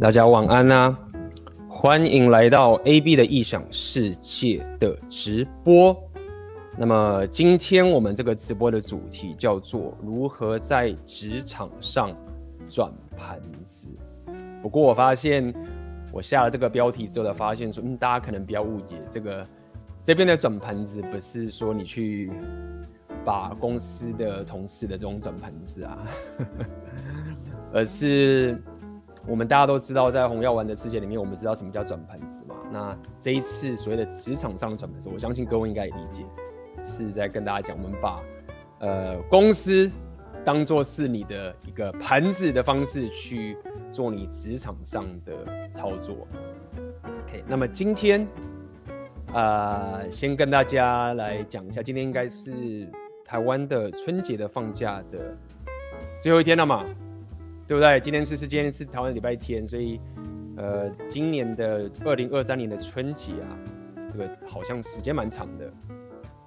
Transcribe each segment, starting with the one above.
大家晚安啊！欢迎来到 AB 的异想世界的直播。那么今天我们这个直播的主题叫做如何在职场上转盘子。不过我发现我下了这个标题之后，才发现说，嗯，大家可能比较误解这个这边的转盘子，不是说你去把公司的同事的这种转盘子啊，而是。我们大家都知道，在红药丸的世界里面，我们知道什么叫转盘子嘛？那这一次所谓的职场上的转盘子，我相信各位应该也理解，是在跟大家讲，我们把呃公司当做是你的一个盘子的方式去做你职场上的操作。OK，那么今天啊、呃，先跟大家来讲一下，今天应该是台湾的春节的放假的最后一天了嘛？对不对？今天是是今天是台湾礼拜天，所以，呃，今年的二零二三年的春节啊，这个好像时间蛮长的。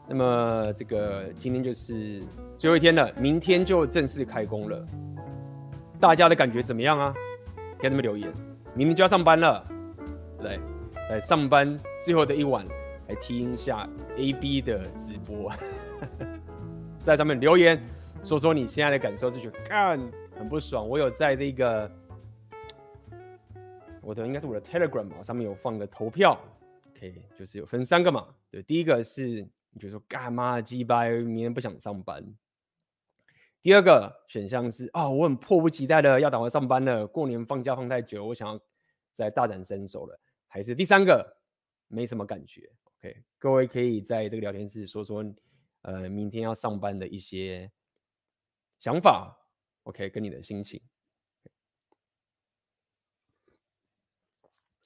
那么这个今天就是最后一天了，明天就正式开工了。大家的感觉怎么样啊？给他们留言。明天就要上班了，来来上班最后的一晚，来听一下 AB 的直播，在上面留言说说你现在的感受，是觉得干。很不爽，我有在这个我的应该是我的 Telegram 嘛，上面有放个投票，OK，就是有分三个嘛，对，第一个是你觉得说干嘛鸡掰，明天不想上班；第二个选项是啊、我很迫不及待的要赶快上班了，过年放假放太久，我想要再大展身手了；还是第三个没什么感觉，OK，各位可以在这个聊天室说说，呃，明天要上班的一些想法。OK，跟你的心情。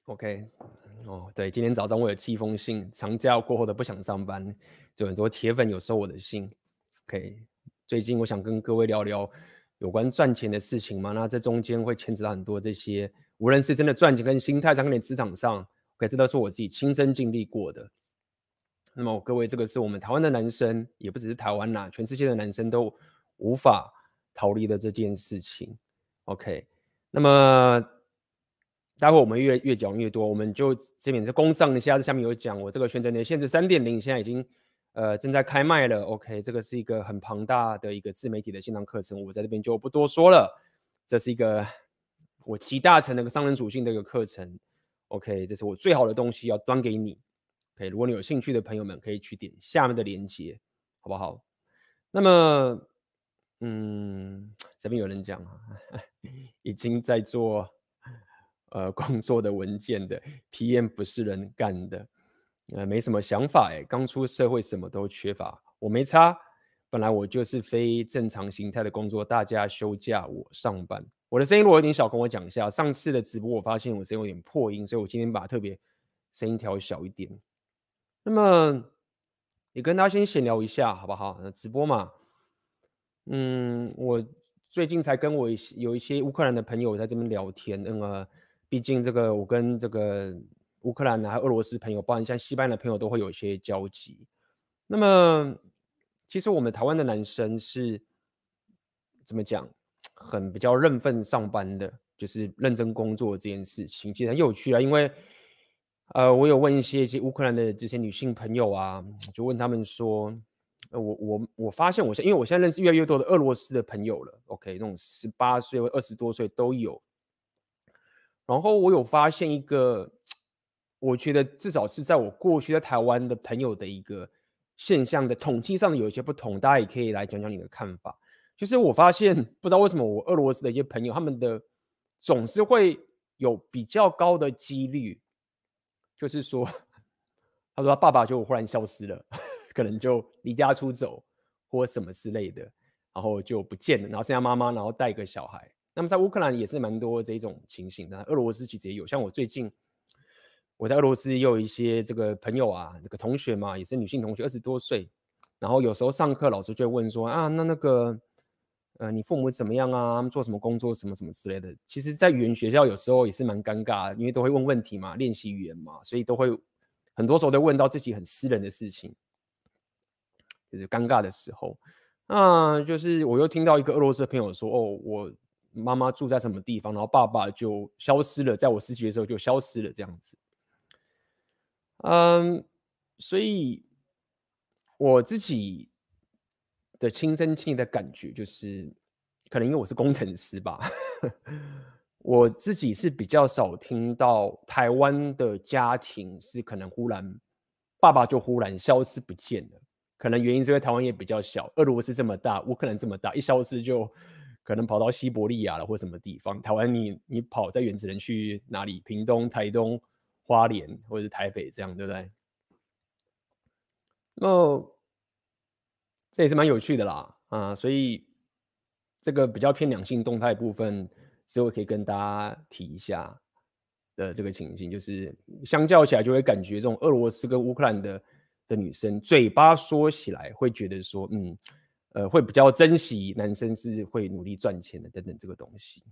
OK，哦，对，今天早上我有寄封信，长假过后的不想上班，就很多铁粉有收我的信。OK，最近我想跟各位聊聊有关赚钱的事情嘛，那这中间会牵扯到很多这些，无论是真的赚钱跟心态上，跟你职场上，OK，这都是我自己亲身经历过的。那么各位，这个是我们台湾的男生，也不只是台湾呐，全世界的男生都无法。逃离的这件事情，OK，那么待会我们越越讲越多，我们就这边就工商一下，下面有讲我这个选择你的限制三点零，现在已经呃正在开卖了，OK，这个是一个很庞大的一个自媒体的线上课程，我在这边就不多说了，这是一个我集大成的一个商人属性的一个课程，OK，这是我最好的东西要端给你，OK，如果你有兴趣的朋友们可以去点下面的链接，好不好？那么。嗯，这边有人讲啊，已经在做呃工作的文件的 PM 不是人干的，呃，没什么想法哎，刚出社会什么都缺乏，我没差，本来我就是非正常形态的工作，大家休假我上班。我的声音如果有点小，跟我讲一下。上次的直播我发现我声音有点破音，所以我今天把特别声音调小一点。那么也跟大家先闲聊一下，好不好？那直播嘛。嗯，我最近才跟我有一些乌克兰的朋友在这边聊天。嗯啊，毕竟这个我跟这个乌克兰的还有俄罗斯朋友，包括像西班牙的朋友，都会有一些交集。那么，其实我们台湾的男生是怎么讲，很比较认份上班的，就是认真工作这件事情，其实很有趣啊。因为呃，我有问一些一些乌克兰的这些女性朋友啊，就问他们说。我我我发现我现因为我现在认识越来越多的俄罗斯的朋友了，OK，那种十八岁或二十多岁都有。然后我有发现一个，我觉得至少是在我过去在台湾的朋友的一个现象的统计上的有一些不同，大家也可以来讲讲你的看法。就是我发现不知道为什么我俄罗斯的一些朋友，他们的总是会有比较高的几率，就是说，他说他爸爸就忽然消失了。可能就离家出走或什么之类的，然后就不见了，然后剩下妈妈，然后带一个小孩。那么在乌克兰也是蛮多这种情形的，俄罗斯其实也有。像我最近我在俄罗斯也有一些这个朋友啊，这个同学嘛，也是女性同学，二十多岁。然后有时候上课老师就会问说啊，那那个呃，你父母怎么样啊？他们做什么工作？什么什么之类的。其实，在语言学校有时候也是蛮尴尬，因为都会问问题嘛，练习语言嘛，所以都会很多时候都问到自己很私人的事情。就是尴尬的时候，那就是我又听到一个俄罗斯的朋友说：“哦，我妈妈住在什么地方，然后爸爸就消失了，在我十几岁的时候就消失了，这样子。嗯，所以我自己的亲身经历的感觉就是，可能因为我是工程师吧，我自己是比较少听到台湾的家庭是可能忽然爸爸就忽然消失不见了。可能原因是因为台湾也比较小，俄罗斯这么大，乌克兰这么大，一消失就可能跑到西伯利亚了或什么地方。台湾你你跑再远只能去哪里？屏东、台东、花莲或者是台北这样，对不对？那这也是蛮有趣的啦，啊，所以这个比较偏两性动态部分，之后可以跟大家提一下的这个情形，就是相较起来就会感觉这种俄罗斯跟乌克兰的。的女生嘴巴说起来会觉得说，嗯，呃，会比较珍惜男生是会努力赚钱的等等这个东西。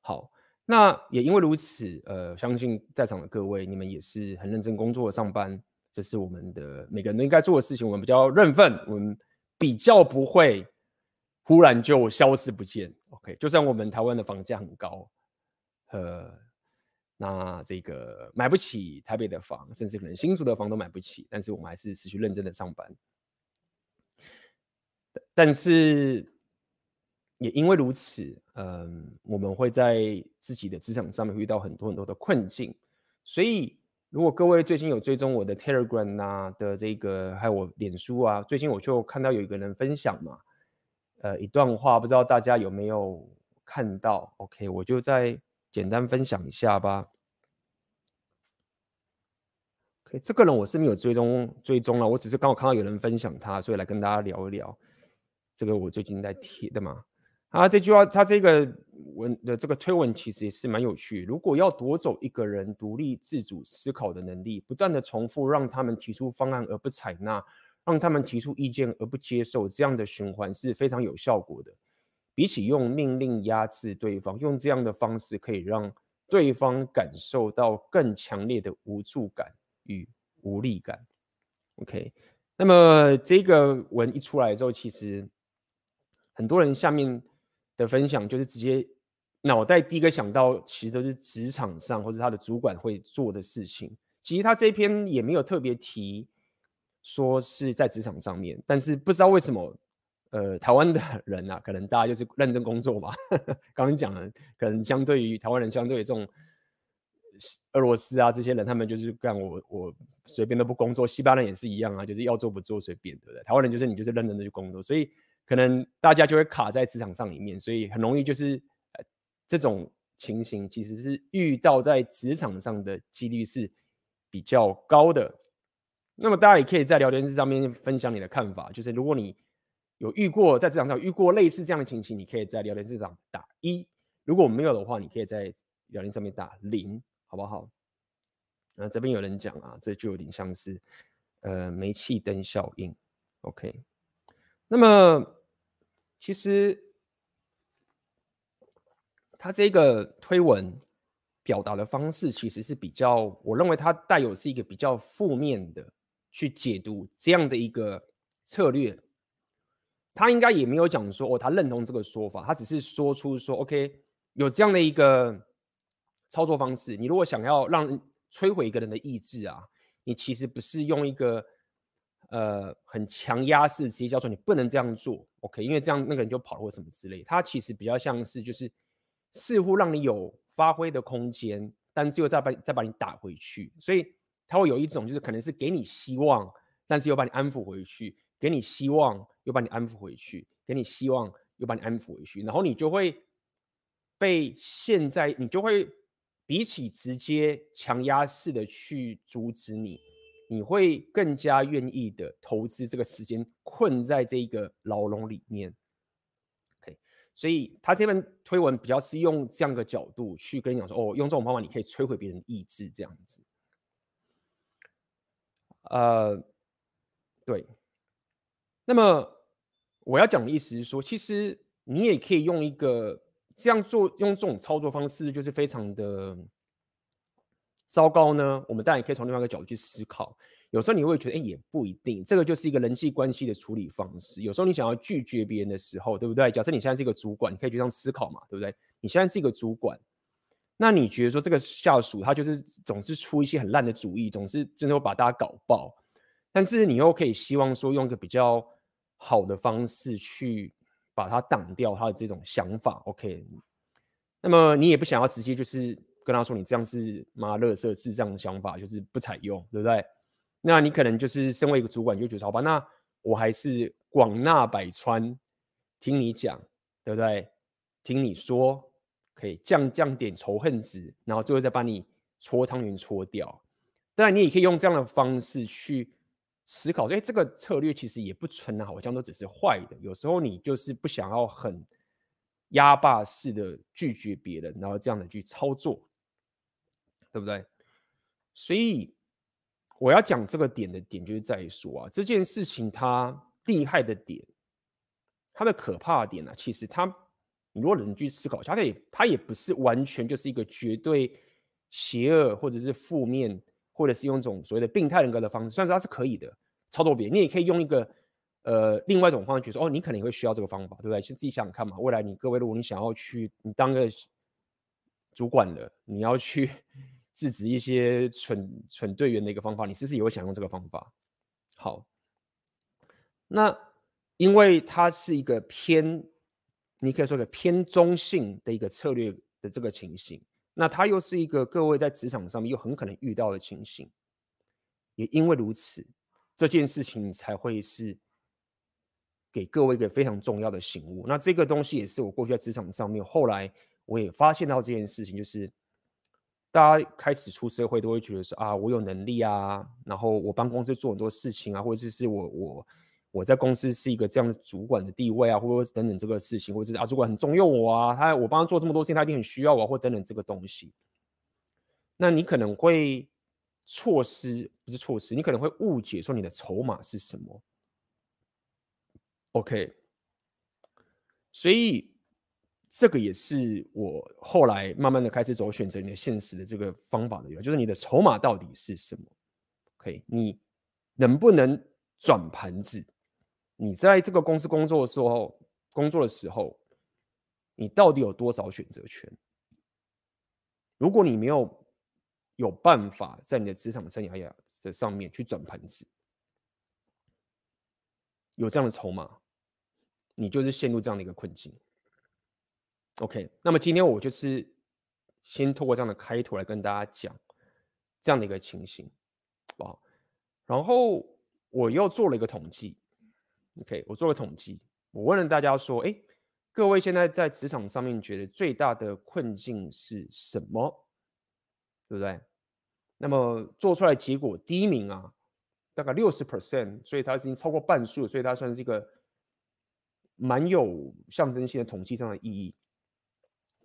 好，那也因为如此，呃，相信在场的各位你们也是很认真工作上班，这是我们的每个人都应该做的事情。我们比较认份，我们比较不会忽然就消失不见。OK，就算我们台湾的房价很高，呃。那这个买不起台北的房，甚至可能新竹的房都买不起，但是我们还是持续认真的上班。但是也因为如此，嗯，我们会在自己的职场上面遇到很多很多的困境。所以，如果各位最近有追踪我的 Telegram 啊的这个，还有我脸书啊，最近我就看到有一个人分享嘛，呃，一段话，不知道大家有没有看到？OK，我就在。简单分享一下吧。OK，这个人我是没有追踪追踪了，我只是刚好看到有人分享他，所以来跟大家聊一聊。这个我最近在贴的嘛。啊，这句话他这个文的这个推文其实也是蛮有趣。如果要夺走一个人独立自主思考的能力，不断的重复让他们提出方案而不采纳，让他们提出意见而不接受，这样的循环是非常有效果的。比起用命令压制对方，用这样的方式可以让对方感受到更强烈的无助感与无力感。OK，那么这个文一出来之后，其实很多人下面的分享就是直接脑袋第一个想到，其实都是职场上或者他的主管会做的事情。其实他这篇也没有特别提说是在职场上面，但是不知道为什么。呃，台湾的人啊，可能大家就是认真工作嘛。刚刚讲了，可能相对于台湾人，相对于这种俄罗斯啊这些人，他们就是干我我随便都不工作。西班牙人也是一样啊，就是要做不做随便，对不对？台湾人就是你就是认真的去工作，所以可能大家就会卡在职场上里面，所以很容易就是呃这种情形其实是遇到在职场上的几率是比较高的。那么大家也可以在聊天室上面分享你的看法，就是如果你。有遇过在职场上遇过类似这样的情形，你可以在聊天室上打一；如果没有的话，你可以在聊天上面打零，好不好？那这边有人讲啊，这就有点像是呃煤气灯效应。OK，那么其实他这个推文表达的方式其实是比较，我认为它带有是一个比较负面的去解读这样的一个策略。他应该也没有讲说哦，他认同这个说法，他只是说出说，OK，有这样的一个操作方式。你如果想要让摧毁一个人的意志啊，你其实不是用一个呃很强压式直接教说你不能这样做，OK，因为这样那个人就跑了或什么之类。他其实比较像是就是似乎让你有发挥的空间，但最后再把再把你打回去。所以他会有一种就是可能是给你希望，但是又把你安抚回去。给你希望，又把你安抚回去；给你希望，又把你安抚回去。然后你就会被现在，你就会比起直接强压式的去阻止你，你会更加愿意的投资这个时间，困在这一个牢笼里面。OK，所以他这篇推文比较是用这样的角度去跟你讲说：哦，用这种方法你可以摧毁别人意志，这样子。呃，对。那么我要讲的意思是说，其实你也可以用一个这样做，用这种操作方式，就是非常的糟糕呢？我们当然也可以从另外一个角度去思考。有时候你会觉得，哎，也不一定。这个就是一个人际关系的处理方式。有时候你想要拒绝别人的时候，对不对？假设你现在是一个主管，你可以就这样思考嘛，对不对？你现在是一个主管，那你觉得说这个下属他就是总是出一些很烂的主意，总是真的会把大家搞爆。但是你又可以希望说用一个比较好的方式去把它挡掉他的这种想法，OK？那么你也不想要直接就是跟他说你这样是妈垃圾智障的想法，就是不采用，对不对？那你可能就是身为一个主管，就觉得好吧，那我还是广纳百川，听你讲，对不对？听你说，可以降降点仇恨值，然后最后再把你搓汤圆搓掉。当然，你也可以用这样的方式去思考，哎，这个策略其实也不纯，好像都只是坏的。有时候你就是不想要很压霸式的拒绝别人，然后这样的去操作，对不对？所以。我要讲这个点的点，就是在于说啊，这件事情它厉害的点，它的可怕的点呢、啊，其实它，你如果人去思考，它也它也不是完全就是一个绝对邪恶或者是负面，或者是用一种所谓的病态人格的方式，虽然说它是可以的操作别人，你也可以用一个呃另外一种方式去说，哦，你可能会需要这个方法，对不对？先自己想想看嘛，未来你各位，如果你想要去，你当个主管了，你要去。制止一些蠢蠢队员的一个方法，你是不是也会想用这个方法？好，那因为它是一个偏，你可以说个偏中性的一个策略的这个情形，那它又是一个各位在职场上面又很可能遇到的情形，也因为如此，这件事情才会是给各位一个非常重要的醒悟。那这个东西也是我过去在职场上面，后来我也发现到这件事情，就是。大家开始出社会都会觉得说啊，我有能力啊，然后我帮公司做很多事情啊，或者是我我我在公司是一个这样的主管的地位啊，或者等等这个事情，或者是啊主管很重用我啊，他我帮他做这么多事情，他一定很需要我，或等等这个东西。那你可能会错失，不是错失，你可能会误解说你的筹码是什么。OK，所以。这个也是我后来慢慢的开始走选择你的现实的这个方法的原因，就是你的筹码到底是什么？OK，你能不能转盘子？你在这个公司工作的时候，工作的时候，你到底有多少选择权？如果你没有有办法在你的职场生涯呀的上面去转盘子，有这样的筹码，你就是陷入这样的一个困境。OK，那么今天我就是先透过这样的开头来跟大家讲这样的一个情形，好不好？然后我又做了一个统计，OK，我做个统计，我问了大家说，哎，各位现在在职场上面觉得最大的困境是什么？对不对？那么做出来结果第一名啊，大概六十 percent，所以它已经超过半数，所以它算是一个蛮有象征性的统计上的意义。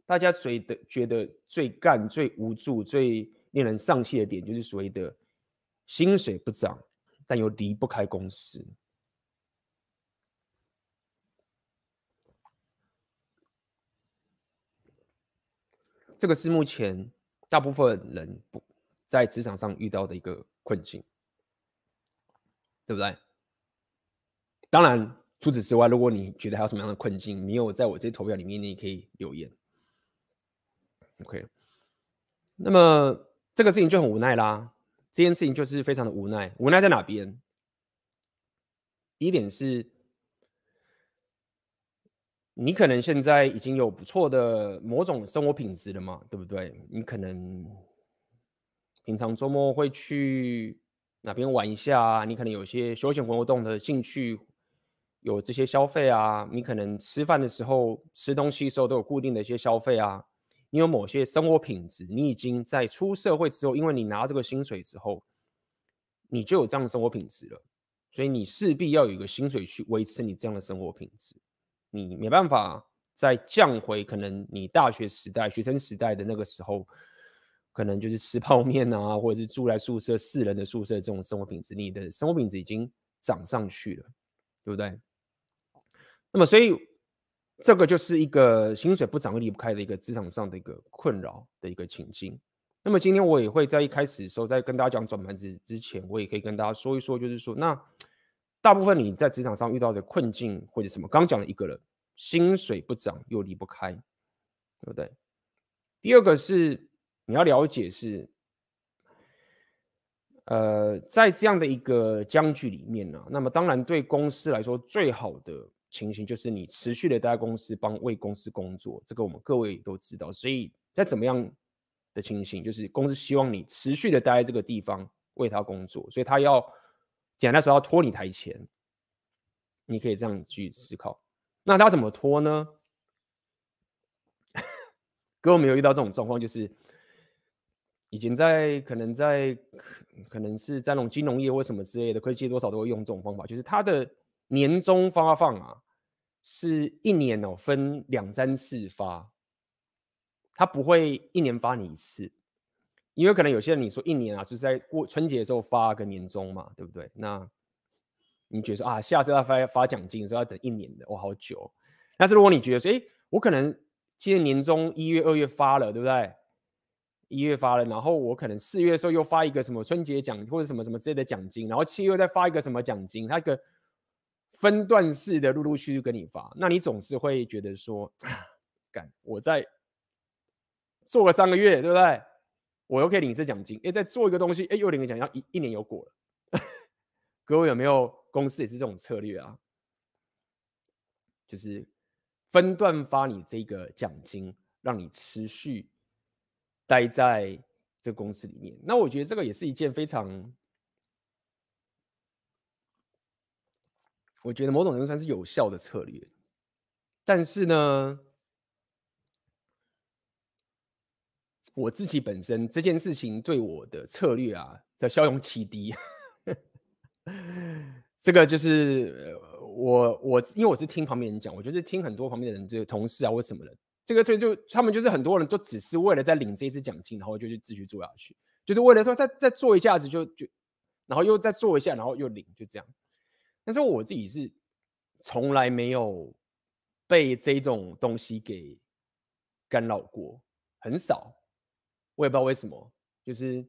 大家觉得觉得最干、最无助、最令人丧气的点，就是所谓的薪水不涨，但又离不开公司。这个是目前大部分人不在职场上遇到的一个困境，对不对？当然，除此之外，如果你觉得还有什么样的困境，你有在我这投票里面，你也可以留言。OK，那么这个事情就很无奈啦。这件事情就是非常的无奈，无奈在哪边？一点是，你可能现在已经有不错的某种生活品质了嘛，对不对？你可能平常周末会去哪边玩一下啊？你可能有些休闲活动的兴趣，有这些消费啊。你可能吃饭的时候、吃东西的时候都有固定的一些消费啊。你有某些生活品质，你已经在出社会之后，因为你拿这个薪水之后，你就有这样的生活品质了，所以你势必要有一个薪水去维持你这样的生活品质。你没办法再降回可能你大学时代、学生时代的那个时候，可能就是吃泡面啊，或者是住在宿舍四人的宿舍这种生活品质，你的生活品质已经涨上去了，对不对？那么所以。这个就是一个薪水不涨离不开的一个职场上的一个困扰的一个情境。那么今天我也会在一开始的时候，在跟大家讲转盘子之前，我也可以跟大家说一说，就是说，那大部分你在职场上遇到的困境或者什么，刚讲了一个了，薪水不涨又离不开，对不对？第二个是你要了解是，呃，在这样的一个僵局里面呢、那么当然对公司来说最好的情形就是你持续的待在公司帮为公司工作，这个我们各位都知道。所以在怎么样的情形，就是公司希望你持续的待在这个地方为他工作，所以他要简单说要拖你台前，你可以这样去思考。那他怎么拖呢？哥，我没有遇到这种状况，就是。以前在可能在可能是在那种金融业或什么之类的，科技多少都会用这种方法，就是他的年终发放啊，是一年哦分两三次发，他不会一年发你一次，因为可能有些人你说一年啊，就是在过春节的时候发个年终嘛，对不对？那你觉得说啊，下次要发发奖金的时候要等一年的，哇，好久。但是如果你觉得说，哎，我可能今年年终一月二月发了，对不对？一月发了，然后我可能四月的时候又发一个什么春节奖或者什么什么之类的奖金，然后七月再发一个什么奖金，它一个分段式的陆陆续续跟你发，那你总是会觉得说，干我再做个三个月，对不对？我又可以领一次奖金，哎，再做一个东西，哎，又领个奖金，一一年又过了。各位有没有公司也是这种策略啊？就是分段发你这个奖金，让你持续。待在这个公司里面，那我觉得这个也是一件非常，我觉得某种程度上是有效的策略。但是呢，我自己本身这件事情对我的策略啊的效用极低。这个就是我我因为我是听旁边人讲，我就是听很多旁边的人，就是同事啊或什么的。这个就就他们就是很多人都只是为了在领这一次奖金，然后就去继续做下去，就是为了说再再做一下子就就，然后又再做一下，然后又领，就这样。但是我自己是从来没有被这种东西给干扰过，很少。我也不知道为什么，就是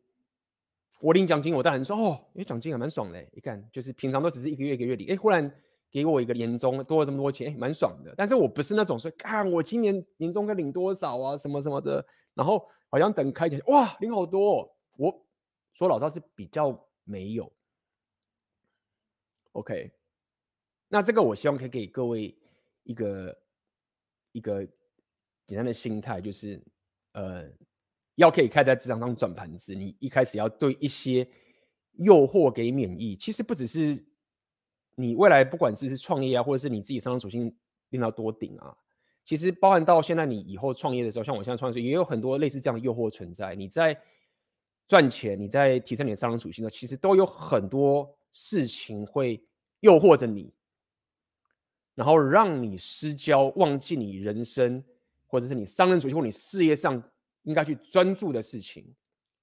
我领奖金，我当然说哦，因为奖金还蛮爽的，一看，就是平常都只是一个月一个月领，哎，忽然。给我一个年终多了这么多钱，蛮爽的。但是我不是那种说，看我今年年终该领多少啊，什么什么的。然后好像等开奖，哇，领好多哦。我说老实话是比较没有。OK，那这个我希望可以给各位一个一个简单的心态，就是呃，要可以开在职场上转盘子，你一开始要对一些诱惑给免疫。其实不只是。你未来不管是是创业啊，或者是你自己商业属性练到多顶啊，其实包含到现在你以后创业的时候，像我现在创业也有很多类似这样的诱惑存在。你在赚钱，你在提升你的商业属性呢，其实都有很多事情会诱惑着你，然后让你失焦，忘记你人生或者是你商人属性或你事业上应该去专注的事情。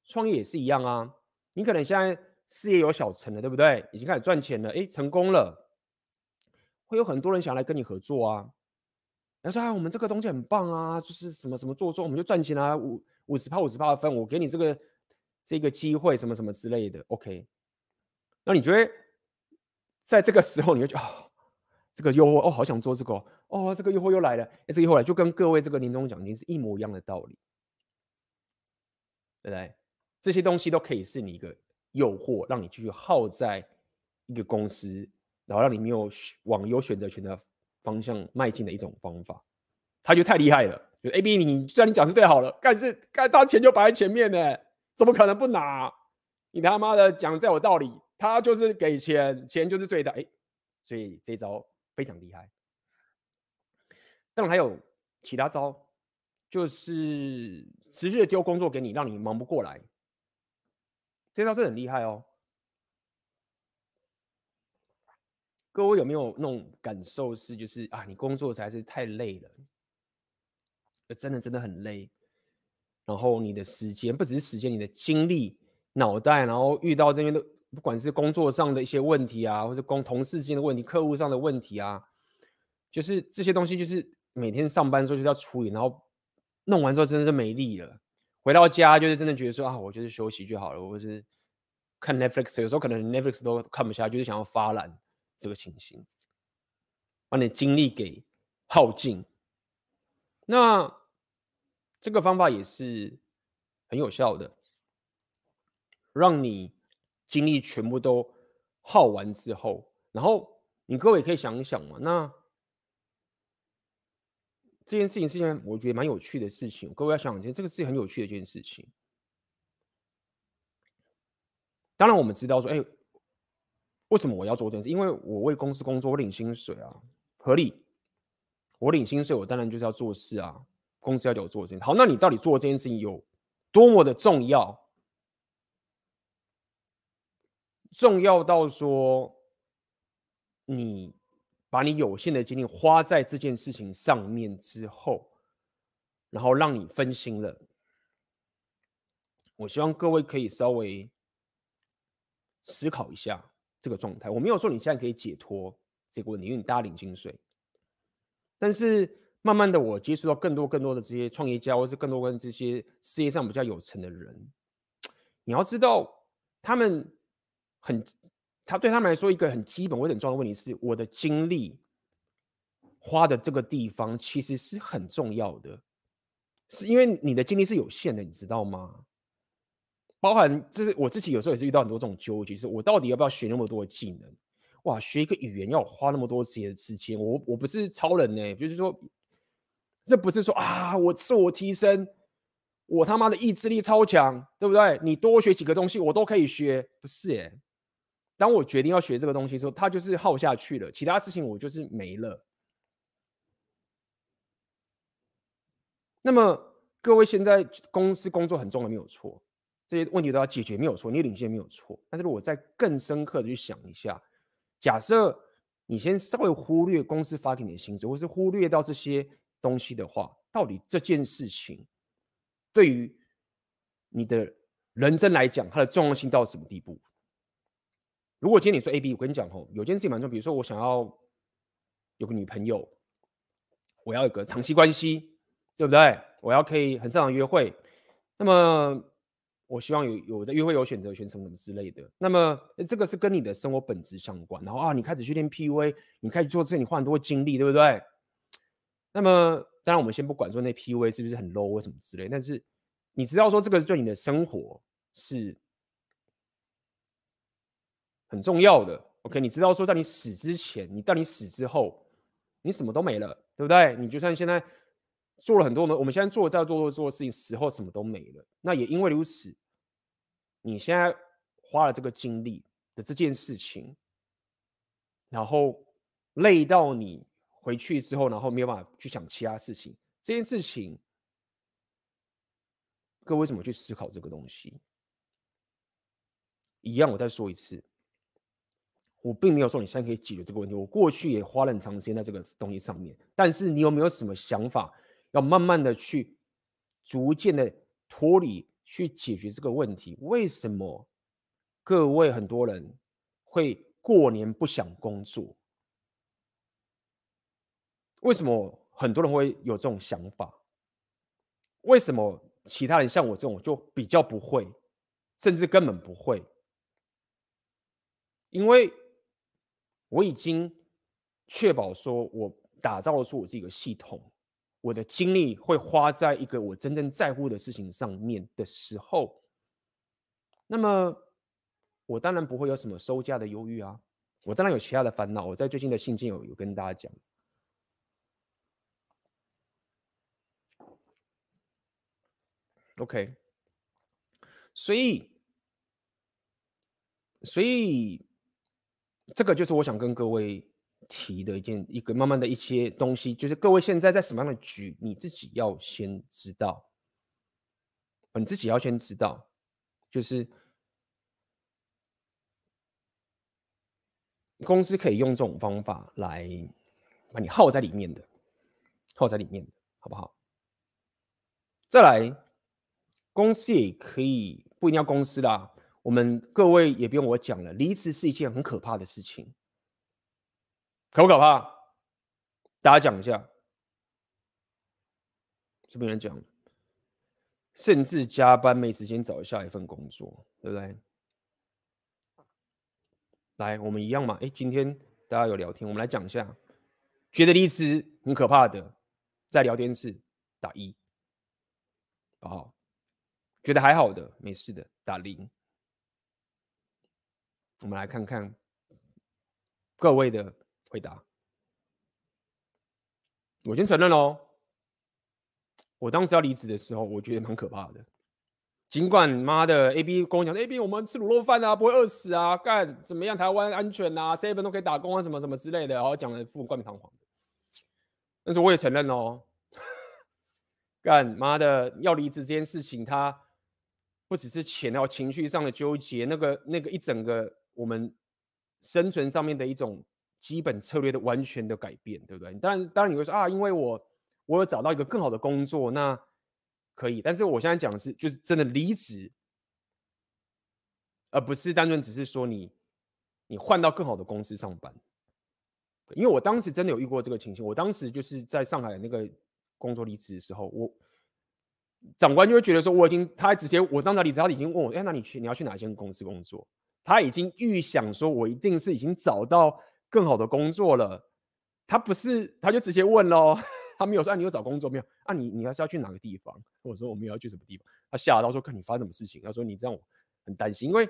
创业也是一样啊，你可能现在。事业有小成了，对不对？已经开始赚钱了，诶，成功了，会有很多人想来跟你合作啊。他说啊，我们这个东西很棒啊，就是什么什么做做，我们就赚钱啊，五五十趴五十趴的分，我给你这个这个机会，什么什么之类的。OK，那你觉得在这个时候，你会觉得哦，这个诱惑哦，好想做这个哦，这个诱惑又来了，诶，这个诱惑来就跟各位这个年终奖金是一模一样的道理，对不对？这些东西都可以是你一个。诱惑让你继续耗在一个公司，然后让你没有往有选择权的方向迈进的一种方法，他就太厉害了。就 A B，你虽然你讲是对好了，但是该他钱就摆在前面呢，怎么可能不拿？你他妈的讲再有道理，他就是给钱，钱就是最大。哎，所以这招非常厉害。当然还有其他招，就是持续的丢工作给你，让你忙不过来。这招是很厉害哦，各位有没有那种感受是，就是啊，你工作实在是太累了，真的真的很累，然后你的时间不只是时间，你的精力、脑袋，然后遇到这边的不管是工作上的一些问题啊，或者工同事之间的问题、客户上的问题啊，就是这些东西，就是每天上班的时候就是要处理，然后弄完之后真的是没力了。回到家就是真的觉得说啊，我就是休息就好了，我是看 Netflix，有时候可能 Netflix 都看不下，就是想要发懒这个情形，把你精力给耗尽。那这个方法也是很有效的，让你精力全部都耗完之后，然后你各位可以想一想嘛，那这件事情是件我觉得蛮有趣的事情，各位要想想，这个是很有趣的一件事情。当然我们知道说，哎，为什么我要做这件事？因为我为公司工作，我领薪水啊，合理。我领薪水，我当然就是要做事啊。公司要叫我做这件事，好，那你到底做这件事情有多么的重要？重要到说，你把你有限的精力花在这件事情上面之后，然后让你分心了。我希望各位可以稍微思考一下这个状态。我没有说你现在可以解脱这个问题，因为你大家领薪水。但是慢慢的，我接触到更多更多的这些创业家，或是更多跟这些事业上比较有成的人。你要知道，他们很，他对他们来说一个很基本或者很重要的问题是：我的精力花的这个地方其实是很重要的，是因为你的精力是有限的，你知道吗？包含就是我自己有时候也是遇到很多这种纠结，是我到底要不要学那么多的技能？哇，学一个语言要花那么多时间时间，我我不是超人呢，就是说，这不是说啊，我自我提升，我他妈的意志力超强，对不对？你多学几个东西，我都可以学，不是耶。当我决定要学这个东西的时候，它就是耗下去了，其他事情我就是没了。那么各位现在公司工作很重要，没有错，这些问题都要解决，没有错，你领先没有错。但是如果再更深刻的去想一下。假设你先稍微忽略公司发给你的薪水，或是忽略到这些东西的话，到底这件事情对于你的人生来讲，它的重要性到什么地步？如果今天你说 A、B，我跟你讲吼，有件事情蛮重要，比如说我想要有个女朋友，我要有个长期关系，对不对？我要可以很正常约会，那么。我希望有有的约会有选择权什么什么之类的，那么这个是跟你的生活本质相关。然后啊，你开始去练 PUA，你开始做这，你花很多精力，对不对？那么当然，我们先不管说那 PUA 是不是很 low 或什么之类，但是你知道说这个对你的生活是很重要的。OK，你知道说在你死之前，你到你死之后，你什么都没了，对不对？你就算现在。做了很多呢，我们现在做在做做做的事情，死后什么都没了。那也因为如此，你现在花了这个精力的这件事情，然后累到你回去之后，然后没有办法去想其他事情。这件事情，各位怎么去思考这个东西？一样，我再说一次，我并没有说你现在可以解决这个问题。我过去也花了很长时间在这个东西上面，但是你有没有什么想法？要慢慢的去，逐渐的脱离，去解决这个问题。为什么各位很多人会过年不想工作？为什么很多人会有这种想法？为什么其他人像我这种就比较不会，甚至根本不会？因为我已经确保说，我打造出我这个系统。我的精力会花在一个我真正在乎的事情上面的时候，那么我当然不会有什么收价的忧郁啊，我当然有其他的烦恼。我在最近的信件有有跟大家讲，OK，所以，所以这个就是我想跟各位。提的一件一个慢慢的一些东西，就是各位现在在什么样的局，你自己要先知道，你自己要先知道，就是公司可以用这种方法来把你耗在里面的，耗在里面的，好不好？再来，公司也可以不一定要公司啦，我们各位也不用我讲了，离职是一件很可怕的事情。可不可怕？大家讲一下，这边人讲，甚至加班没时间找下一份工作，对不对？来，我们一样嘛。哎，今天大家有聊天，我们来讲一下，觉得离职很可怕的，在聊天室打一，好，觉得还好的，没事的，打零。我们来看看各位的回答。我先承认喽，我当时要离职的时候，我觉得蛮可怕的。尽管妈的 A B 跟我讲，A B 我们吃卤肉饭啊，不会饿死啊，干怎么样？台湾安全啊，seven 都可以打工啊，什么什么之类的，然后讲的富冠冕堂皇。但是我也承认哦，干妈的要离职这件事情，它不只是钱，还有情绪上的纠结，那个那个一整个。我们生存上面的一种基本策略的完全的改变，对不对？当然，当然你会说啊，因为我我有找到一个更好的工作，那可以。但是我现在讲的是，就是真的离职，而不是单纯只是说你你换到更好的公司上班。因为我当时真的有遇过这个情形，我当时就是在上海那个工作离职的时候，我长官就会觉得说，我已经他直接我当时离职，他已经问我，哎，那你去你要去哪一间公司工作？他已经预想说，我一定是已经找到更好的工作了。他不是，他就直接问喽。他没有说，啊，你有找工作没有？啊，你你还是要去哪个地方？我说我们要去什么地方。他吓到说，看你发生什么事情。他说你这样我很担心，因为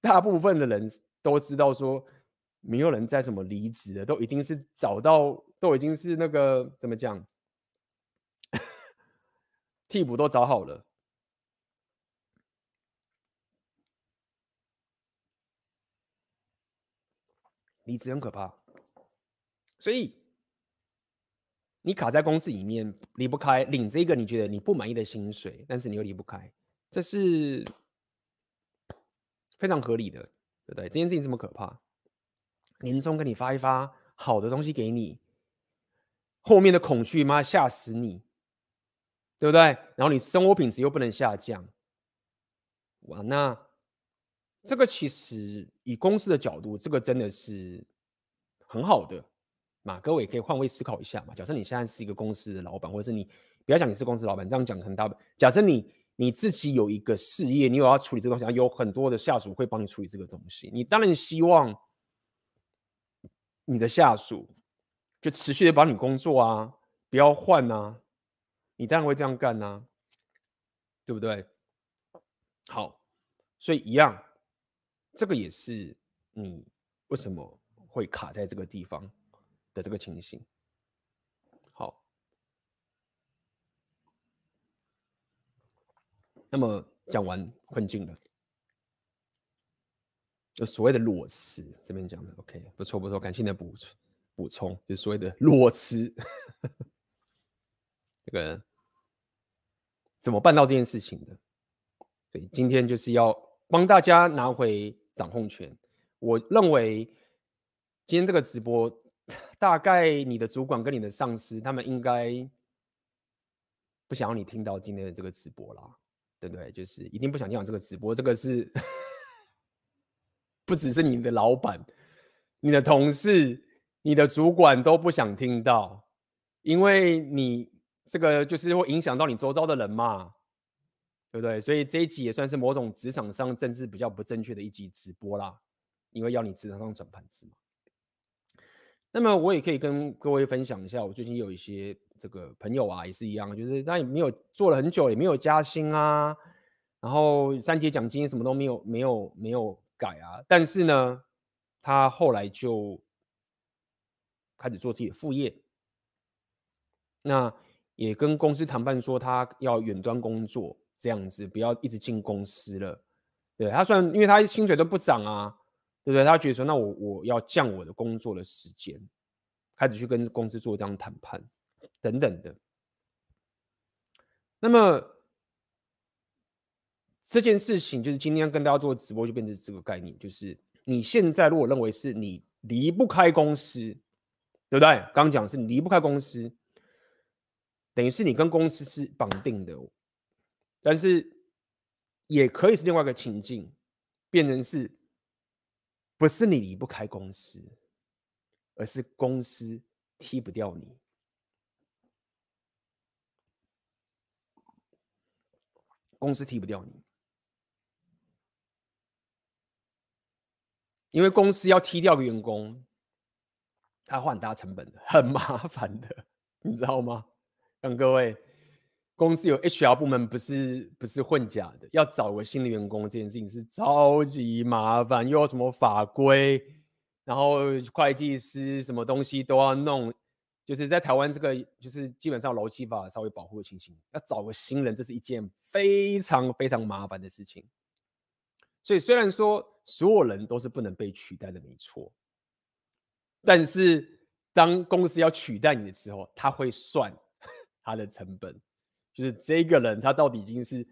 大部分的人都知道说，没有人在什么离职的，都一定是找到，都已经是那个怎么讲，替补都找好了。离职很可怕，所以你卡在公司里面离不开，领这个你觉得你不满意的薪水，但是你又离不开，这是非常合理的，对不对？这件事情这么可怕，年终给你发一发好的东西给你，后面的恐惧妈吓死你，对不对？然后你生活品质又不能下降，哇，那。这个其实以公司的角度，这个真的是很好的嘛。各位也可以换位思考一下嘛。假设你现在是一个公司的老板，或者是你不要讲你是公司老板，这样讲很大。假设你你自己有一个事业，你有要处理这个东西，有很多的下属会帮你处理这个东西，你当然希望你的下属就持续的帮你工作啊，不要换啊，你当然会这样干啊，对不对？好，所以一样。这个也是你为什么会卡在这个地方的这个情形。好，那么讲完困境了，就所谓的裸辞，这边讲的 OK，不错不错，感谢你的补充补充，就所谓的裸辞，这个怎么办到这件事情的？对，今天就是要帮大家拿回。掌控权，我认为今天这个直播，大概你的主管跟你的上司，他们应该不想要你听到今天的这个直播啦，对不对？就是一定不想听到这个直播，这个是不只是你的老板、你的同事、你的主管都不想听到，因为你这个就是会影响到你周遭的人嘛。对不对？所以这一集也算是某种职场上政治比较不正确的一集直播啦，因为要你职场上转盘子嘛。那么我也可以跟各位分享一下，我最近有一些这个朋友啊，也是一样，就是他也没有做了很久，也没有加薪啊，然后三节奖金什么都没有，没有没有改啊。但是呢，他后来就开始做自己的副业，那也跟公司谈判说他要远端工作。这样子不要一直进公司了，对，他算，因为他薪水都不涨啊，对不对？他觉得说，那我我要降我的工作的时间，开始去跟公司做这样谈判等等的。那么这件事情就是今天跟大家做直播，就变成这个概念，就是你现在如果认为是你离不开公司，对不对？刚讲是你离不开公司，等于是你跟公司是绑定的。但是也可以是另外一个情境，变成是，不是你离不开公司，而是公司踢不掉你。公司踢不掉你，因为公司要踢掉个员工，他花很大成本的，很麻烦的，你知道吗？让各位，公司有 HR 部门不是不是混假的，要找个新的员工这件事情是超级麻烦，又有什么法规，然后会计师什么东西都要弄。就是在台湾这个，就是基本上劳基法稍微保护的情形，要找个新人，这是一件非常非常麻烦的事情。所以虽然说所有人都是不能被取代的，没错，但是当公司要取代你的时候，他会算他的成本，就是这个人他到底已经是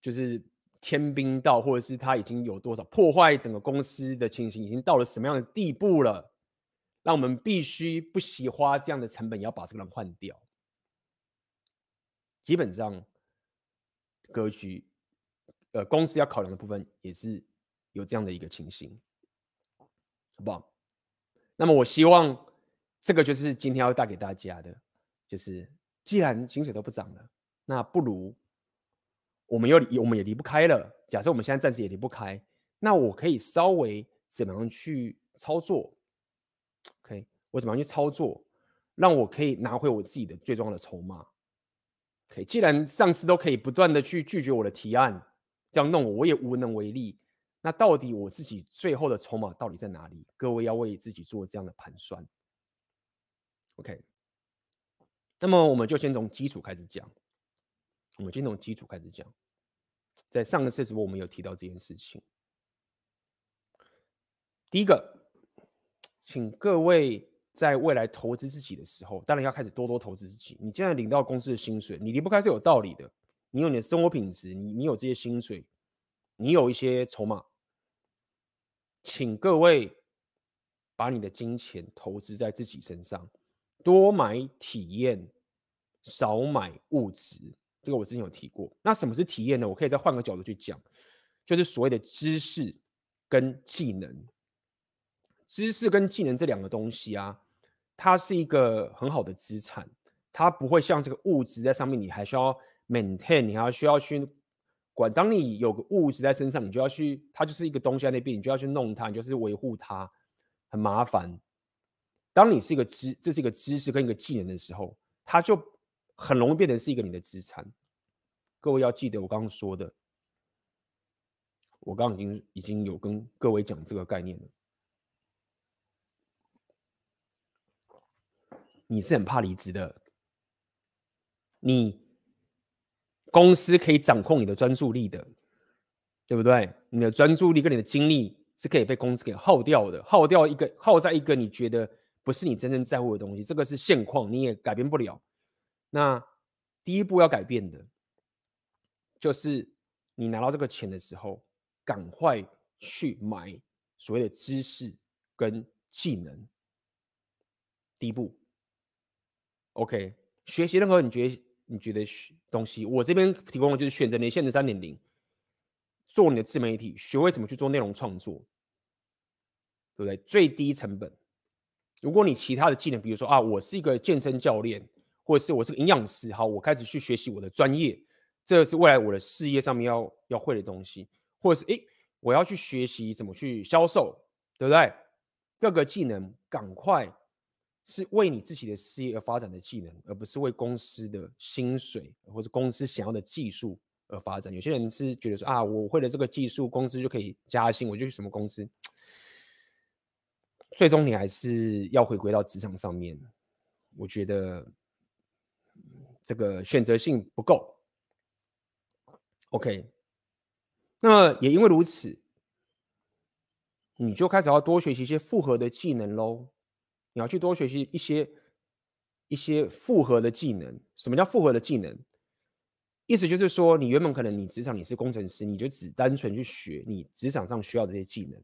就是天兵到，或者是他已经有多少破坏整个公司的情形，已经到了什么样的地步了。让我们必须不惜花这样的成本，也要把这个人换掉。基本上，格局，呃，公司要考量的部分也是有这样的一个情形，好不好？那么，我希望这个就是今天要带给大家的，就是既然薪水都不涨了，那不如我们又我们也离不开了。假设我们现在暂时也离不开，那我可以稍微怎么样去操作？OK，我怎么样去操作，让我可以拿回我自己的最重要的筹码？OK，既然上司都可以不断的去拒绝我的提案，这样弄我，我也无能为力。那到底我自己最后的筹码到底在哪里？各位要为自己做这样的盘算。OK，那么我们就先从基础开始讲。我们先从基础开始讲。在上个次直播我们有提到这件事情。第一个。请各位在未来投资自己的时候，当然要开始多多投资自己。你现在领到公司的薪水，你离不开是有道理的。你有你的生活品质，你你有这些薪水，你有一些筹码。请各位把你的金钱投资在自己身上，多买体验，少买物质。这个我之前有提过。那什么是体验呢？我可以再换个角度去讲，就是所谓的知识跟技能。知识跟技能这两个东西啊，它是一个很好的资产，它不会像这个物质在上面，你还需要 maintain，你还需要去管。当你有个物质在身上，你就要去，它就是一个东西在那边，你就要去弄它，你就是维护它，很麻烦。当你是一个知，这是一个知识跟一个技能的时候，它就很容易变成是一个你的资产。各位要记得我刚刚说的，我刚刚已经已经有跟各位讲这个概念了。你是很怕离职的，你公司可以掌控你的专注力的，对不对？你的专注力跟你的精力是可以被公司给耗掉的，耗掉一个，耗在一个你觉得不是你真正在乎的东西，这个是现况，你也改变不了。那第一步要改变的，就是你拿到这个钱的时候，赶快去买所谓的知识跟技能。第一步。OK，学习任何你觉得你觉得东西，我这边提供的就是选择年限的三点零，做你的自媒体，学会怎么去做内容创作，对不对？最低成本。如果你其他的技能，比如说啊，我是一个健身教练，或者是我是个营养师，好，我开始去学习我的专业，这是未来我的事业上面要要会的东西，或者是诶，我要去学习怎么去销售，对不对？各个技能赶快。是为你自己的事业而发展的技能，而不是为公司的薪水或者公司想要的技术而发展。有些人是觉得说啊，我会了这个技术，公司就可以加薪，我就去什么公司。最终你还是要回归到职场上面。我觉得这个选择性不够。OK，那么也因为如此，你就开始要多学习一些复合的技能喽。你要去多学习一些一些复合的技能。什么叫复合的技能？意思就是说，你原本可能你职场你是工程师，你就只单纯去学你职场上需要的这些技能。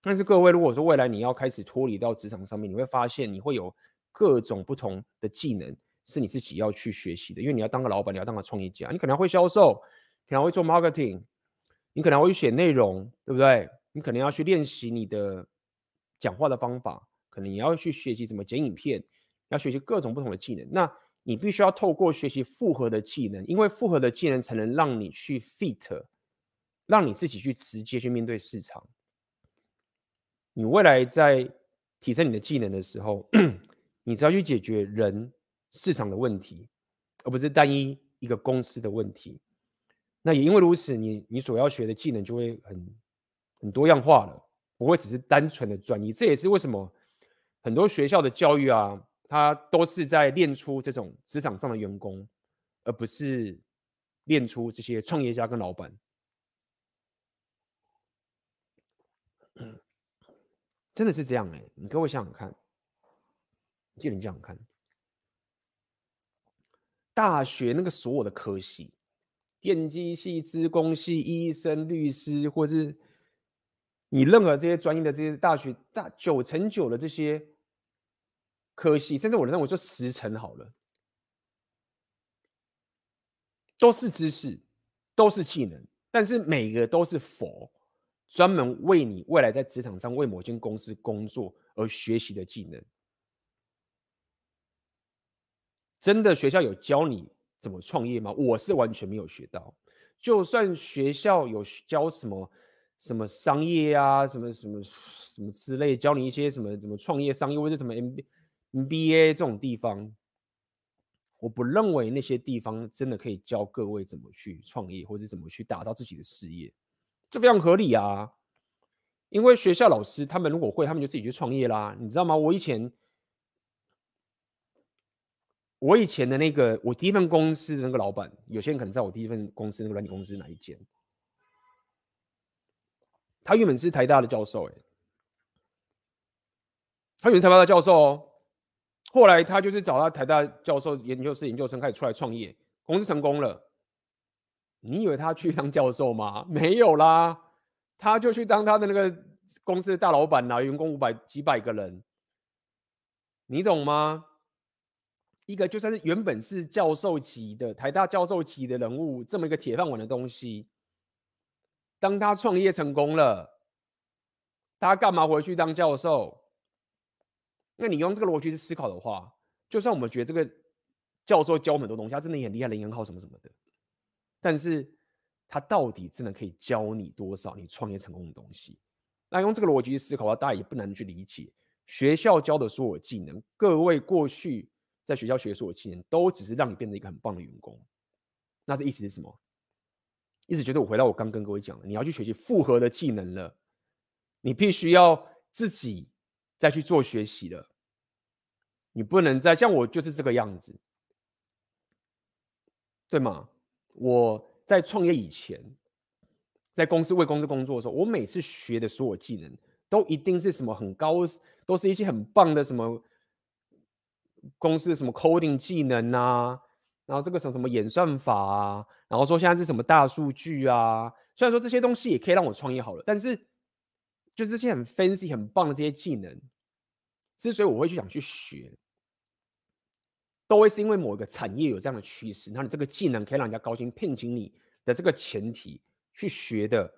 但是各位，如果说未来你要开始脱离到职场上面，你会发现你会有各种不同的技能是你自己要去学习的。因为你要当个老板，你要当个创业家，你可能会销售，可能会做 marketing，你可能会写内容，对不对？你可能要去练习你的讲话的方法。可能你要去学习怎么剪影片，要学习各种不同的技能。那你必须要透过学习复合的技能，因为复合的技能才能让你去 fit，让你自己去直接去面对市场。你未来在提升你的技能的时候，你只要去解决人市场的问题，而不是单一一个公司的问题。那也因为如此，你你所要学的技能就会很很多样化了，不会只是单纯的专一。这也是为什么很多学校的教育啊。他都是在练出这种职场上的员工，而不是练出这些创业家跟老板。真的是这样哎、你各位想想看，记得你想想看，大学那个所有的科系，电机系、资工系、医生、律师，或是你任何这些专业的这些大学，大九成九的这些。科系，甚至我认为说十成好了，都是知识，都是技能，但是每个都是佛专门为你未来在职场上为某间公司工作而学习的技能。真的学校有教你怎么创业吗？我是完全没有学到。就算学校有教什么什么商业啊，什么什么什么之类，教你一些什么怎么创业商业或者什么 MBA。MBA 这种地方，我不认为那些地方真的可以教各位怎么去创业，或者怎么去打造自己的事业，这非常合理啊。因为学校老师他们如果会，他们就自己去创业啦。你知道吗？我以前，我以前的那个我第一份公司的那个老板，有些人可能知道我第一份公司那个软体公司是哪一间。他原本是台大的教授，哎，他原本是台大的教授哦。后来他就是找他台大教授、研究室研究生开始出来创业，公司成功了。你以为他去当教授吗？没有啦，他就去当他的那个公司的大老板啦，员工五百几百个人，你懂吗？一个就算是原本是教授级的台大教授级的人物，这么一个铁饭碗的东西，当他创业成功了，他干嘛回去当教授？那你用这个逻辑去思考的话，就算我们觉得这个教授教很多东西，他真的也很厉害，人缘好什么什么的，但是他到底真的可以教你多少你创业成功的东西？那用这个逻辑去思考的话，大家也不难去理解，学校教的所有技能，各位过去在学校学的所有技能，都只是让你变成一个很棒的员工。那这意思是什么？意思就是我回到我刚跟各位讲的，你要去学习复合的技能了，你必须要自己。再去做学习了，你不能再像我就是这个样子，对吗？我在创业以前，在公司为公司工作的时候，我每次学的所有技能，都一定是什么很高，都是一些很棒的什么公司的什么 coding 技能啊，然后这个什么什么演算法啊，然后说现在是什么大数据啊，虽然说这些东西也可以让我创业好了，但是。就是这些很 fancy、很棒的这些技能，之所以我会去想去学，都会是因为某一个产业有这样的趋势，那你这个技能可以让人家高薪聘请你的这个前提去学的，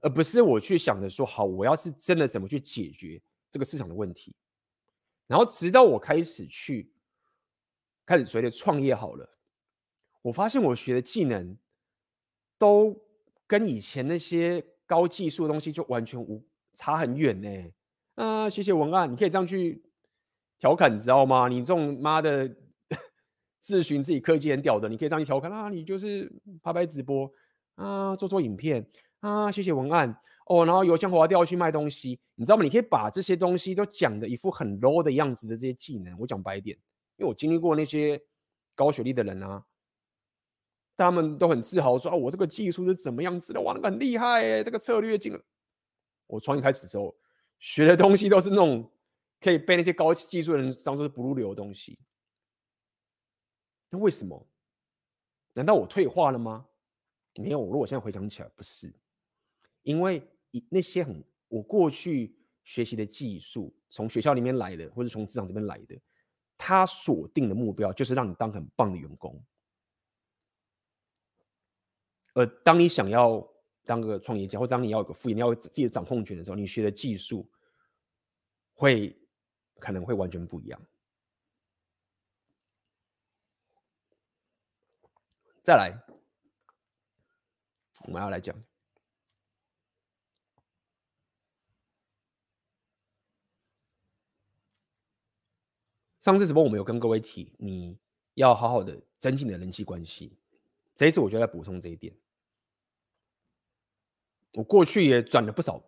而不是我去想着说，好，我要是真的怎么去解决这个市场的问题，然后直到我开始去开始所谓的创业好了，我发现我学的技能都跟以前那些高技术的东西就完全无。差很远呢、啊，谢谢文案，你可以这样去调侃，你知道吗？你这种妈的自寻自己科技很屌的，你可以这样去调侃啊，你就是拍拍直播啊，做做影片啊，写写文案哦，然后油腔滑调去卖东西，你知道吗？你可以把这些东西都讲的一副很 low 的样子的这些技能，我讲白一点，因为我经历过那些高学历的人啊，他们都很自豪说啊，我这个技术是怎么样子的，哇，那个很厉害哎，这个策略进。我创业开始的时候，学的东西都是那种可以被那些高技术人当做是不入流的东西。那为什么？难道我退化了吗？没有。我如果现在回想起来，不是，因为那些很我过去学习的技术，从学校里面来的，或者从职场这边来的，他锁定的目标就是让你当很棒的员工。而当你想要当个创业家，或者当你要有个副业，你要有自己的掌控权的时候，你学的技术会可能会完全不一样。再来，我们要来讲。上次直播我们有跟各位提，你要好好的增进你的人际关系。这一次我就要补充这一点。我过去也转了不少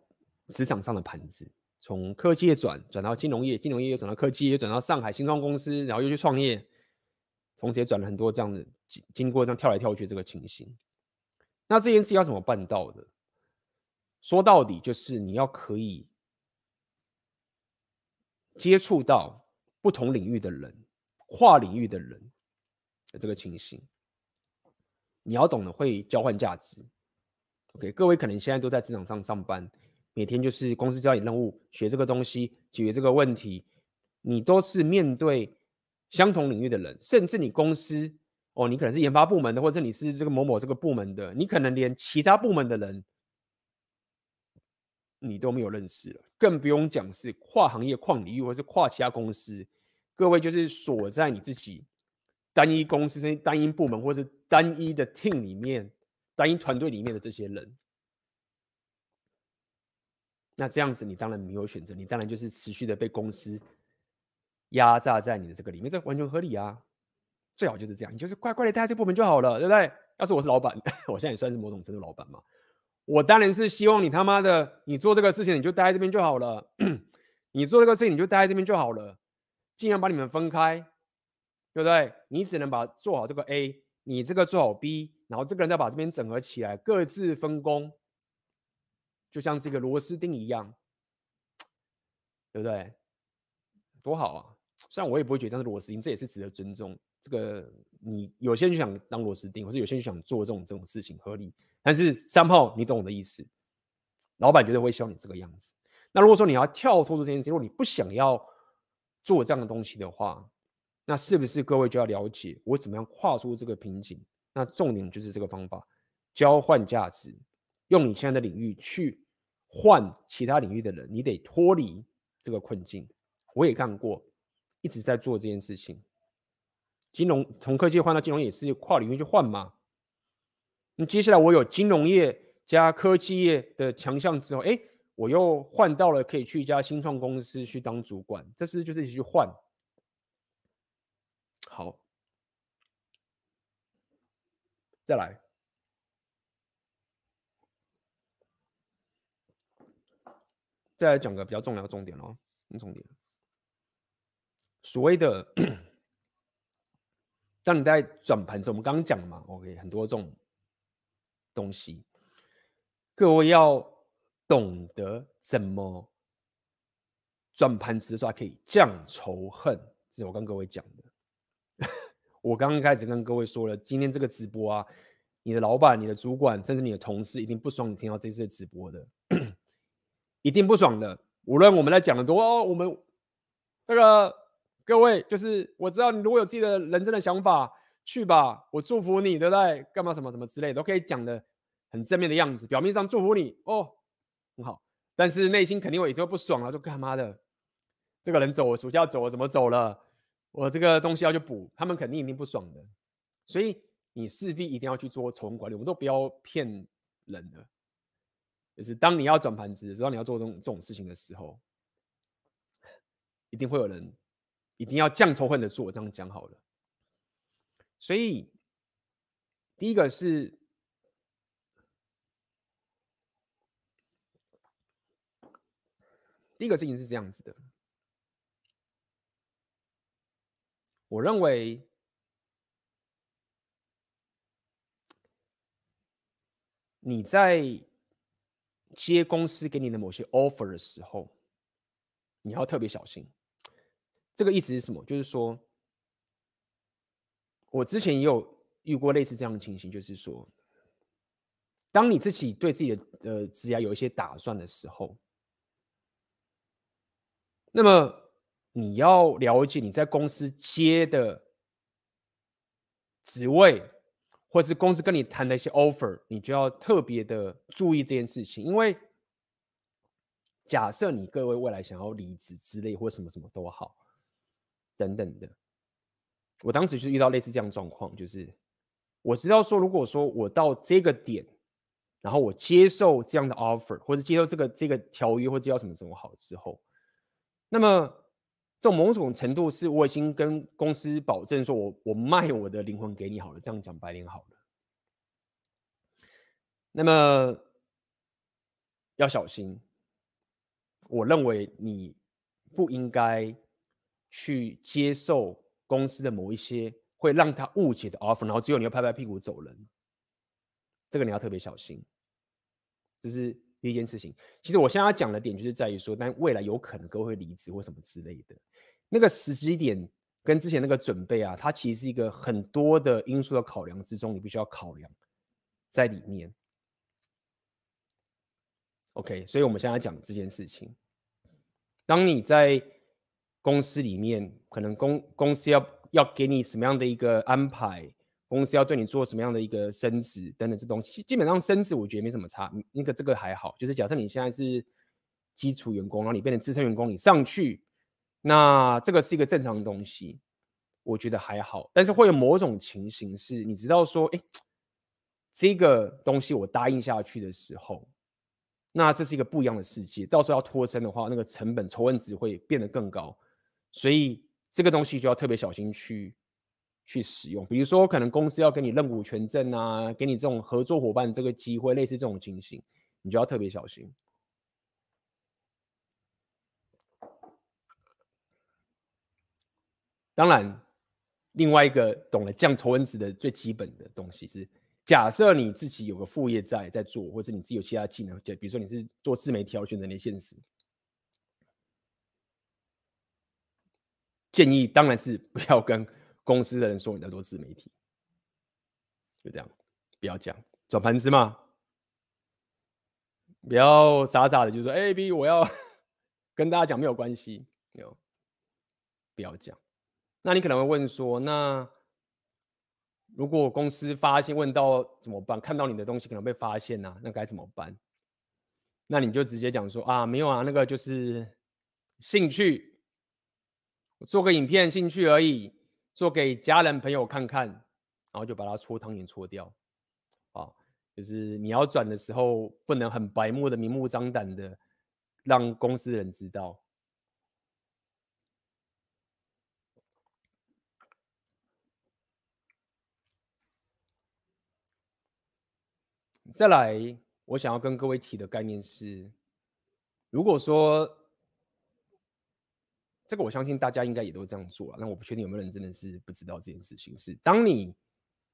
职场上的盘子，从科技业转转到金融业，金融业又转到科技，又转到上海新创公司，然后又去创业，同时也转了很多这样的经经过这样跳来跳去这个情形。那这件事要怎么办到的？说到底就是你要可以接触到。不同领域的人，跨领域的人的这个情形，你要懂得会交换价值。OK，各位可能现在都在职场上上班，每天就是公司交你任务，学这个东西，解决这个问题，你都是面对相同领域的人，甚至你公司哦，你可能是研发部门的，或者你是这个某某这个部门的，你可能连其他部门的人你都没有认识了。更不用讲是跨行业、跨领域，或是跨其他公司。各位就是锁在你自己单一公司、单一部门，或是单一的 team 里面、单一团队里面的这些人。那这样子，你当然没有选择，你当然就是持续的被公司压榨在你的这个里面，这完全合理啊。最好就是这样，你就是乖乖的待在这部门就好了，对不对？要是我是老板，我现在也算是某种程度老板嘛。我当然是希望你他妈的，你做这个事情你就待在这边就好了。你做这个事情你就待在这边就好了，尽量把你们分开，对不对？你只能把做好这个 A，你这个做好 B，然后这个人再把这边整合起来，各自分工，就像是一个螺丝钉一样，对不对？多好啊！虽然我也不会觉得这是螺丝钉，这也是值得尊重。这个你有些人就想当螺丝钉，或者有些人就想做这种这种事情，合理。但是三炮，你懂我的意思。老板绝对会希望你这个样子。那如果说你要跳脱出这件事，如果你不想要做这样的东西的话，那是不是各位就要了解我怎么样跨出这个瓶颈？那重点就是这个方法：交换价值，用你现在的领域去换其他领域的人，你得脱离这个困境。我也干过，一直在做这件事情。金融从科技换到金融也是跨领域去换嘛。那接下来我有金融业加科技业的强项之后，哎，我又换到了可以去一家新创公司去当主管，这是就是一起去换。好，再来，再来讲个比较重要的重点哦，重点，所谓的，当你在转盘子，我们刚刚讲了嘛，OK，很多这种。东西，各位要懂得怎么转盘子的时候，还可以降仇恨。这是我跟各位讲的。我刚刚开始跟各位说了，今天这个直播啊，你的老板、你的主管，甚至你的同事，一定不爽你听到这次的直播的，一定不爽的。无论我们在讲的多，我们这个各位，就是我知道你如果有自己的人生的想法。去吧，我祝福你，对不对？干嘛什么什么之类都可以讲的很正面的样子，表面上祝福你哦，很好，但是内心肯定会也就不爽了，说干嘛的？这个人走，我暑假走了，怎么走了？我这个东西要去补，他们肯定一定不爽的。所以你势必一定要去做仇恨管理，我们都不要骗人的，就是当你要转盘子的时候，你要做这种这种事情的时候，一定会有人一定要降仇恨的做，这样讲好了。所以，第一个是，第一个事情是这样子的。我认为，你在接公司给你的某些 offer 的时候，你要特别小心。这个意思是什么？就是说。我之前也有遇过类似这样的情形，就是说，当你自己对自己的呃职业有一些打算的时候，那么你要了解你在公司接的职位，或是公司跟你谈的一些 offer，你就要特别的注意这件事情，因为假设你各位未来想要离职之类，或什么什么都好，等等的。我当时就遇到类似这样状况，就是我知道说，如果说我到这个点，然后我接受这样的 offer，或者接受这个这个条约，或者接到什么什么好之后，那么这种某种程度是我已经跟公司保证说我，我我卖我的灵魂给你好了，这样讲白点好了。那么要小心，我认为你不应该去接受公司的某一些会让他误解的 offer，然后最后你要拍拍屁股走人，这个你要特别小心。这是第一件事情。其实我现在要讲的点就是在于说，但未来有可能各位会离职或什么之类的，那个时机点跟之前那个准备啊，它其实是一个很多的因素的考量之中，你必须要考量在里面。OK，所以我们现在讲这件事情。当你在公司里面，可能公公司要要给你什么样的一个安排，公司要对你做什么样的一个升职等等这东西，基本上升职我觉得没什么差，那个这个还好。就是假设你现在是基础员工，然后你变成资深员工，你上去，那这个是一个正常的东西，我觉得还好。但是会有某种情形是，你知道说，哎，这个东西我答应下去的时候。那这是一个不一样的世界，到时候要脱身的话，那个成本仇恨值会变得更高，所以这个东西就要特别小心去去使用。比如说，可能公司要给你认股权证啊，给你这种合作伙伴这个机会，类似这种情形，你就要特别小心。当然，另外一个懂得降仇恩值的最基本的东西是。假设你自己有个副业在在做，或者你自己有其他技能，就比如说你是做自媒体，要选择连线时，建议当然是不要跟公司的人说你在做自媒体，就这样，不要讲转盘子嘛，不要傻傻的就说 A B 我要 跟大家讲没有关系，有不要讲，那你可能会问说那。如果公司发现问到怎么办？看到你的东西可能被发现呐，那该怎么办？那你就直接讲说啊，没有啊，那个就是兴趣，做个影片兴趣而已，做给家人朋友看看，然后就把它搓汤圆搓掉。啊，就是你要转的时候，不能很白目的、明目张胆的让公司的人知道。再来，我想要跟各位提的概念是，如果说这个，我相信大家应该也都这样做了。那我不确定有没有人真的是不知道这件事情。是当你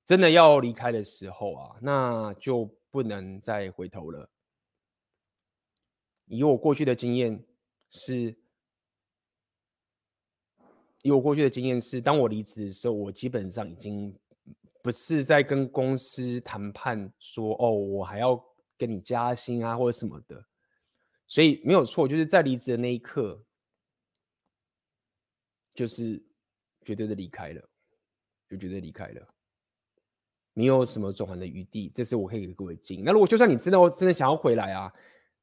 真的要离开的时候啊，那就不能再回头了。以我过去的经验是，以我过去的经验是，当我离职的时候，我基本上已经。不是在跟公司谈判说哦，我还要跟你加薪啊，或者什么的，所以没有错，就是在离职的那一刻，就是绝对的离开了，就绝对离开了，没有什么转换的余地。这是我可以给各位建议。那如果就算你真的真的想要回来啊，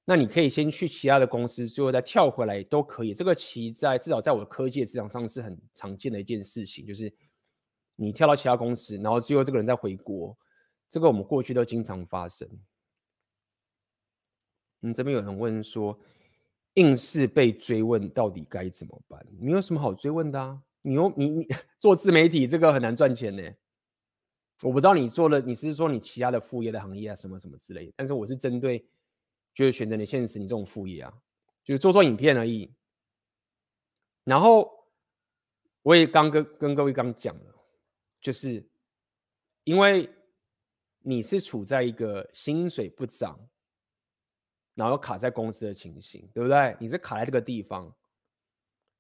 那你可以先去其他的公司，最后再跳回来都可以。这个其在至少在我的科技的市场上是很常见的一件事情，就是。你跳到其他公司，然后最后这个人再回国，这个我们过去都经常发生。嗯，这边有人问说，硬是被追问到底该怎么办？没有什么好追问的啊。你又你你 做自媒体这个很难赚钱呢。我不知道你做了，你是说你其他的副业的行业啊，什么什么之类。但是我是针对就是选择你现实你这种副业啊，就是做做影片而已。然后我也刚跟跟各位刚讲了。就是因为你是处在一个薪水不涨，然后卡在公司的情形，对不对？你是卡在这个地方，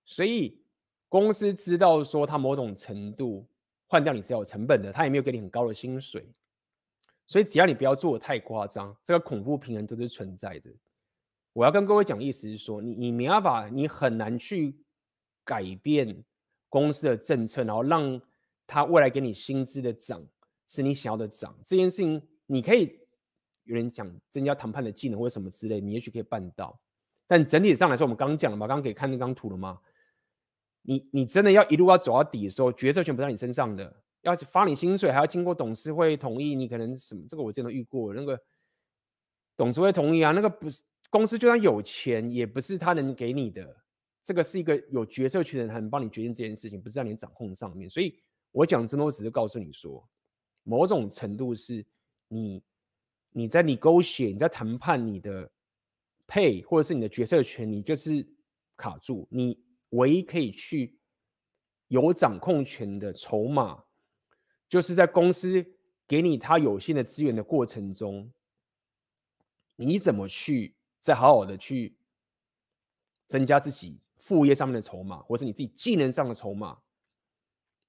所以公司知道说他某种程度换掉你是要有成本的，他也没有给你很高的薪水，所以只要你不要做的太夸张，这个恐怖平衡都是存在的。我要跟各位讲的意思是说，你你没办法，你很难去改变公司的政策，然后让。他未来给你薪资的涨是你想要的涨，这件事情你可以有人想增加谈判的技能或者什么之类，你也许可以办到。但整体上来说，我们刚刚讲了嘛，刚刚可以看那张图了吗？你你真的要一路要走到底的时候，决策权不在你身上的，要发你薪水，还要经过董事会同意，你可能什么这个我真的遇过，那个董事会同意啊，那个不是公司就算有钱，也不是他能给你的，这个是一个有决策权的人才能帮你决定这件事情，不是在你掌控上面。所以我讲真的，我只是告诉你说，某种程度是你你在 negotiate，你在谈判你的 pay 或者是你的决策权，你就是卡住，你唯一可以去有掌控权的筹码。就是在公司给你他有限的资源的过程中，你怎么去再好好的去增加自己副业上面的筹码，或是你自己技能上的筹码？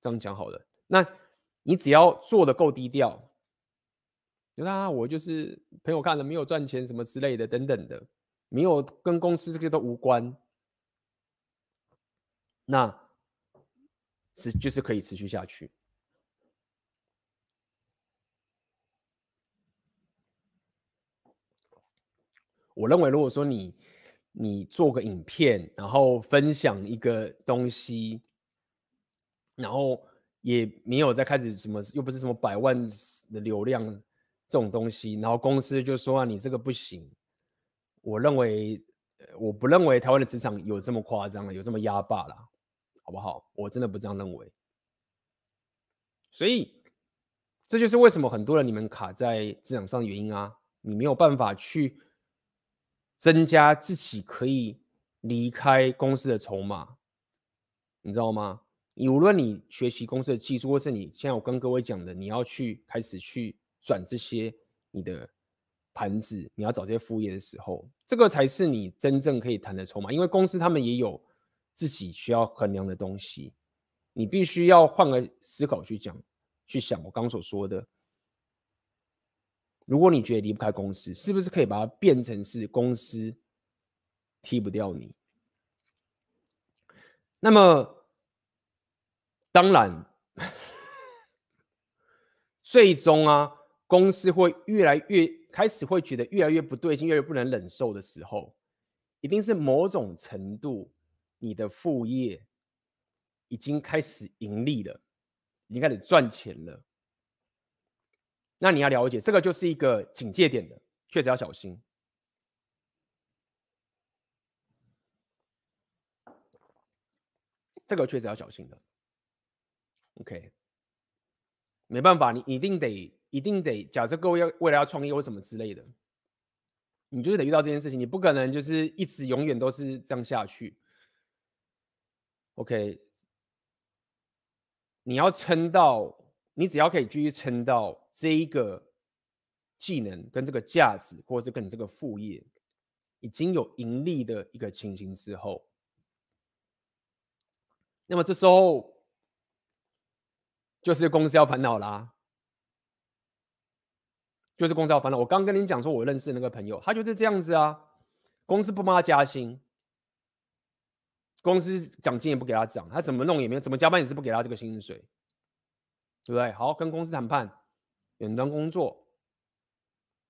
这样讲好了，那你只要做得够低调，那我就是朋友看了没有赚钱什么之类的等等的，没有跟公司这些都无关，那是就是可以持续下去。我认为，如果说你你做个影片，然后分享一个东西，然后也没有再开始什么，又不是什么百万的流量这种东西，然后公司就说啊，你这个不行。我认为，我不认为台湾的职场有这么夸张，有这么压霸啦，好不好？我真的不这样认为。所以，这就是为什么很多人你们卡在职场上的原因啊，你没有办法去。增加自己可以离开公司的筹码，你知道吗？你无论你学习公司的技术，或是你现在我跟各位讲的，你要去开始去转这些你的盘子，你要找这些副业的时候，这个才是你真正可以谈的筹码。因为公司他们也有自己需要衡量的东西，你必须要换个思考去讲，去想我刚所说的。如果你觉得离不开公司，是不是可以把它变成是公司踢不掉你？那么，当然，最终啊，公司会越来越开始会觉得越来越不对劲，越来越不能忍受的时候，一定是某种程度你的副业已经开始盈利了，已经开始赚钱了。那你要了解，这个就是一个警戒点的，确实要小心。这个确实要小心的。OK，没办法，你一定得，一定得。假设各位要未来要创业或什么之类的，你就是得遇到这件事情，你不可能就是一直永远都是这样下去。OK，你要撑到。你只要可以继续撑到这一个技能跟这个价值，或者是跟你这个副业已经有盈利的一个情形之后，那么这时候就是公司要烦恼啦，就是公司要烦恼。我刚跟你讲说，我认识那个朋友，他就是这样子啊，公司不帮他加薪，公司奖金也不给他涨，他怎么弄也没有，怎么加班也是不给他这个薪水。对不对？好，跟公司谈判，远端工作，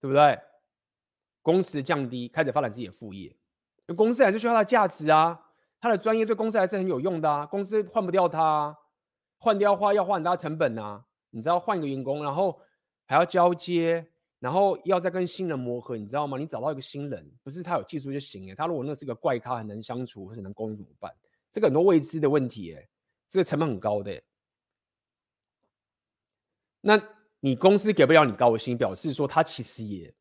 对不对？工时降低，开始发展自己的副业。公司还是需要他的价值啊，他的专业对公司还是很有用的啊。公司换不掉他啊，换掉花要花很大成本啊。你知道，换一个员工，然后还要交接，然后要再跟新人磨合，你知道吗？你找到一个新人，不是他有技术就行哎，他如果那是个怪咖，很难相处，或是能沟通怎么办？这个很多未知的问题哎，这个成本很高的。那你公司给不了你高薪，表示说他其实也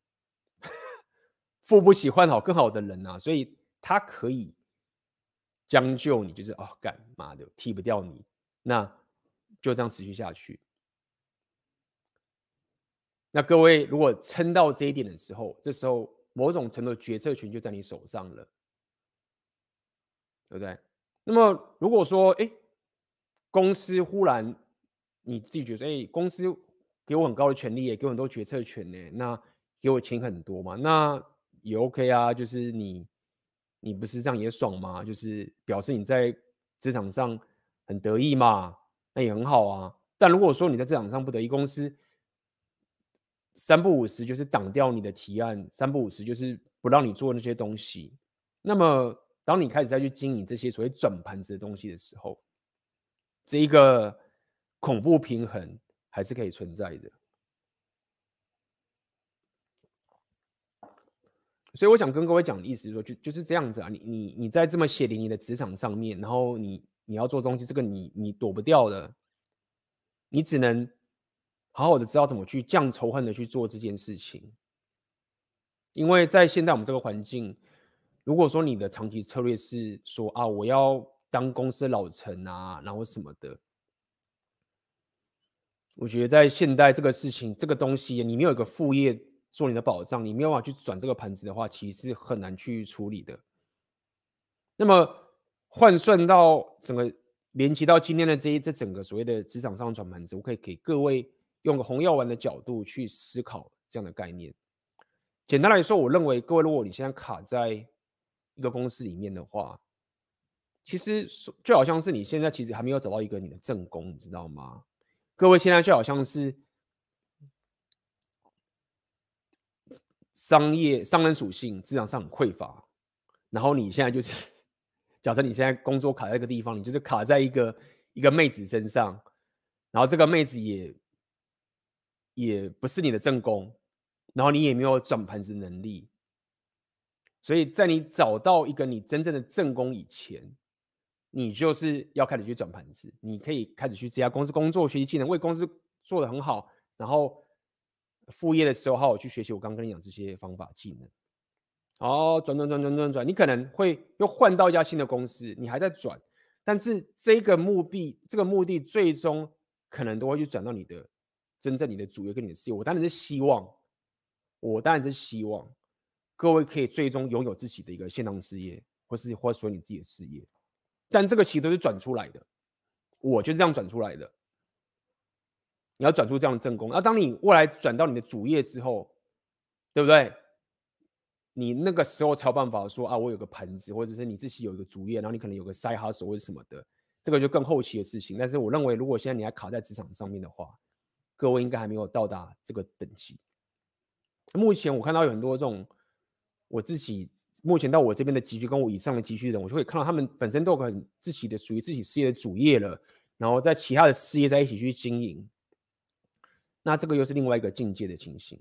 付不起换好更好的人啊，所以他可以将就你，就是哦，干嘛的踢不掉你，那就这样持续下去。那各位如果撑到这一点的时候，这时候某种程度决策权就在你手上了，对不对？那么如果说哎，公司忽然。你自己觉得，哎，公司给我很高的权利，也给我很多决策权呢，那给我钱很多嘛，那也 OK 啊，就是你，你不是这样也爽吗？就是表示你在职场上很得意嘛，那也很好啊。但如果说你在职场上不得意，公司三不五时就是挡掉你的提案，三不五时就是不让你做那些东西，那么当你开始再去经营这些所谓转盘子的东西的时候，这一个。恐怖平衡还是可以存在的。所以我想跟各位讲的意思是说，就就是这样子啊，你你你在这么血淋淋的职场上面，然后你你要做东西，这个你你躲不掉的，你只能好好的知道怎么去降仇恨的去做这件事情。因为在现在我们这个环境，如果说你的长期策略是说啊，我要当公司老臣啊，然后什么的，我觉得在现代这个事情，这个东西你没有一个副业。做你的保障，你没有办法去转这个盘子的话，其实是很难去处理的。那么换算到整个连接到今天的这一这整个所谓的职场上转盘子，我可以给各位用个红药丸的角度去思考这样的概念。简单来说，我认为各位，如果你现在卡在一个公司里面的话，其实就好像是你现在其实还没有找到一个你的正宫，你知道吗？各位现在就好像是。商业商人属性职场上很匮乏，然后你现在就是，假设你现在工作卡在一个地方，你就是卡在一个一个妹子身上，然后这个妹子也也不是你的正宫，然后你也没有转盘子能力，所以在你找到一个你真正的正宫以前，你就是要开始去转盘子，你可以开始去这家公司工作，学习技能，为公司做得很好，然后。副业的时候，好好去学习。我刚刚跟你讲这些方法技能。哦，转转转转转转，你可能会又换到一家新的公司，你还在转，但是这个目的，这个目的最终可能都会去转到你的真正你的主业跟你的事业。我当然是希望，我当然是希望各位可以最终拥有自己的一个线上事业，或是或者说你自己的事业。但这个其实都是转出来的，我就是这样转出来的。你要转出这样的正宫，那当你未来转到你的主业之后，对不对？你那个时候才有办法说啊，我有个盘子，或者是你自己有一个主业，然后你可能有个 side hustle 或者什么的，这个就更后期的事情。但是我认为，如果现在你还卡在职场上面的话，各位应该还没有到达这个等级。目前我看到有很多这种，我自己目前到我这边的集聚跟我以上的集聚的人，我就会看到他们本身都有很自己的属于自己事业的主业了，然后在其他的事业在一起去经营。那这个又是另外一个境界的情形。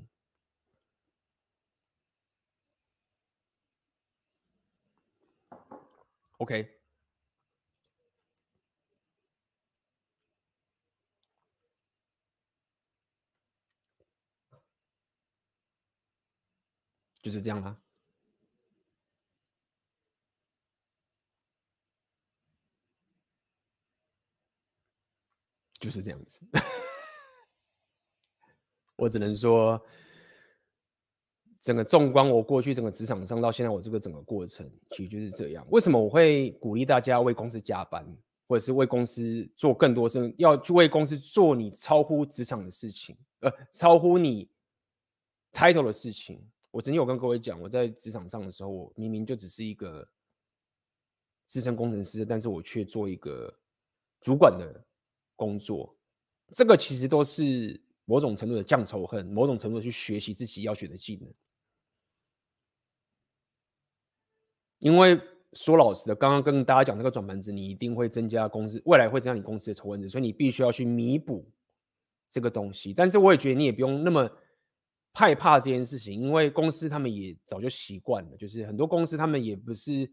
OK，就是这样啦，就是这样子。我只能说，整个纵观我过去整个职场上到现在我这个整个过程，其实就是这样。为什么我会鼓励大家为公司加班，或者是为公司做更多事，要去为公司做你超乎职场的事情，呃，超乎你 title 的事情。我曾经有跟各位讲，我在职场上的时候，我明明就只是一个资深工程师，但是我却做一个主管的工作，这个其实都是。某种程度的降仇恨，某种程度的去学习自己要学的技能。因为说老实的，刚刚跟大家讲这个转盘子，你一定会增加公司未来会增加你公司的仇恨值，所以你必须要去弥补这个东西。但是我也觉得你也不用那么害怕这件事情，因为公司他们也早就习惯了，就是很多公司他们也不是，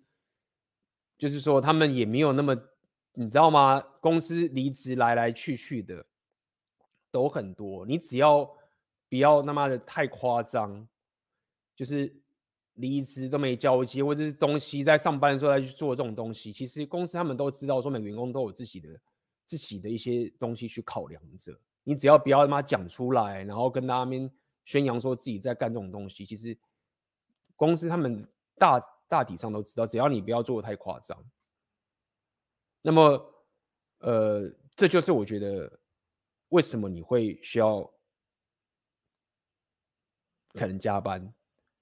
就是说他们也没有那么，你知道吗？公司离职来来去去的。都很多，你只要不要那么的太夸张，就是离职都没交接，或者是东西在上班的时候再去做这种东西。其实公司他们都知道，说每个员工都有自己的自己的一些东西去考量着。你只要不要他妈讲出来，然后跟他们宣扬说自己在干这种东西，其实公司他们大大体上都知道，只要你不要做的太夸张。那么，呃，这就是我觉得。为什么你会需要可能加班，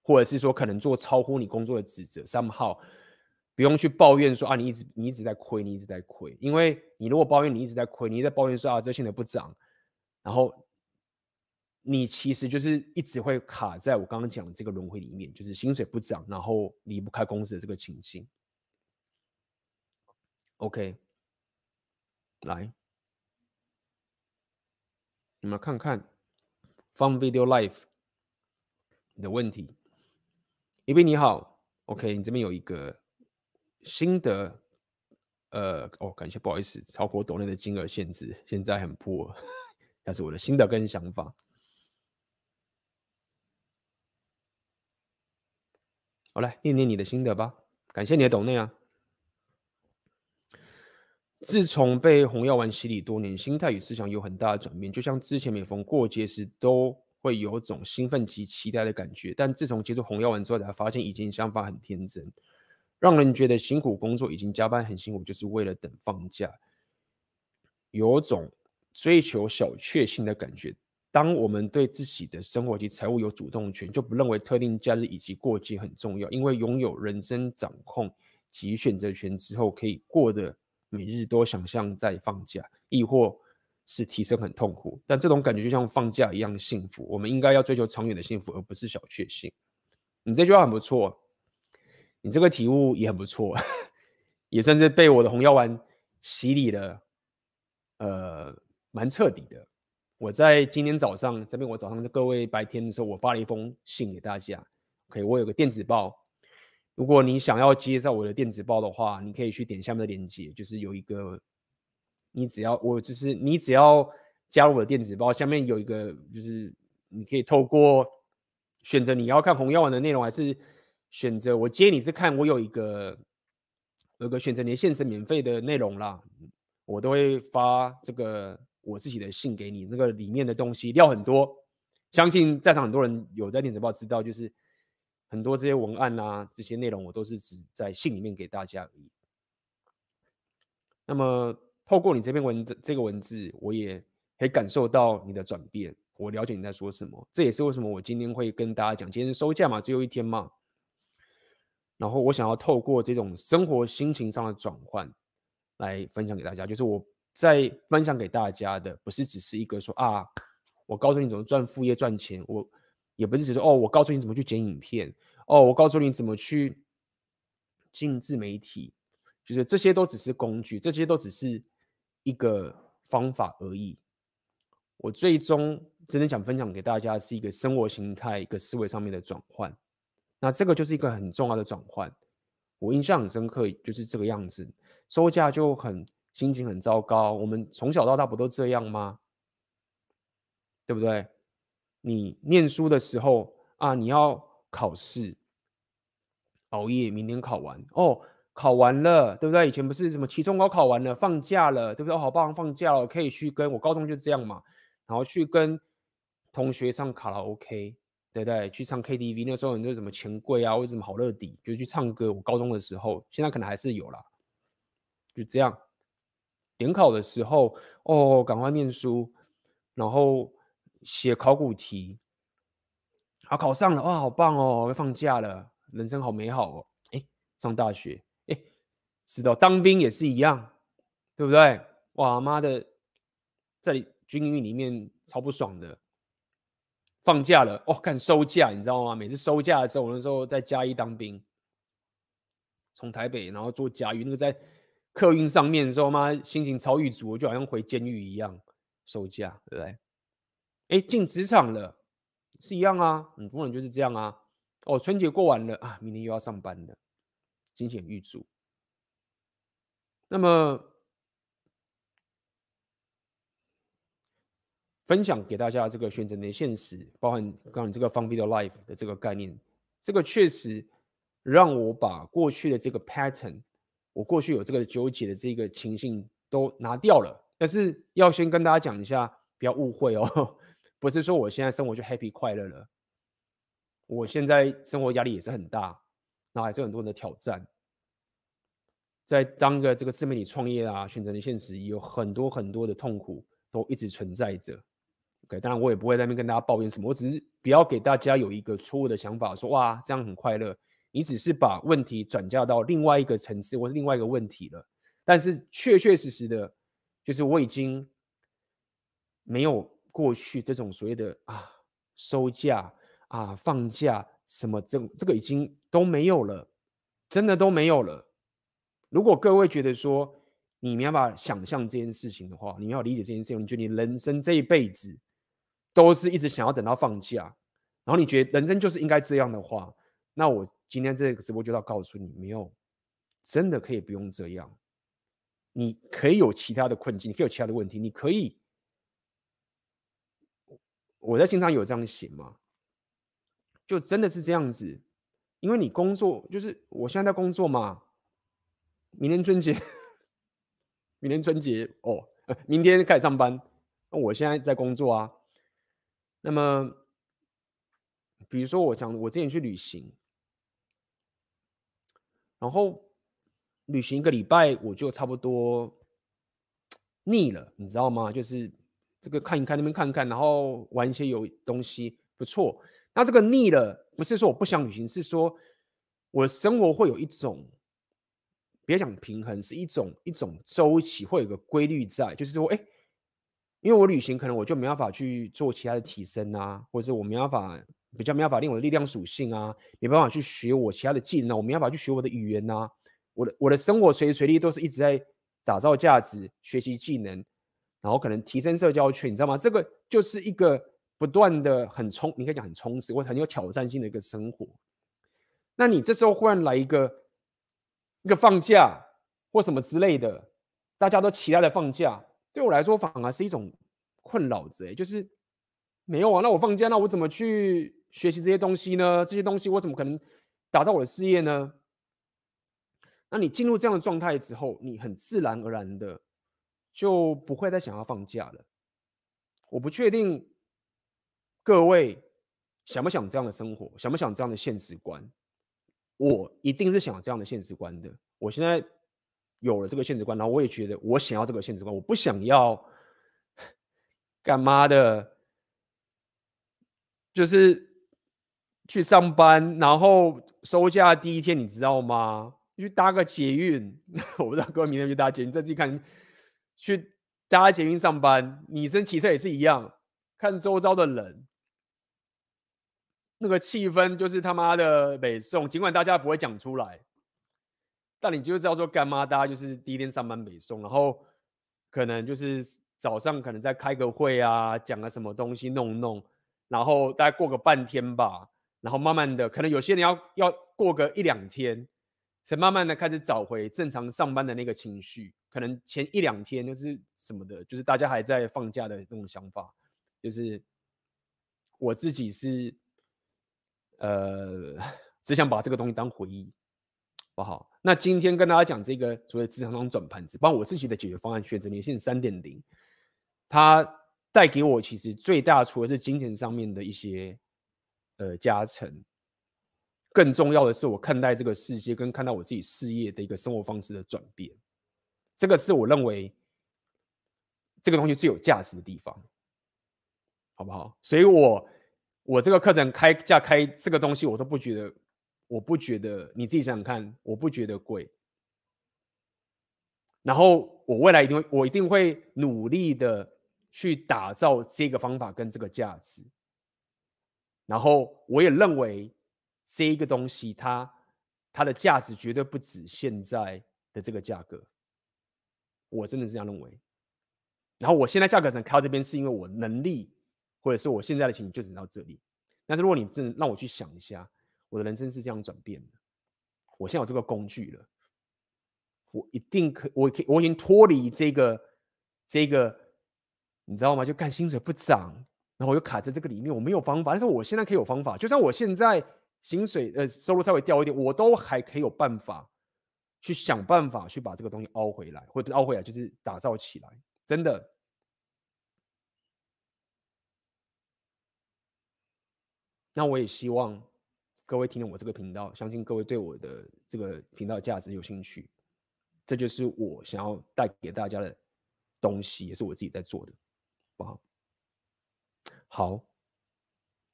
或者是说可能做超乎你工作的职责？somehow 不用去抱怨说啊，你一直你一直在亏，你一直在亏。因为你如果抱怨你一直在亏，你在抱怨说啊，这现在不涨，然后你其实就是一直会卡在我刚刚讲的这个轮回里面，就是薪水不涨，然后离不开公司的这个情形。OK，来。你们看看 Fun Video Life 的问题。一斌你好，OK，你这边有一个新的，呃，哦，感谢，不好意思，超过抖内的金额限制，现在很破，但是我的心得跟想法。好，来念念你的心得吧，感谢你的抖内啊。自从被红药丸洗礼多年，心态与思想有很大的转变。就像之前每逢过节时，都会有种兴奋及期待的感觉。但自从接触红药丸之后，才发现以前想法很天真，让人觉得辛苦工作已经加班很辛苦，就是为了等放假，有种追求小确幸的感觉。当我们对自己的生活及财务有主动权，就不认为特定假日以及过节很重要，因为拥有人生掌控及选择权之后，可以过得。每日都想象在放假，亦或是提升很痛苦，但这种感觉就像放假一样幸福。我们应该要追求长远的幸福，而不是小确幸。你这句话很不错，你这个体悟也很不错，也算是被我的红药丸洗礼了，呃，蛮彻底的。我在今天早上这边，我早上各位白天的时候，我发了一封信给大家。OK，我有个电子报。如果你想要接在我的电子报的话，你可以去点下面的链接，就是有一个，你只要我就是你只要加入我的电子报，下面有一个就是你可以透过选择你要看红药丸的内容，还是选择我接你是看我有一个有个选择连线是免费的内容啦，我都会发这个我自己的信给你，那个里面的东西料很多，相信在场很多人有在电子报知道，就是。很多这些文案啊，这些内容我都是只在信里面给大家而已。那么透过你这篇文，这个文字，我也可以感受到你的转变。我了解你在说什么，这也是为什么我今天会跟大家讲，今天收假嘛，只有一天嘛。然后我想要透过这种生活心情上的转换，来分享给大家。就是我在分享给大家的，不是只是一个说啊，我告诉你怎么赚副业赚钱，我。也不是只说哦，我告诉你怎么去剪影片，哦，我告诉你怎么去进自媒体，就是这些都只是工具，这些都只是一个方法而已。我最终真的想分享给大家是一个生活形态、一个思维上面的转换。那这个就是一个很重要的转换。我印象很深刻，就是这个样子，收价就很心情很糟糕。我们从小到大不都这样吗？对不对？你念书的时候啊，你要考试，熬夜，明天考完哦，考完了，对不对？以前不是什么期中考考完了，放假了，对不对？哦，好棒，放假了，可以去跟我高中就这样嘛，然后去跟同学上卡拉 OK，对不对？去唱 KTV，那时候很多什么钱柜啊，或者什么好乐迪，就去唱歌。我高中的时候，现在可能还是有啦，就这样。联考的时候，哦，赶快念书，然后。写考古题，啊，考上了哇，好棒哦！要放假了，人生好美好哦。哎，上大学，哎，知道当兵也是一样，对不对？哇妈的，在军营里面超不爽的。放假了哦，看收假，你知道吗？每次收假的时候，我那时候在嘉义当兵，从台北然后坐嘉义，那个在客运上面的时候，妈心情超郁卒，就好像回监狱一样。收假，对不对？哎，进职场了，是一样啊，很多人就是这样啊。哦，春节过完了啊，明天又要上班了，心情郁卒。那么，分享给大家这个选择的现实，包含刚刚你这个方 u n Life 的这个概念，这个确实让我把过去的这个 pattern，我过去有这个纠结的这个情形都拿掉了。但是要先跟大家讲一下，不要误会哦。不是说我现在生活就 happy 快乐了，我现在生活压力也是很大，那还是有很多人的挑战，在当个这个自媒体创业啊，选择的现实有很多很多的痛苦都一直存在着。OK，当然我也不会在那边跟大家抱怨什么，我只是不要给大家有一个错误的想法，说哇这样很快乐，你只是把问题转嫁到另外一个层次或是另外一个问题了。但是确确实实的，就是我已经没有。过去这种所谓的啊收假啊放假什么这这个已经都没有了，真的都没有了。如果各位觉得说你没办法想象这件事情的话，你要理解这件事情，你觉得你人生这一辈子都是一直想要等到放假，然后你觉得人生就是应该这样的话，那我今天这个直播就要告诉你，没有，真的可以不用这样。你可以有其他的困境，你可以有其他的问题，你可以。我在信上有这样写吗？就真的是这样子，因为你工作就是我现在在工作嘛。明天春节，明天春节哦，明天开始上班。那我现在在工作啊。那么，比如说我讲，我之前去旅行，然后旅行一个礼拜，我就差不多腻了，你知道吗？就是这个看一看，那边看看，然后玩一些有东西，不错。那这个腻了，不是说我不想旅行，是说我生活会有一种。别讲平衡，是一种一种周期，会有个规律在，就是说，哎，因为我旅行，可能我就没办法去做其他的提升啊，或者是我没办法比较没办法练我的力量属性啊，没办法去学我其他的技能，我没办法去学我的语言啊，我的我的生活随时随地都是一直在打造价值、学习技能，然后可能提升社交圈，你知道吗？这个就是一个不断的很充，你可以讲很充实或很有挑战性的一个生活。那你这时候忽然来一个。一个放假或什么之类的，大家都期待的放假，对我来说反而是一种困扰子。哎，就是没有啊，那我放假，那我怎么去学习这些东西呢？这些东西我怎么可能打造我的事业呢？那你进入这样的状态之后，你很自然而然的就不会再想要放假了。我不确定各位想不想这样的生活，想不想这样的现实观。我一定是想这样的现实观的。我现在有了这个现实观，然后我也觉得我想要这个现实观。我不想要干嘛的，就是去上班，然后收假第一天，你知道吗？去搭个捷运，我不知道各位明天去搭捷运，你再自己看。去搭捷运上班，女生骑车也是一样，看周遭的人。那个气氛就是他妈的北宋，尽管大家不会讲出来，但你就知道说干嘛？大家就是第一天上班北宋，然后可能就是早上可能再开个会啊，讲个什么东西弄弄，然后大概过个半天吧，然后慢慢的，可能有些人要要过个一两天，才慢慢的开始找回正常上班的那个情绪。可能前一两天就是什么的，就是大家还在放假的这种想法，就是我自己是。呃，只想把这个东西当回忆，不好。那今天跟大家讲这个所谓职场中转盘子，帮我自己的解决方案，选择年限三点零，它带给我其实最大，除了是金钱上面的一些呃加成，更重要的是我看待这个世界跟看待我自己事业的一个生活方式的转变，这个是我认为这个东西最有价值的地方，好不好？所以我。我这个课程开价开这个东西，我都不觉得，我不觉得，你自己想想看，我不觉得贵。然后我未来一定会，我一定会努力的去打造这个方法跟这个价值。然后我也认为这一个东西它，它的价值绝对不止现在的这个价格。我真的是这样认为。然后我现在价格能开到这边，是因为我能力。或者是我现在的情景就只能到这里，但是如果你真的让我去想一下，我的人生是这样转变的，我现在有这个工具了，我一定可，我可以，我已经脱离这个这个，你知道吗？就干薪水不涨，然后我又卡在这个里面，我没有方法。但是我现在可以有方法，就算我现在薪水呃收入稍微掉一点，我都还可以有办法去想办法去把这个东西凹回来，或者凹回来就是打造起来，真的。那我也希望各位听了我这个频道，相信各位对我的这个频道价值有兴趣，这就是我想要带给大家的东西，也是我自己在做的，好不好？好，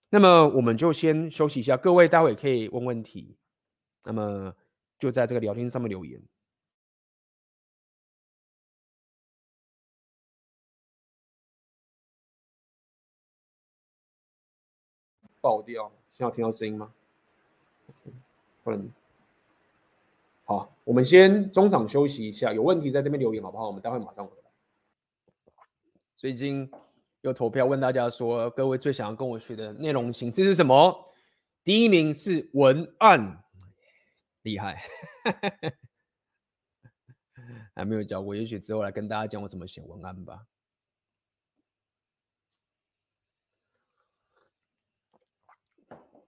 那么我们就先休息一下，各位待会可以问问题，那么就在这个聊天上面留言。爆掉！现在听到声音吗？不能。好，我们先中场休息一下，有问题在这边留言好不好？我们待会马上回来。最近又投票问大家说，各位最想要跟我学的内容形式是什么？第一名是文案，厉害，还没有教过，也许之后来跟大家讲我怎么写文案吧。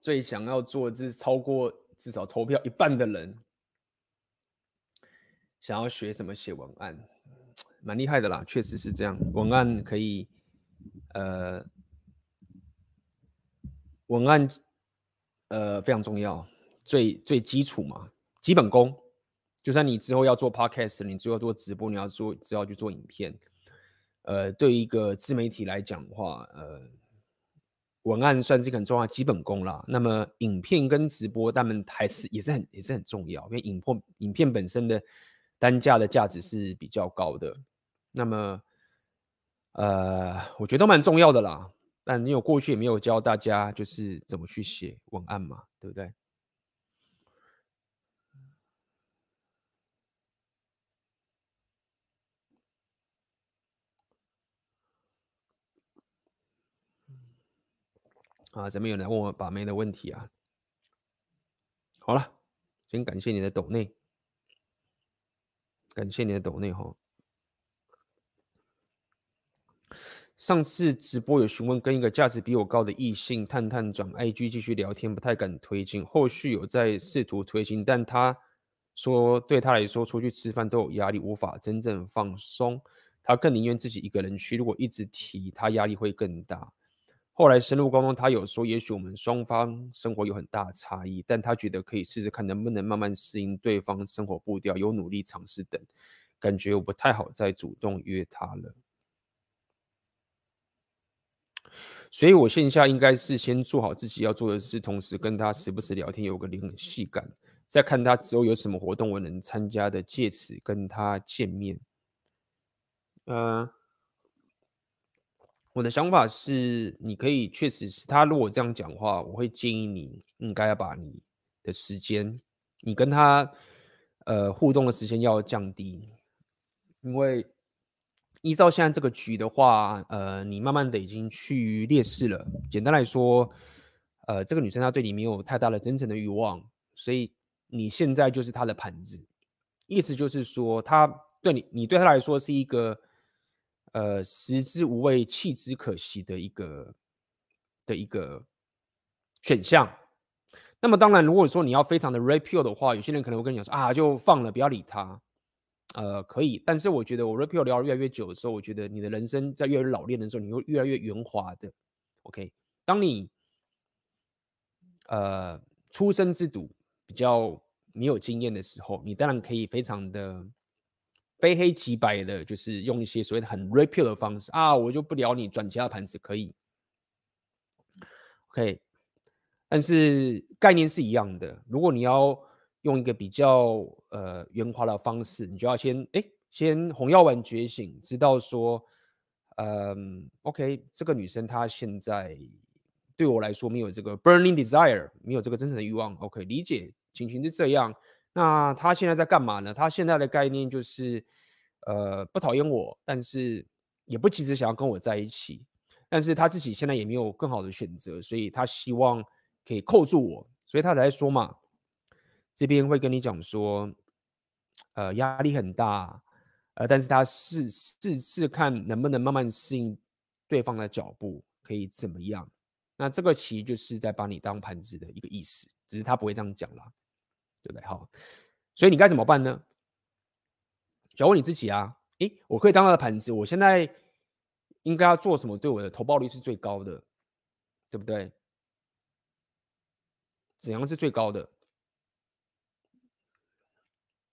最想要做的是超过至少投票一半的人，想要学什么写文案，蛮厉害的啦，确实是这样。文案可以，呃，文案呃非常重要，最最基础嘛，基本功。就算你之后要做 podcast，你之后做直播，你要做，只要去做影片，呃，对于一个自媒体来讲的话，呃。文案算是一个很重要的基本功啦。那么影片跟直播，他们还是也是很也是很重要，因为影片影片本身的单价的价值是比较高的。那么，呃，我觉得都蛮重要的啦。但因为我过去也没有教大家就是怎么去写文案嘛，对不对？啊，这边有人问我把妹的问题啊。好了，先感谢你的抖内，感谢你的抖内哈。上次直播有询问跟一个价值比我高的异性探探转 IG 继续聊天，不太敢推进。后续有在试图推进，但他说对他来说出去吃饭都有压力，无法真正放松。他更宁愿自己一个人去，如果一直提，他压力会更大。后来深入沟通，他有说，也许我们双方生活有很大差异，但他觉得可以试试看能不能慢慢适应对方生活步调，有努力尝试等。感觉我不太好再主动约他了，所以我线下应该是先做好自己要做的事，同时跟他时不时聊天，有个联系感，再看他之后有什么活动我能参加的，借此跟他见面。呃。我的想法是，你可以确实是他如果这样讲话，我会建议你应该要把你的时间，你跟他呃互动的时间要降低，因为依照现在这个局的话，呃，你慢慢的已经趋于劣势了。简单来说，呃，这个女生她对你没有太大的真诚的欲望，所以你现在就是她的盘子，意思就是说，她对你，你对她来说是一个。呃，食之无味，弃之可惜的一个的一个选项。那么，当然，如果说你要非常的 repeal 的话，有些人可能会跟你讲说啊，就放了，不要理他。呃，可以，但是我觉得我 repeal 聊得越来越久的时候，我觉得你的人生在越来越老练的时候，你会越来越圆滑的。OK，当你呃初生之犊比较没有经验的时候，你当然可以非常的。非黑即白的，就是用一些所谓的很 repeal 的方式啊，我就不聊你，转其他盘子可以，OK，但是概念是一样的。如果你要用一个比较呃圆滑的方式，你就要先哎，先红药丸觉醒，知道说，嗯，OK，这个女生她现在对我来说没有这个 burning desire，没有这个真诚的欲望，OK，理解情形是这样。那他现在在干嘛呢？他现在的概念就是，呃，不讨厌我，但是也不急着想要跟我在一起。但是他自己现在也没有更好的选择，所以他希望可以扣住我，所以他才说嘛，这边会跟你讲说，呃，压力很大，呃，但是他试试试看能不能慢慢适应对方的脚步，可以怎么样？那这个其实就是在把你当盘子的一个意思，只是他不会这样讲啦。对不对？好，所以你该怎么办呢？想问你自己啊，诶，我可以当他的盘子，我现在应该要做什么？对我的投报率是最高的，对不对？怎样是最高的？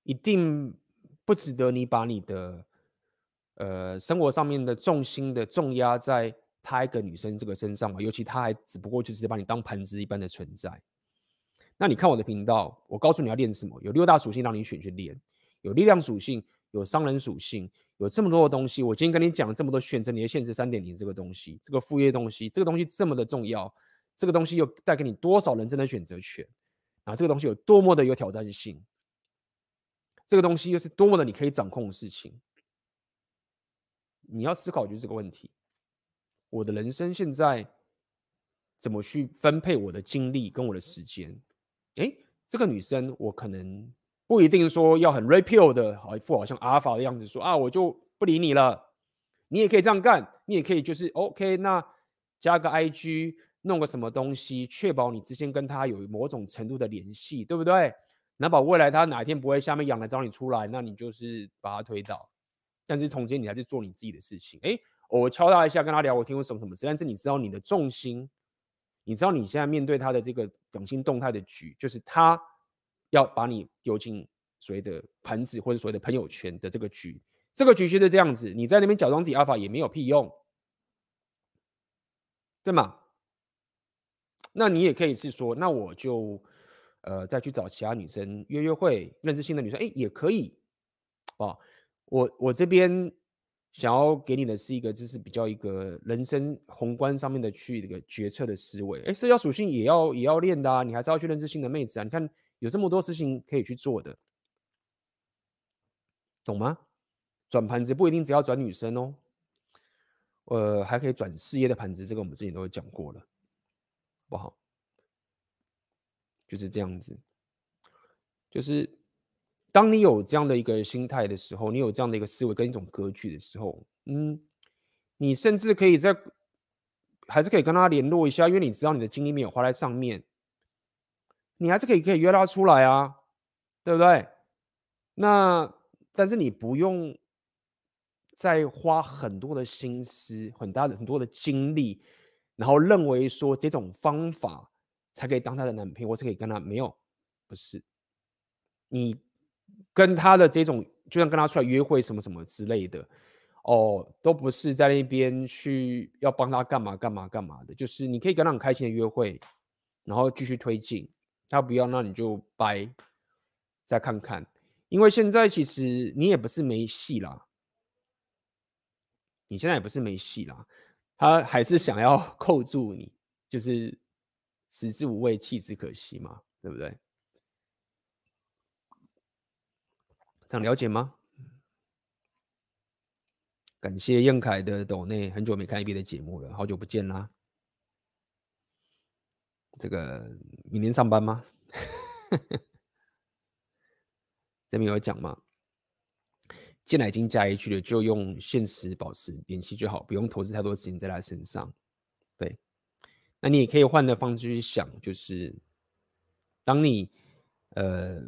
一定不值得你把你的呃生活上面的重心的重压在他一个女生这个身上嘛，尤其他还只不过就是把你当盘子一般的存在。那你看我的频道，我告诉你要练什么？有六大属性让你选去练，有力量属性，有商人属性，有这么多的东西。我今天跟你讲这么多，选择你的现实三点零这个东西，这个副业东西，这个东西这么的重要，这个东西又带给你多少人生的选择权？啊，这个东西有多么的有挑战性？这个东西又是多么的你可以掌控的事情？你要思考就是这个问题。我的人生现在怎么去分配我的精力跟我的时间？诶，这个女生我可能不一定说要很 repeal 的，好一副好像阿尔法的样子说啊，我就不理你了。你也可以这样干，你也可以就是 OK，那加个 IG，弄个什么东西，确保你之间跟他有某种程度的联系，对不对？难保未来他哪一天不会下面痒来找你出来，那你就是把他推倒。但是从前你还是做你自己的事情。诶，我敲他一下，跟他聊，我听过什么什么事。但是你知道你的重心，你知道你现在面对他的这个两心动态的局，就是他要把你丢进所谓的盘子或者所谓的朋友圈的这个局。这个局就是这样子，你在那边假装自己阿法也没有屁用，对吗？那你也可以是说，那我就呃再去找其他女生约约会，认识新的女生，哎，也可以啊。我我这边想要给你的是一个，就是比较一个人生宏观上面的去一个决策的思维。哎，社交属性也要也要练的啊，你还是要去认识新的妹子啊。你看有这么多事情可以去做的，懂吗？转盘子不一定只要转女生哦，呃，还可以转事业的盘子，这个我们之前都有讲过了。不好，就是这样子。就是当你有这样的一个心态的时候，你有这样的一个思维跟一种格局的时候，嗯，你甚至可以在还是可以跟他联络一下，因为你知道你的精力没有花在上面，你还是可以可以约他出来啊，对不对？那但是你不用再花很多的心思、很大的很多的精力。然后认为说这种方法才可以当他的男朋友，或是可以跟他没有，不是，你跟他的这种，就像跟他出来约会什么什么之类的，哦，都不是在那边去要帮他干嘛干嘛干嘛的，就是你可以跟他很开心的约会，然后继续推进，他不要那你就掰，再看看，因为现在其实你也不是没戏啦，你现在也不是没戏啦。他还是想要 扣住你，就是食之无味，弃之可惜嘛，对不对？想了解吗？感谢燕凯的抖内，很久没看一遍的节目了，好久不见啦。这个明天上班吗？这边有讲吗？进来已经加一句了，就用现实保持联系就好，不用投资太多时间在他身上。对，那你也可以换的方式去想，就是当你呃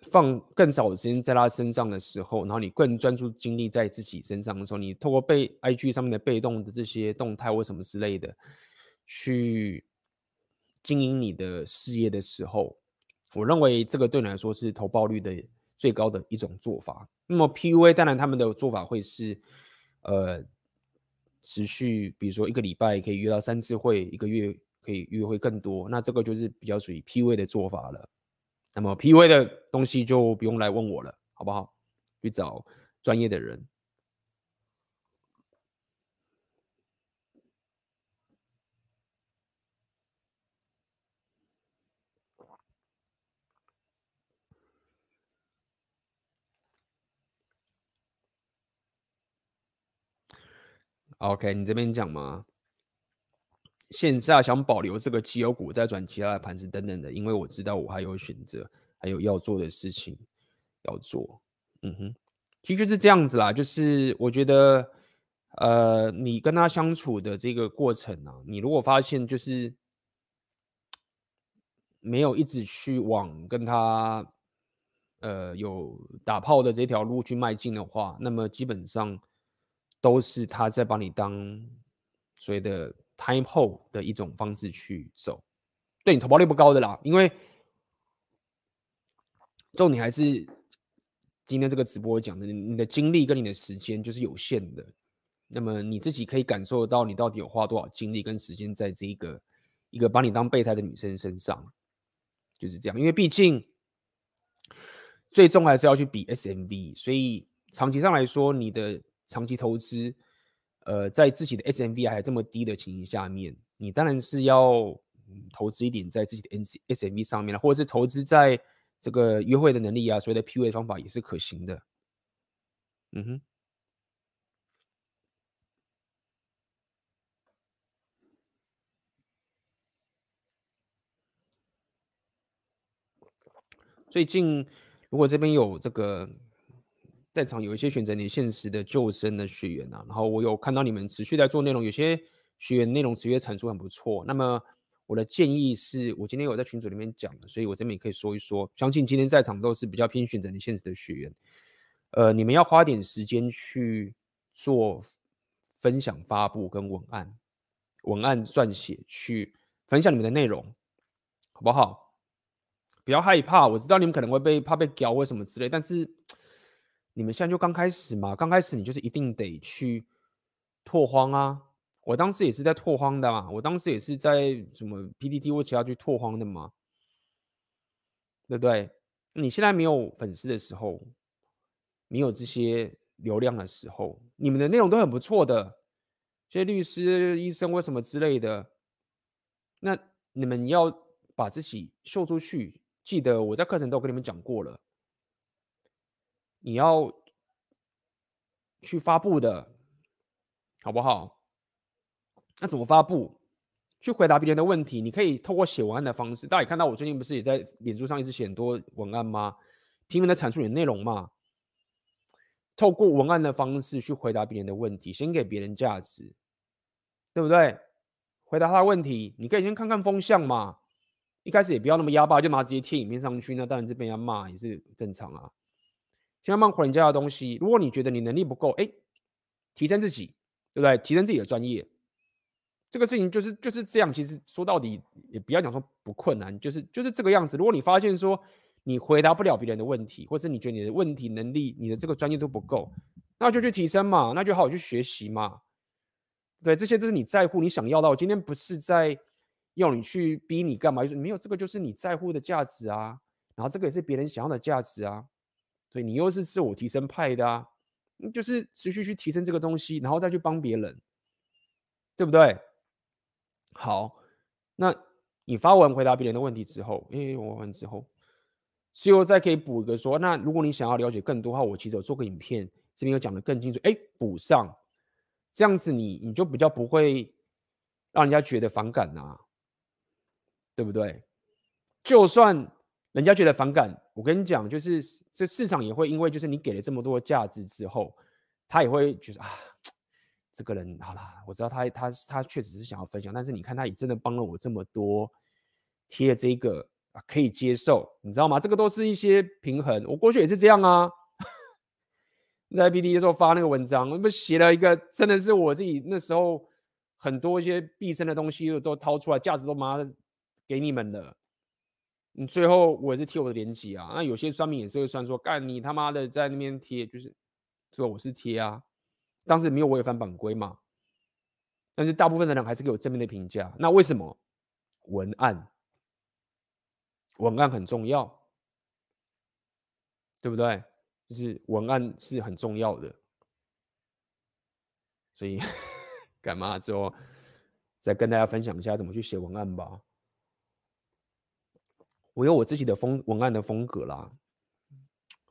放更少的时间在他身上的时候，然后你更专注精力在自己身上的时候，你透过被 IG 上面的被动的这些动态或什么之类的去经营你的事业的时候，我认为这个对你来说是投报率的。最高的一种做法。那么 PUA 当然他们的做法会是，呃，持续，比如说一个礼拜可以约到三次会，一个月可以约会更多。那这个就是比较属于 PUA 的做法了。那么 PUA 的东西就不用来问我了，好不好？去找专业的人。OK，你这边讲吗？线下想保留这个绩优股，再转其他的盘子等等的，因为我知道我还有选择，还有要做的事情要做。嗯哼，其实就是这样子啦。就是我觉得，呃，你跟他相处的这个过程啊，你如果发现就是没有一直去往跟他呃有打炮的这条路去迈进的话，那么基本上。都是他在帮你当所谓的 time hold 的一种方式去走，对你投报率不高的啦，因为重点还是今天这个直播讲的，你的精力跟你的时间就是有限的，那么你自己可以感受到你到底有花多少精力跟时间在这一个一个把你当备胎的女生身上，就是这样，因为毕竟最终还是要去比 SMV，所以长期上来说你的。长期投资呃在自己的 smv 还这么低的情形下面你当然是要投资一点在自己的 smv 上面了或者是投资在这个约会的能力啊所谓的 pua 方法也是可行的。嗯哼。最近如果这边有这个在场有一些选择你现实的救生的学员啊，然后我有看到你们持续在做内容，有些学员内容持续产出很不错。那么我的建议是，我今天有在群组里面讲的，所以我这边也可以说一说。相信今天在场都是比较偏选择你现实的学员，呃，你们要花点时间去做分享、发布跟文案、文案撰写，去分享你们的内容，好不好？不要害怕，我知道你们可能会被怕被屌或什么之类，但是你们现在就刚开始嘛，刚开始你就是一定得去拓荒啊！我当时也是在拓荒的嘛，我当时也是在什么 PDT 或其他去拓荒的嘛，对不对？你现在没有粉丝的时候，没有这些流量的时候，你们的内容都很不错的，这些律师、医生或什么之类的，那你们要把自己秀出去。记得我在课程都跟你们讲过了，你要去发布的，好不好？那怎么发布？去回答别人的问题，你可以透过写文案的方式。大家也看到我最近不是也在脸书上一直写很多文案吗？拼命的阐述你的内容嘛。透过文案的方式去回答别人的问题，先给别人价值，对不对？回答他的问题，你可以先看看风向嘛。一开始也不要那么压霸，就把它直接贴影片上去，那当然这边要骂也是正常啊。先要慢慢回人家的东西。如果你觉得你能力不够，哎，提升自己，对不对？提升自己的专业，这个事情就是就是这样。其实说到底，也不要讲说不困难，就是就是这个样子。如果你发现说你回答不了别人的问题，或者你觉得你的问题能力、你的这个专业都不够，那就去提升嘛，那就好好去学习嘛。对，这些就是你在乎、你想要到。我今天不是在。要你去逼你干嘛？就是没有这个，就是你在乎的价值啊。然后这个也是别人想要的价值啊。所以你又是自我提升派的啊，就是持续去提升这个东西，然后再去帮别人，对不对？好，那你发文回答别人的问题之后，哎，我完之后，最后再可以补一个说，那如果你想要了解更多的话，我其实有做个影片，这边有讲得更清楚，哎，补上，这样子你你就比较不会让人家觉得反感啊。对不对？就算人家觉得反感，我跟你讲，就是这市场也会因为就是你给了这么多价值之后，他也会觉得啊，这个人好啦，我知道他他他确实是想要分享，但是你看他也真的帮了我这么多，贴了这个啊可以接受，你知道吗？这个都是一些平衡。我过去也是这样啊，在 PTT 的时候发那个文章，我不写了一个，真的是我自己那时候很多一些毕生的东西都掏出来，价值都妈的。给你们的，你最后我也是贴我的链接啊。那有些酸民也是会算说，干你他妈的在那边贴，就是说我是贴啊。当时没有违反版规嘛，但是大部分的人还是给我正面的评价。那为什么？文案，文案很重要，对不对？就是文案是很重要的，所以 干嘛之后再跟大家分享一下怎么去写文案吧。我有我自己的风文案的风格啦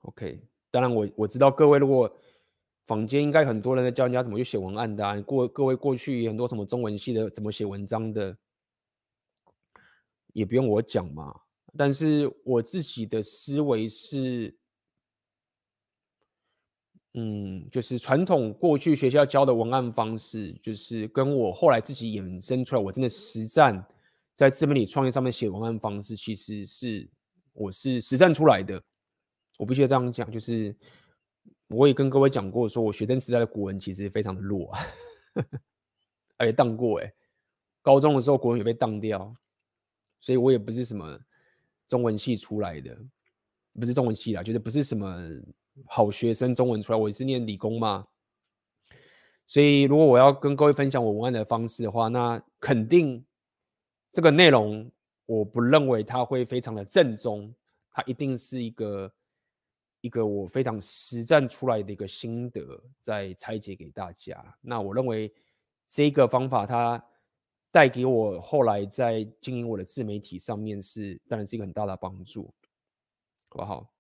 ，OK，当然我我知道各位如果坊间应该很多人在教人家怎么去写文案的啊，过各位过去很多什么中文系的怎么写文章的，也不用我讲嘛。但是我自己的思维是，嗯，就是传统过去学校教的文案方式，就是跟我后来自己衍生出来，我真的实战。在自媒体创业上面写文案方式，其实是我是实战出来的。我必须要这样讲，就是我也跟各位讲过，说我学生时代的古文其实非常的弱啊，而且当过哎，高中的时候国文也被当掉，所以我也不是什么中文系出来的，不是中文系啦，就是不是什么好学生，中文出来，我也是念理工嘛。所以如果我要跟各位分享我文案的方式的话，那肯定。这个内容我不认为它会非常的正宗，它一定是一个一个我非常实战出来的一个心得，在拆解给大家。那我认为这个方法它带给我后来在经营我的自媒体上面是当然是一个很大的帮助，好不好？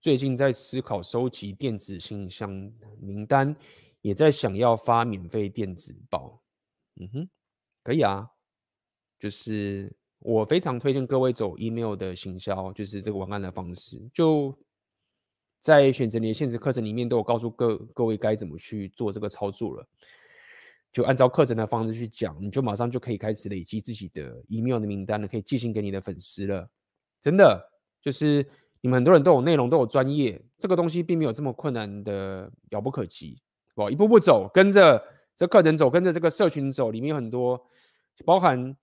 最近在思考收集电子信箱名单，也在想要发免费电子报。嗯哼，可以啊，就是我非常推荐各位走 email 的行销，就是这个文案的方式。就在选择你的限时课程里面，都有告诉各各位该怎么去做这个操作了。就按照课程的方式去讲，你就马上就可以开始累积自己的 email 的名单了，可以寄信给你的粉丝了。真的，就是。你们很多人都有内容，都有专业，这个东西并没有这么困难的遥不可及，一步步走，跟着这课程走，跟着这个社群走，里面有很多，包含，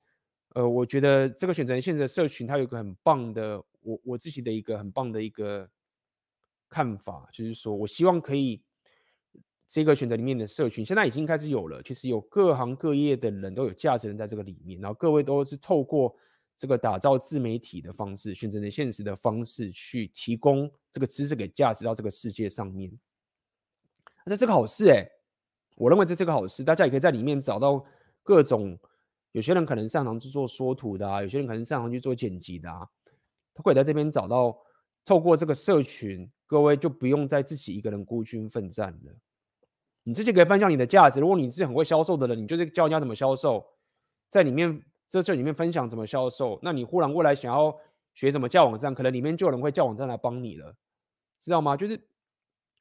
呃，我觉得这个选择现在的社群，它有一个很棒的，我我自己的一个很棒的一个看法，就是说我希望可以这个选择里面的社群，现在已经开始有了，其实有各行各业的人都有价值人在这个里面，然后各位都是透过。这个打造自媒体的方式，选择的现实的方式，去提供这个知识给价值到这个世界上面，这是个好事哎，我认为这是个好事，大家也可以在里面找到各种，有些人可能擅长去做缩图的啊，有些人可能擅长去做剪辑的啊，都可以在这边找到，透过这个社群，各位就不用再自己一个人孤军奋战了，你自己可以分享你的价值，如果你是很会销售的人，你就是教人家怎么销售，在里面。这这里面分享怎么销售，那你忽然未来想要学怎么架网站，可能里面就有人会架网站来帮你了，知道吗？就是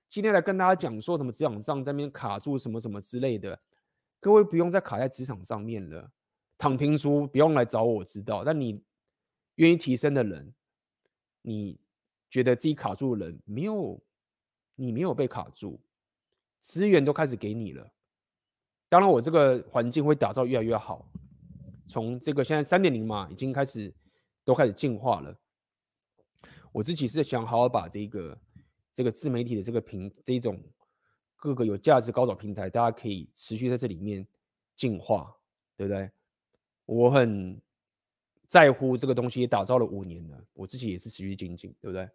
今天来跟大家讲说什么职场上在那边卡住什么什么之类的，各位不用再卡在职场上面了，躺平族不用来找我，我知道。但你愿意提升的人，你觉得自己卡住的人没有，你没有被卡住，资源都开始给你了。当然，我这个环境会打造越来越好。从这个现在三点零嘛，已经开始都开始进化了。我自己是想好好把这个这个自媒体的这个平这种各个有价值高找平台，大家可以持续在这里面进化，对不对？我很在乎这个东西，打造了五年了，我自己也是持续精进，对不对？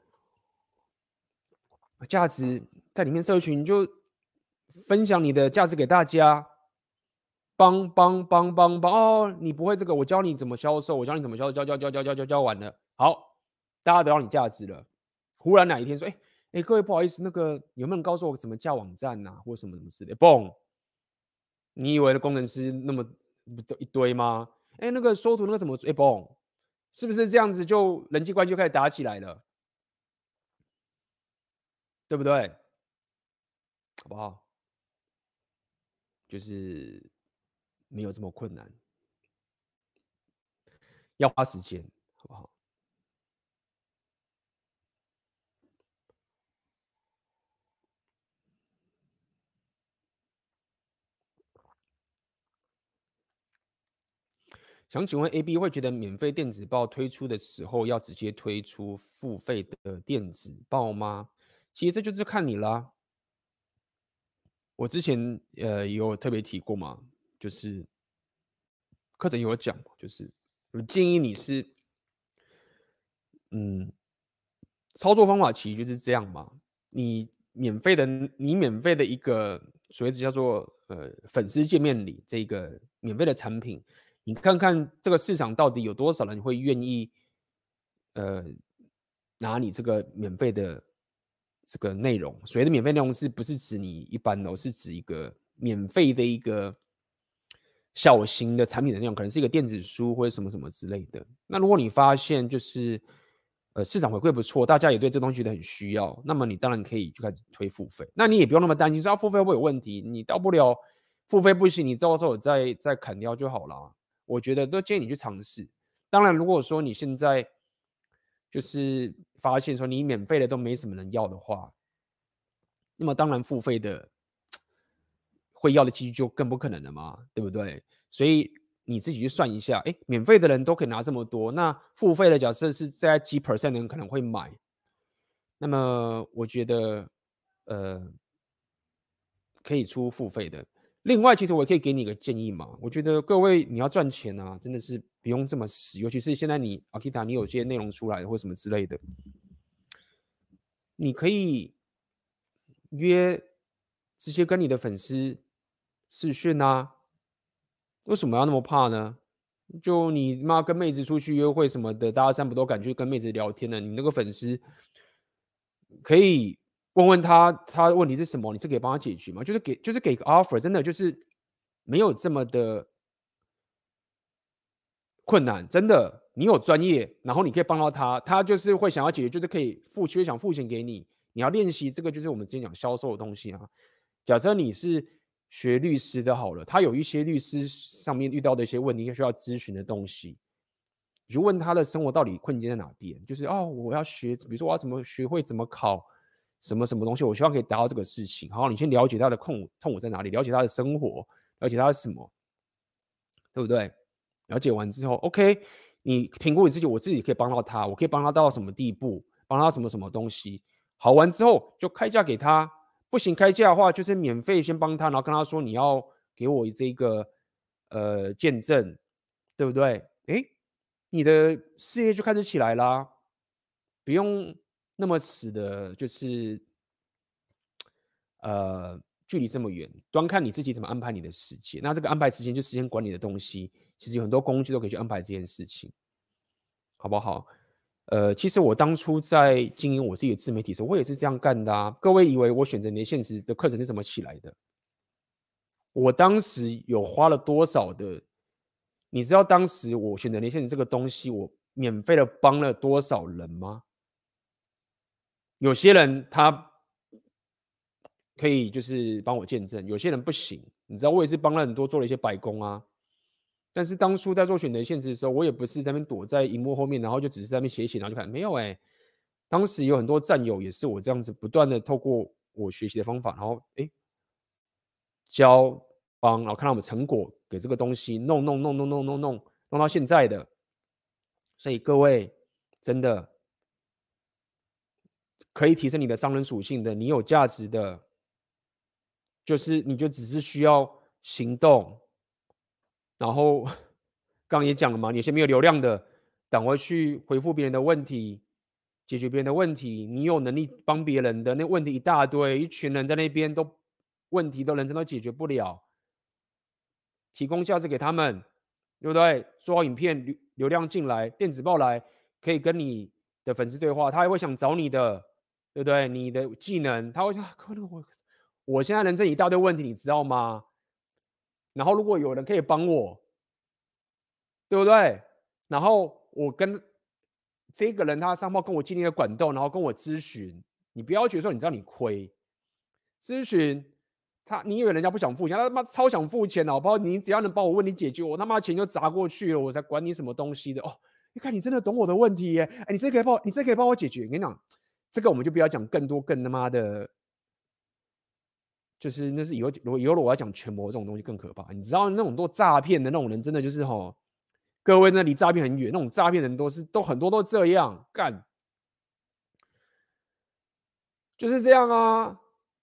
价值在里面社群，就分享你的价值给大家。帮帮帮帮帮哦！你不会这个，我教你怎么销售，我教你怎么销售，教教教教教教教完了，好，大家得到你价值了。忽然哪一天说，哎哎，各位不好意思，那个有没有人告诉我怎么架网站呐、啊，或什么什么之类的？嘣，你以为的工程师那么一堆吗？哎，那个收图那个怎么？哎嘣，是不是这样子就人际关系就开始打起来了？对不对？好不好？就是。没有这么困难，要花时间，好不好？想请问 AB 会觉得免费电子报推出的时候要直接推出付费的电子报吗？其实这就是看你啦。我之前呃有特别提过嘛。就是课程有讲，就是我建议你是，嗯，操作方法其实就是这样嘛。你免费的，你免费的一个所谓叫做呃粉丝见面礼这个免费的产品，你看看这个市场到底有多少人会愿意，呃，拿你这个免费的这个内容。所谓的免费内容是不是指你一般的，是指一个免费的一个。小型的产品的内容可能是一个电子书或者什么什么之类的。那如果你发现就是呃市场回馈不错，大家也对这东西觉得很需要，那么你当然可以就开始推付费。那你也不用那么担心说要付费会不会有问题，你到不了付费不行，你到时候再再砍掉就好了。我觉得都建议你去尝试。当然，如果说你现在就是发现说你免费的都没什么人要的话，那么当然付费的。会要的几率就更不可能了嘛，对不对？所以你自己去算一下，哎，免费的人都可以拿这么多，那付费的假设是在几 percent 人可能会买，那么我觉得，呃，可以出付费的。另外，其实我也可以给你一个建议嘛，我觉得各位你要赚钱啊，真的是不用这么死，尤其是现在你 Akita 你有些内容出来或什么之类的，你可以约直接跟你的粉丝。视讯啊，为什么要那么怕呢？就你妈跟妹子出去约会什么的，大家三不都敢去跟妹子聊天了。你那个粉丝可以问问他，他的问题是什么？你是可以帮他解决吗？就是给，就是给个 offer，真的就是没有这么的困难，真的。你有专业，然后你可以帮到他，他就是会想要解决，就是可以付，就想付钱给你。你要练习这个，就是我们之前讲销售的东西啊。假设你是学律师的，好了，他有一些律师上面遇到的一些问题，需要咨询的东西。你就问他的生活到底困境在哪边？就是哦，我要学，比如说我要怎么学会怎么考什么什么东西，我希望可以达到这个事情。好，你先了解他的痛痛苦在哪里，了解他的生活，了解他是什么，对不对？了解完之后，OK，你评估你自己，我自己可以帮到他，我可以帮他到什么地步，帮他什么什么东西。好完之后就开价给他，不行开价的话就是免费先帮他，然后跟他说你要给我这个呃见证，对不对？诶。你的事业就开始起来啦，不用那么死的，就是呃距离这么远，端看你自己怎么安排你的时间。那这个安排时间就时间管理的东西，其实有很多工具都可以去安排这件事情，好不好？呃，其实我当初在经营我自己的自媒体时候，我也是这样干的啊。各位以为我选择年限时的课程是怎么起来的？我当时有花了多少的？你知道当时我选择连线这个东西，我免费的帮了多少人吗？有些人他可以就是帮我见证，有些人不行。你知道我也是帮了很多，做了一些白工啊。但是当初在做选择限制的时候，我也不是在那边躲在荧幕后面，然后就只是在那边写写，然后就看没有哎、当时有很多战友也是我这样子不断的透过我学习的方法，然后哎、教。帮，然后看到我们成果，给这个东西弄弄弄弄弄弄弄弄到现在的，所以各位真的可以提升你的商人属性的，你有价值的，就是你就只是需要行动，然后刚也讲了嘛，有些没有流量的，赶快去回复别人的问题，解决别人的问题，你有能力帮别人的，那问题一大堆，一群人在那边都问题都人生都解决不了。提供价值给他们，对不对？做好影片流流量进来，电子报来，可以跟你的粉丝对话，他还会想找你的，对不对？你的技能，他会想，可 能我我现在人生一大堆问题，你知道吗？然后如果有人可以帮我，对不对？然后我跟这个人他上报跟我建立了管道，然后跟我咨询，你不要觉得说你知道你亏，咨询。他，你以为人家不想付钱？他他妈超想付钱，好不好？你只要能帮我问题解决，我他妈钱就砸过去了，我才管你什么东西的哦。你看，你真的懂我的问题耶？哎，你这可以帮，你这可以帮我解决。我跟你讲，这个我们就不要讲更多更他妈的，就是那是以后如果以后我要讲权谋这种东西更可怕。你知道那种做诈骗的那种人，真的就是哈，各位那离诈骗很远，那种诈骗人都是都很多都这样干，就是这样啊。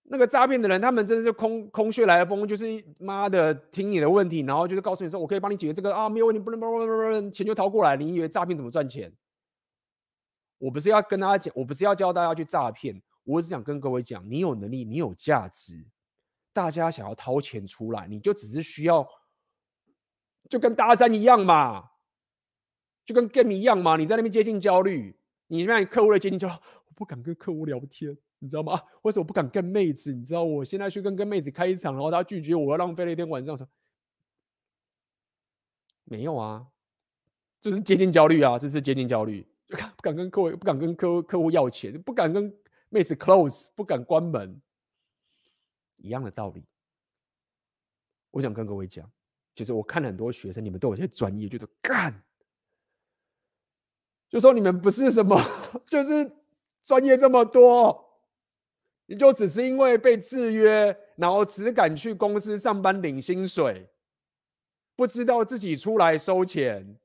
那个诈骗的人，他们真的是空空穴来风，就是妈的听你的问题，然后就是告诉你说，我可以帮你解决这个啊，没有问题，不能不能不能，钱就掏过来。你以为诈骗怎么赚钱？我不是要跟大家讲，我不是要教大家去诈骗，我只想跟各位讲，你有能力，你有价值，大家想要掏钱出来，你就只是需要，就跟搭讪一样嘛，就跟 game 一样嘛，你在那边接近焦虑，你让客户的接近焦虑，我不敢跟客户聊天。你知道吗？为什么不敢跟妹子？你知道我现在去跟跟妹子开一场，然后她拒绝我，要浪费了一天晚上。说没有啊，就是接近焦虑啊，这是接近焦虑，不敢跟客户，不敢跟客户客户要钱，不敢跟妹子 close，不敢关门，一样的道理。我想跟各位讲，就是我看了很多学生，你们都有些专业，就是干，就说你们不是什么，就是专业这么多。你就只是因为被制约，然后只敢去公司上班领薪水，不知道自己出来收钱，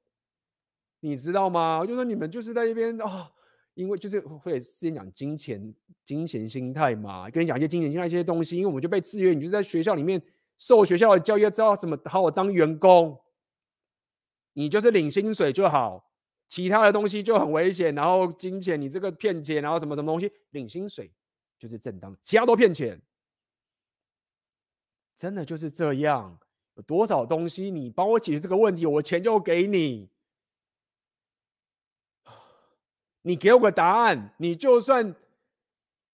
你知道吗？就说你们就是在一边啊、哦，因为就是会先讲金钱、金钱心态嘛，跟你讲一些金钱心态一些东西，因为我们就被制约，你就是在学校里面受学校的教育，知道什么好好当员工，你就是领薪水就好，其他的东西就很危险，然后金钱你这个骗钱，然后什么什么东西领薪水。就是正当，其他都骗钱，真的就是这样。有多少东西你帮我解决这个问题，我钱就给你。你给我个答案，你就算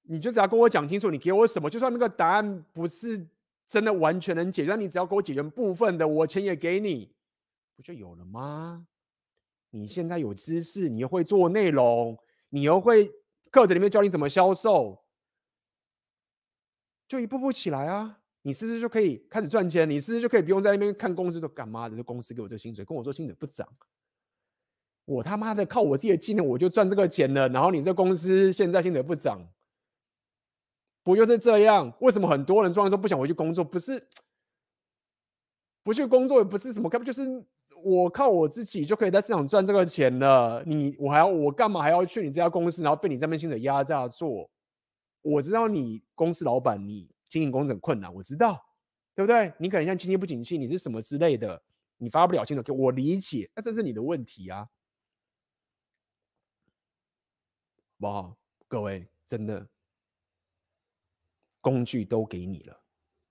你就只要跟我讲清楚，你给我什么，就算那个答案不是真的完全能解决，你只要给我解决部分的，我钱也给你，不就有了吗？你现在有知识，你又会做内容，你又会课程里面教你怎么销售，就一步步起来啊！你是不是就可以开始赚钱？你是不是就可以不用在那边看公司都干嘛的？这公司给我这个薪水，跟我说薪水不涨，我他妈的靠我自己的技能我就赚这个钱了。然后你这公司现在薪水不涨，不就是这样？为什么很多人装的时候不想回去工作？不是不去工作，也不是什么，干不就是？我靠我自己就可以在市场赚这个钱了，你我还要我干嘛还要去你这家公司，然后被你这边薪水压榨做？我知道你公司老板，你经营公司很困难，我知道，对不对？你可能像经济不景气，你是什么之类的，你发不了薪水，我理解，那这是你的问题啊。哇，各位真的工具都给你了，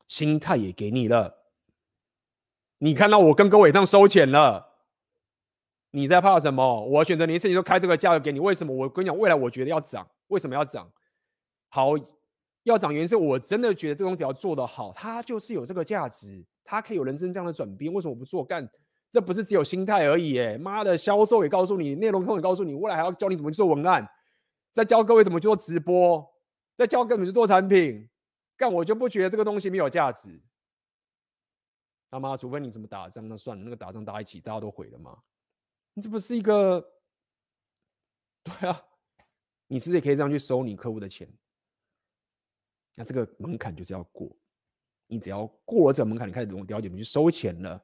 心态也给你了。你看到我跟各位这样收钱了，你在怕什么？我选择你一次，你就开这个价格给你。为什么？我跟你讲，未来我觉得要涨。为什么要涨？好，要涨原因是我真的觉得这东西要做得好，它就是有这个价值，它可以有人生这样的转变。为什么不做？干，这不是只有心态而已。哎，妈的，销售也告诉你，内容通也告诉你，未来还要教你怎么去做文案，再教各位怎么去做直播，再教各位怎么去做产品。干，我就不觉得这个东西没有价值。他妈，除非你怎么打仗，那算了。那个打仗打一起，大家都毁了吗？你这不是一个，对啊，你是不是也可以这样去收你客户的钱？那这个门槛就是要过。你只要过了这个门槛，你开始了解怎么去收钱了，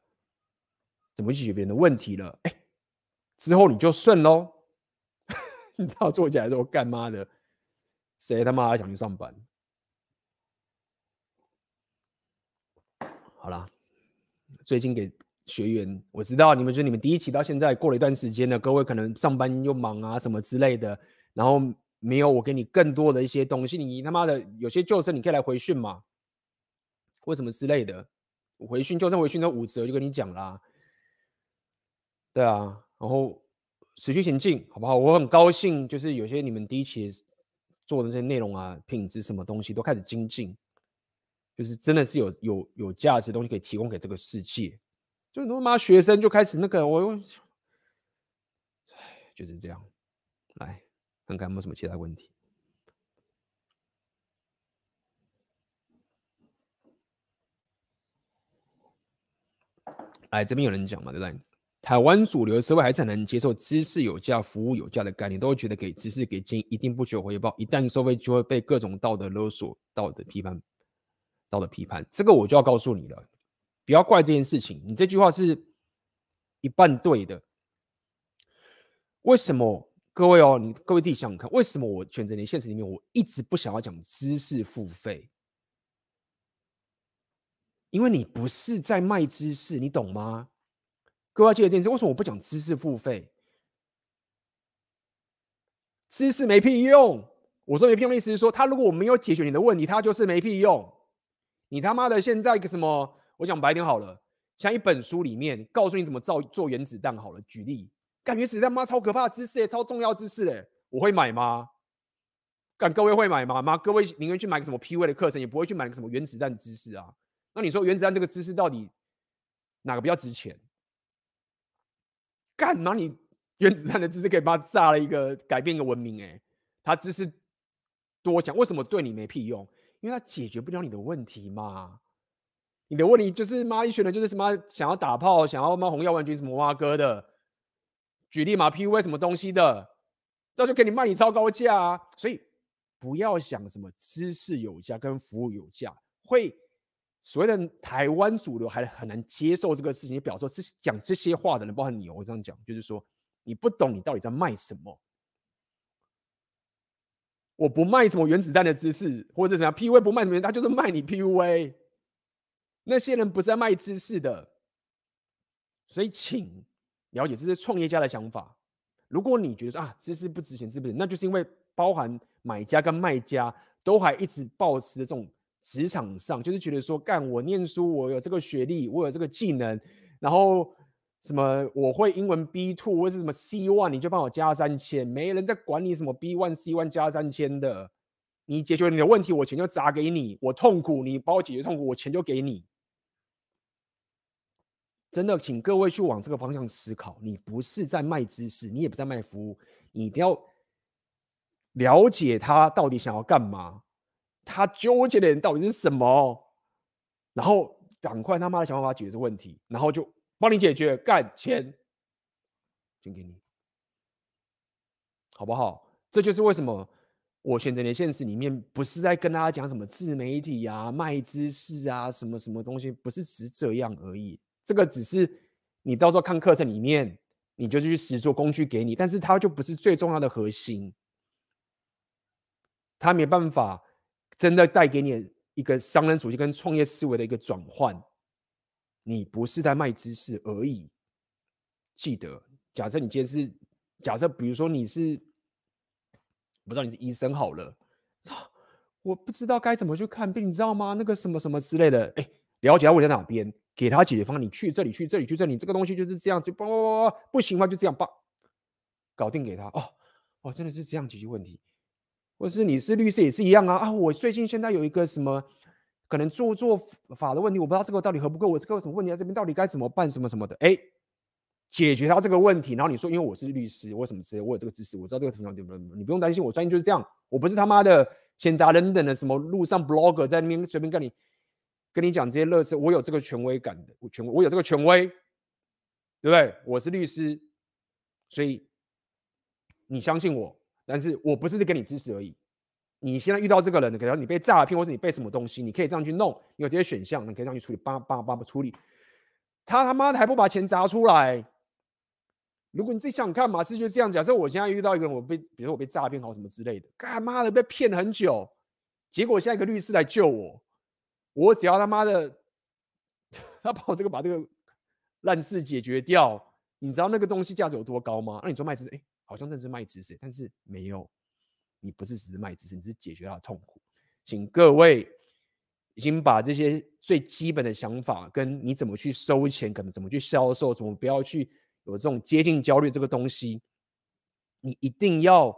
怎么解决别人的问题了，哎，之后你就顺喽。你知道做起来之后干嘛的？谁他妈还想去上班？好啦。最近给学员，我知道你们就你们第一期到现在过了一段时间了，各位可能上班又忙啊什么之类的，然后没有我给你更多的一些东西，你他妈的有些旧生你可以来回训嘛，为什么之类的，回训旧生回训都五折，就跟你讲啦，对啊，然后持续前进好不好？我很高兴，就是有些你们第一期做的这些内容啊，品质什么东西都开始精进。就是真的是有有有价值的东西可以提供给这个世界，就他妈学生就开始那个我用，就是这样，来看看有没有什么其他问题。来这边有人讲嘛，对不对？台湾主流社会还是很难接受知识有价、服务有价的概念，都会觉得给知识、给建议一定不求回报，一旦收费就会被各种道德勒索、道德批判。道德批判，这个我就要告诉你了，不要怪这件事情。你这句话是一半对的。为什么？各位哦，你各位自己想想看，为什么我选择你现实里面，我一直不想要讲知识付费？因为你不是在卖知识，你懂吗？各位要记得这件事。为什么我不讲知识付费？知识没屁用。我说没屁用意思是说，他如果我没有解决你的问题，他就是没屁用。你他妈的现在一个什么？我讲白点好了，像一本书里面告诉你怎么造做原子弹好了。举例，干原子弹妈超可怕的知识诶，超重要知识诶，我会买吗？干各位会买吗？妈，各位宁愿去买个什么 PUA 的课程，也不会去买个什么原子弹知识啊。那你说原子弹这个知识到底哪个比较值钱？干嘛你原子弹的知识可以把它炸了一个改变一个文明诶，他知识多讲，为什么对你没屁用？因为他解决不了你的问题嘛，你的问题就是妈一群人就是什么想要打炮，想要卖红药丸菌什么挖哥的，举例嘛，PUA 什么东西的，这就给你卖你超高价啊！所以不要想什么知识有价跟服务有价，会所谓的台湾主流还很难接受这个事情，表示说这讲这些话的人，包括你，我这样讲就是说你不懂你到底在卖什么。我不卖什么原子弹的知识，或者什么 PUA 不卖什么，他就是卖你 PUA。那些人不是在卖知识的，所以请了解这些创业家的想法。如果你觉得啊，知识不值钱，是不是？那就是因为包含买家跟卖家都还一直保持的这种职场上，就是觉得说，干我念书，我有这个学历，我有这个技能，然后。什么？我会英文 B two 或是什么 C one，你就帮我加三千，没人在管你什么 B one C one 加三千的。你解决你的问题，我钱就砸给你；我痛苦，你帮我解决痛苦，我钱就给你。真的，请各位去往这个方向思考。你不是在卖知识，你也不在卖服务，你一定要了解他到底想要干嘛，他纠结的人到底是什么，然后赶快他妈的想办法解决这问题，然后就帮你解决，干钱，捐给你，好不好？这就是为什么。我选择的现实里面，不是在跟大家讲什么自媒体啊、卖知识啊、什么什么东西，不是只这样而已。这个只是你到时候看课程里面，你就去实做工具给你，但是它就不是最重要的核心。它没办法真的带给你一个商人属性跟创业思维的一个转换。你不是在卖知识而已。记得，假设你今天是，假设比如说你是。不知道你是医生好了，操！我不知道该怎么去看病，你知道吗？那个什么什么之类的，哎，了解我在哪边，给他解决方案。你去这里，去这里，去这里，这个东西就是这样，就叭叭叭，不行的话就这样，叭，搞定给他。哦哦，真的是这样解决问题。或是你是律师也是一样啊啊！我最近现在有一个什么可能做做法的问题，我不知道这个到底合不合，我这个有什么问题在这边到底该怎么办，什么什么的，哎。解决他这个问题，然后你说，因为我是律师，我什么之类，我有这个知识，我知道这个怎么怎么，你不用担心，我专业就是这样，我不是他妈的闲杂人等的什么路上 blogger 在那边随便跟你跟你讲这些乐事，我有这个权威感的，我权威，我有这个权威，对不对？我是律师，所以你相信我，但是我不是给你知识而已。你现在遇到这个人，可能你被诈骗，或者你被什么东西，你可以这样去弄，你有这些选项，你可以这样去处理，叭叭叭叭处理。他他妈的还不把钱砸出来？如果你自己想看嘛，是就这样。假设我现在遇到一个人，我被，比如说我被诈骗好什么之类的，干妈的被骗很久，结果现在一个律师来救我，我只要他妈的，他把我这个把这个烂事解决掉，你知道那个东西价值有多高吗？那你说卖知识，哎，好像真的是卖知识，但是没有，你不是只是卖知识，你是解决他的痛苦。请各位已经把这些最基本的想法，跟你怎么去收钱，可能怎么去销售，怎么不要去。有这种接近焦虑这个东西，你一定要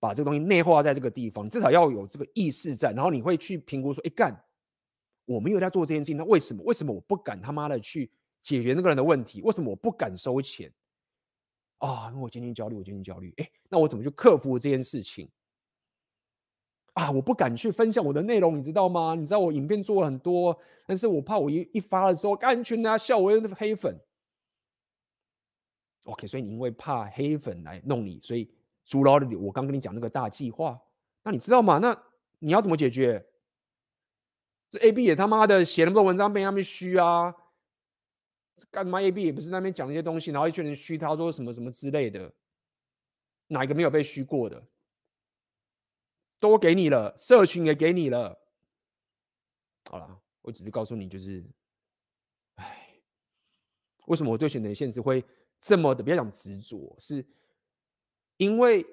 把这个东西内化在这个地方，至少要有这个意识在。然后你会去评估说：“哎，干，我没有在做这件事情，那为什么？为什么我不敢他妈的去解决那个人的问题？为什么我不敢收钱？啊，因为我今天焦虑，我今天焦虑。哎，那我怎么去克服这件事情？啊，我不敢去分享我的内容，你知道吗？你知道我影片做了很多，但是我怕我一一发的时候，干群啊笑我是黑粉。” OK，所以你因为怕黑粉来弄你，所以阻挠了你我刚跟你讲那个大计划。那你知道吗？那你要怎么解决？这 AB 也他妈的写那么多文章被他们嘘啊！干嘛 AB 也不是那边讲一些东西，然后一群人虚他说什么什么之类的，哪一个没有被虚过的？都给你了，社群也给你了。好了，我只是告诉你，就是，哎，为什么我对选择现实会？这么的，不要讲执着，是因为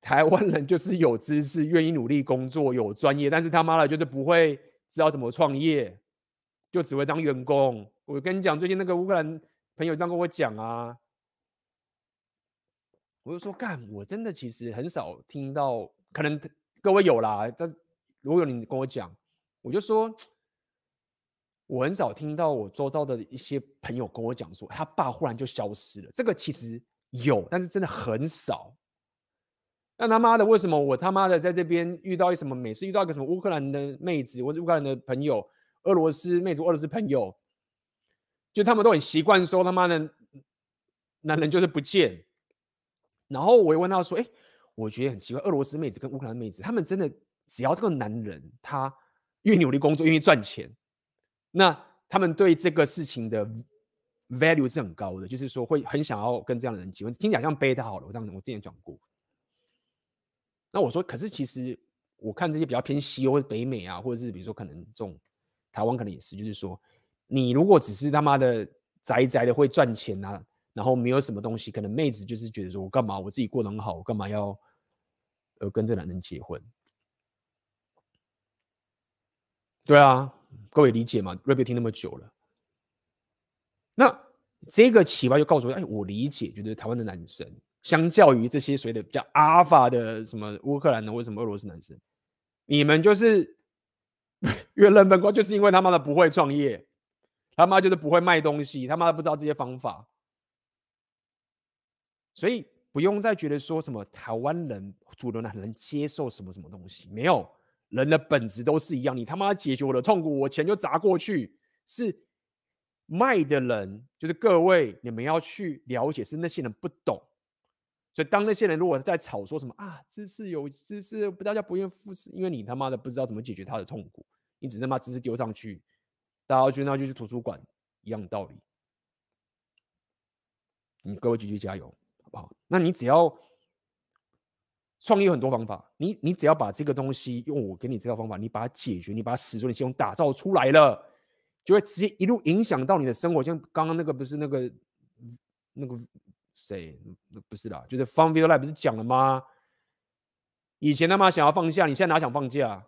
台湾人就是有知识、愿意努力工作、有专业，但是他妈的，就是不会知道怎么创业，就只会当员工。我跟你讲，最近那个乌克兰朋友这样跟我讲啊，我就说干，我真的其实很少听到，可能各位有啦，但是如果有你跟我讲，我就说。我很少听到我周遭的一些朋友跟我讲说，他爸忽然就消失了。这个其实有，但是真的很少。那他妈的，为什么我他妈的在这边遇到一什么？每次遇到一个什么乌克兰的妹子，或者乌克兰的朋友，俄罗斯妹子、俄罗斯朋友，就他们都很习惯说他妈的男人就是不见。然后我又问他说：“哎，我觉得很奇怪，俄罗斯妹子跟乌克兰妹子，他们真的只要这个男人他越努力工作，愿意赚钱。”那他们对这个事情的 value 是很高的，就是说会很想要跟这样的人结婚。听起来像贝塔好了，我这样我之前讲过。那我说，可是其实我看这些比较偏西欧或北美啊，或者是比如说可能这种台湾可能也是，就是说你如果只是他妈的宅宅的会赚钱啊，然后没有什么东西，可能妹子就是觉得说我干嘛我自己过得很好，我干嘛要呃跟这男人结婚？对啊。各位理解吗？Rebel 听那么久了，那这个启发就告诉我：哎，我理解，觉得台湾的男生相较于这些所谓的比较阿法的什么乌克兰的或什么俄罗斯男生，你们就是原人本光，就是因为他妈的不会创业，他妈就是不会卖东西，他妈的不知道这些方法，所以不用再觉得说什么台湾人主流人很能接受什么什么东西，没有，人的本质都是一样，你他妈解决我的痛苦，我钱就砸过去，是卖的人，就是各位，你们要去了解，是那些人不懂。所以，当那些人如果在吵说什么啊，知识有知识，大家不愿付出，因为你他妈的不知道怎么解决他的痛苦，你只能把知识丢上去，大家觉得那就是图书馆一样的道理。你各位继续加油，好不好？那你只要创业有很多方法，你你只要把这个东西用我给你这个方法，你把它解决，你把它使出你系统打造出来了，就会直接一路影响到你的生活。像刚刚那个不是那个那个。谁？不是啦，就是 Fun Video Live 不是讲了吗？以前他妈想要放假，你现在哪想放假？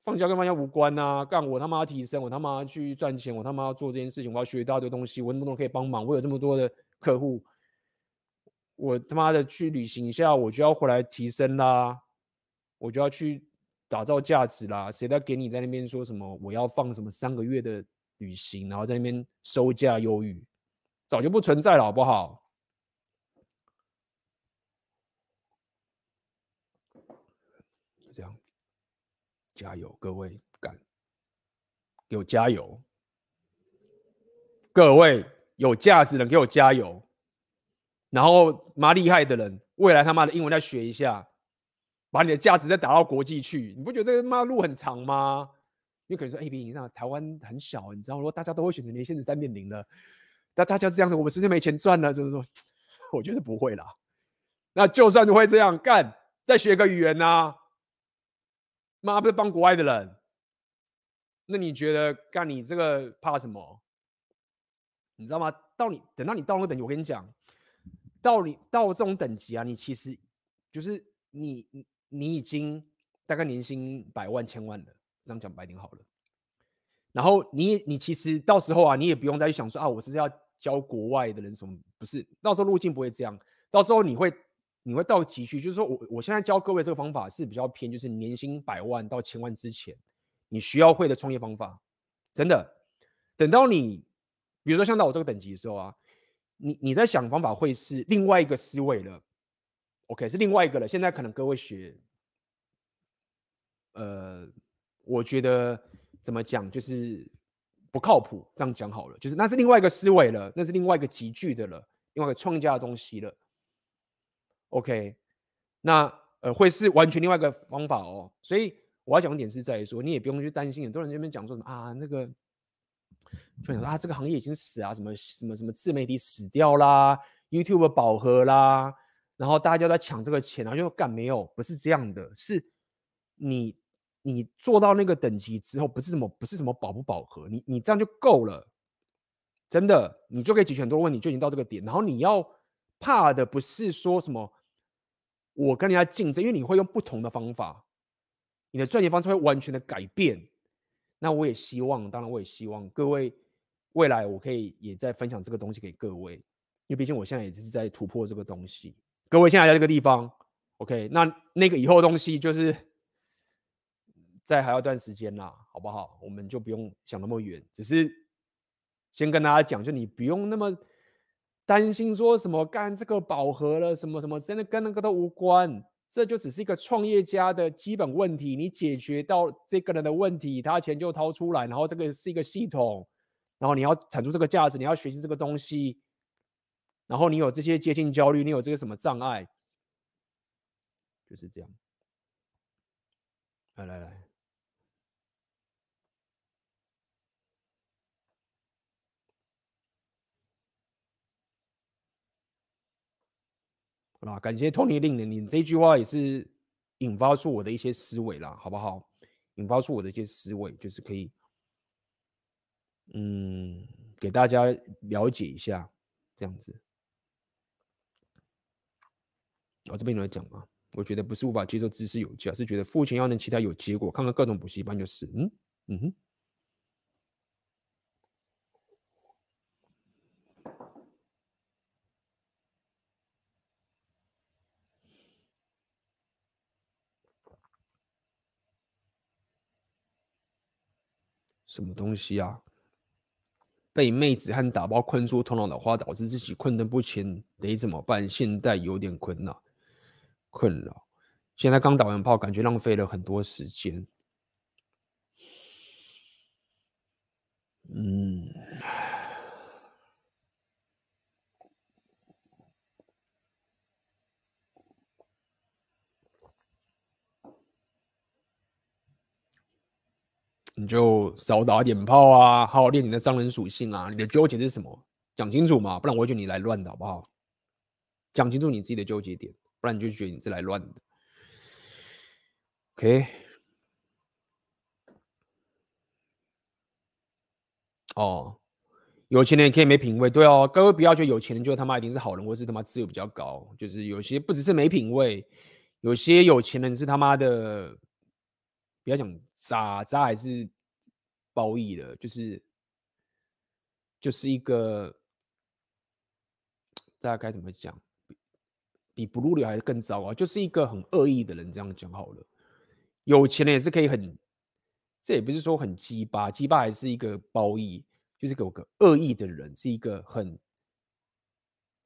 放假跟放假无关啊！干我他妈提升，我他妈去赚钱，我他妈要做这件事情，我要学一大堆东西，我那么多可以帮忙，我有这么多的客户，我他妈的去旅行一下，我就要回来提升啦，我就要去打造价值啦。谁在给你在那边说什么？我要放什么三个月的旅行，然后在那边收价忧郁，早就不存在了，好不好？这样，加油，各位，干，给我加油！各位有价值的人给我加油！然后蛮厉害的人，未来他妈的英文再学一下，把你的价值再打到国际去。你不觉得这个妈路很长吗？因为可能说，哎，别你知道台湾很小，你知道，如果大家都会选择连线三点零的，那大家是这样子，我们是不是没钱赚了？就是说，我觉得不会啦。那就算会这样干，再学个语言呐、啊？妈不是帮国外的人，那你觉得干你这个怕什么？你知道吗？到你等到你到那个等级，我跟你讲，到你到这种等级啊，你其实就是你你已经大概年薪百万千万了，这样讲白点好了。然后你你其实到时候啊，你也不用再去想说啊，我是要教国外的人什么？不是，到时候路径不会这样，到时候你会。你会到急需，就是说我我现在教各位这个方法是比较偏，就是年薪百万到千万之前，你需要会的创业方法，真的。等到你，比如说像到我这个等级的时候啊，你你在想方法会是另外一个思维了，OK，是另外一个了。现在可能各位学，呃，我觉得怎么讲就是不靠谱，这样讲好了，就是那是另外一个思维了，那是另外一个集聚的了，另外一个创业的东西了。OK，那呃会是完全另外一个方法哦，所以我要讲的点是在于说，你也不用去担心，很多人这边讲说什么啊，那个就想啊，这个行业已经死啊，什么什么什么自媒体死掉啦，YouTube 饱和啦，然后大家都在抢这个钱啊，就干没有，不是这样的，是你你做到那个等级之后，不是什么不是什么饱不饱和，你你这样就够了，真的，你就可以解决很多问题，就已经到这个点，然后你要。怕的不是说什么我跟人家竞争，因为你会用不同的方法，你的赚钱方式会完全的改变。那我也希望，当然我也希望各位未来我可以也在分享这个东西给各位，因为毕竟我现在也是在突破这个东西。各位现在在这个地方，OK，那那个以后的东西就是再还要一段时间啦，好不好？我们就不用想那么远，只是先跟大家讲，就你不用那么。担心说什么干这个饱和了什么什么，真的跟那个都无关，这就只是一个创业家的基本问题。你解决到这个人的问题，他钱就掏出来，然后这个是一个系统，然后你要产出这个价值，你要学习这个东西，然后你有这些接近焦虑，你有这个什么障碍，就是这样。来来来。啊，感谢 Tony 令人，你这句话也是引发出我的一些思维啦，好不好？引发出我的一些思维，就是可以，嗯，给大家了解一下这样子。我、这边有来讲嘛，我觉得不是无法接受知识有价，是觉得付钱要能期待有结果。看看各种补习班就是，嗯嗯哼。什么东西啊？被妹子和打包困住头脑的话，导致自己困顿不行，得怎么办？现在有点困扰，困扰。现在刚打完炮，感觉浪费了很多时间。嗯。你就少打点炮啊，好好练你的商人属性啊。你的纠结是什么？讲清楚嘛，不然我会觉得你来乱的，好不好？讲清楚你自己的纠结点，不然你就觉得你是来乱的。OK。哦，有钱人也可以没品味，对哦，各位不要觉得有钱人就他妈一定是好人，或是他妈自由比较高，就是有些不只是没品味，有些有钱人是他妈的。不要讲渣渣还是褒义的，就是就是一个，大家该怎么讲？比比 blue 还是更糟啊！就是一个很恶意的人，这样讲好了。有钱人也是可以很，这也不是说很鸡巴，鸡巴还是一个褒义，就是有个恶意的人，是一个很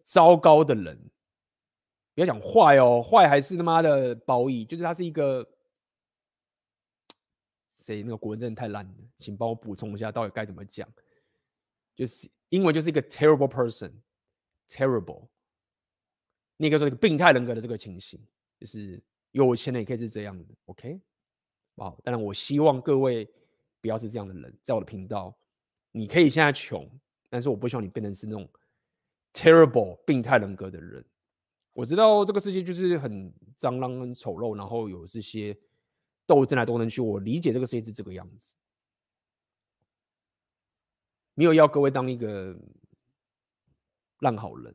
糟糕的人。不要讲坏哦，坏还是他妈的褒义，就是他是一个。谁那个国文真的太烂了，请帮我补充一下，到底该怎么讲？就是英文就是一个 terrible person，terrible。那个说一个病态人格的这个情形，就是有钱人也可以是这样的，OK？好，当然我希望各位不要是这样的人，在我的频道，你可以现在穷，但是我不希望你变成是那种 terrible 病态人格的人。我知道这个世界就是很脏乱、很丑陋，然后有这些。斗争来斗争去，我理解这个世界是这个样子，没有要各位当一个烂好人。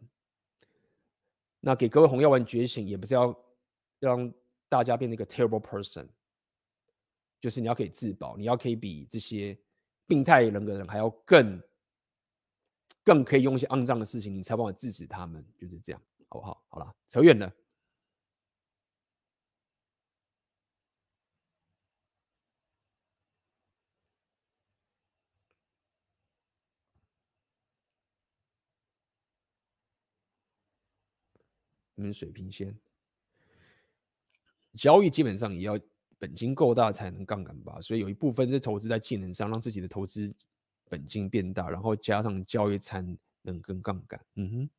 那给各位红药丸觉醒，也不是要让大家变成一个 terrible person，就是你要可以自保，你要可以比这些病态人格的人还要更更可以用一些肮脏的事情，你才帮我制止他们，就是这样，好不好？好了，扯远了。你们水平线交易基本上也要本金够大才能杠杆吧，所以有一部分是投资在技能上，让自己的投资本金变大，然后加上交易才能跟杠杆。嗯哼。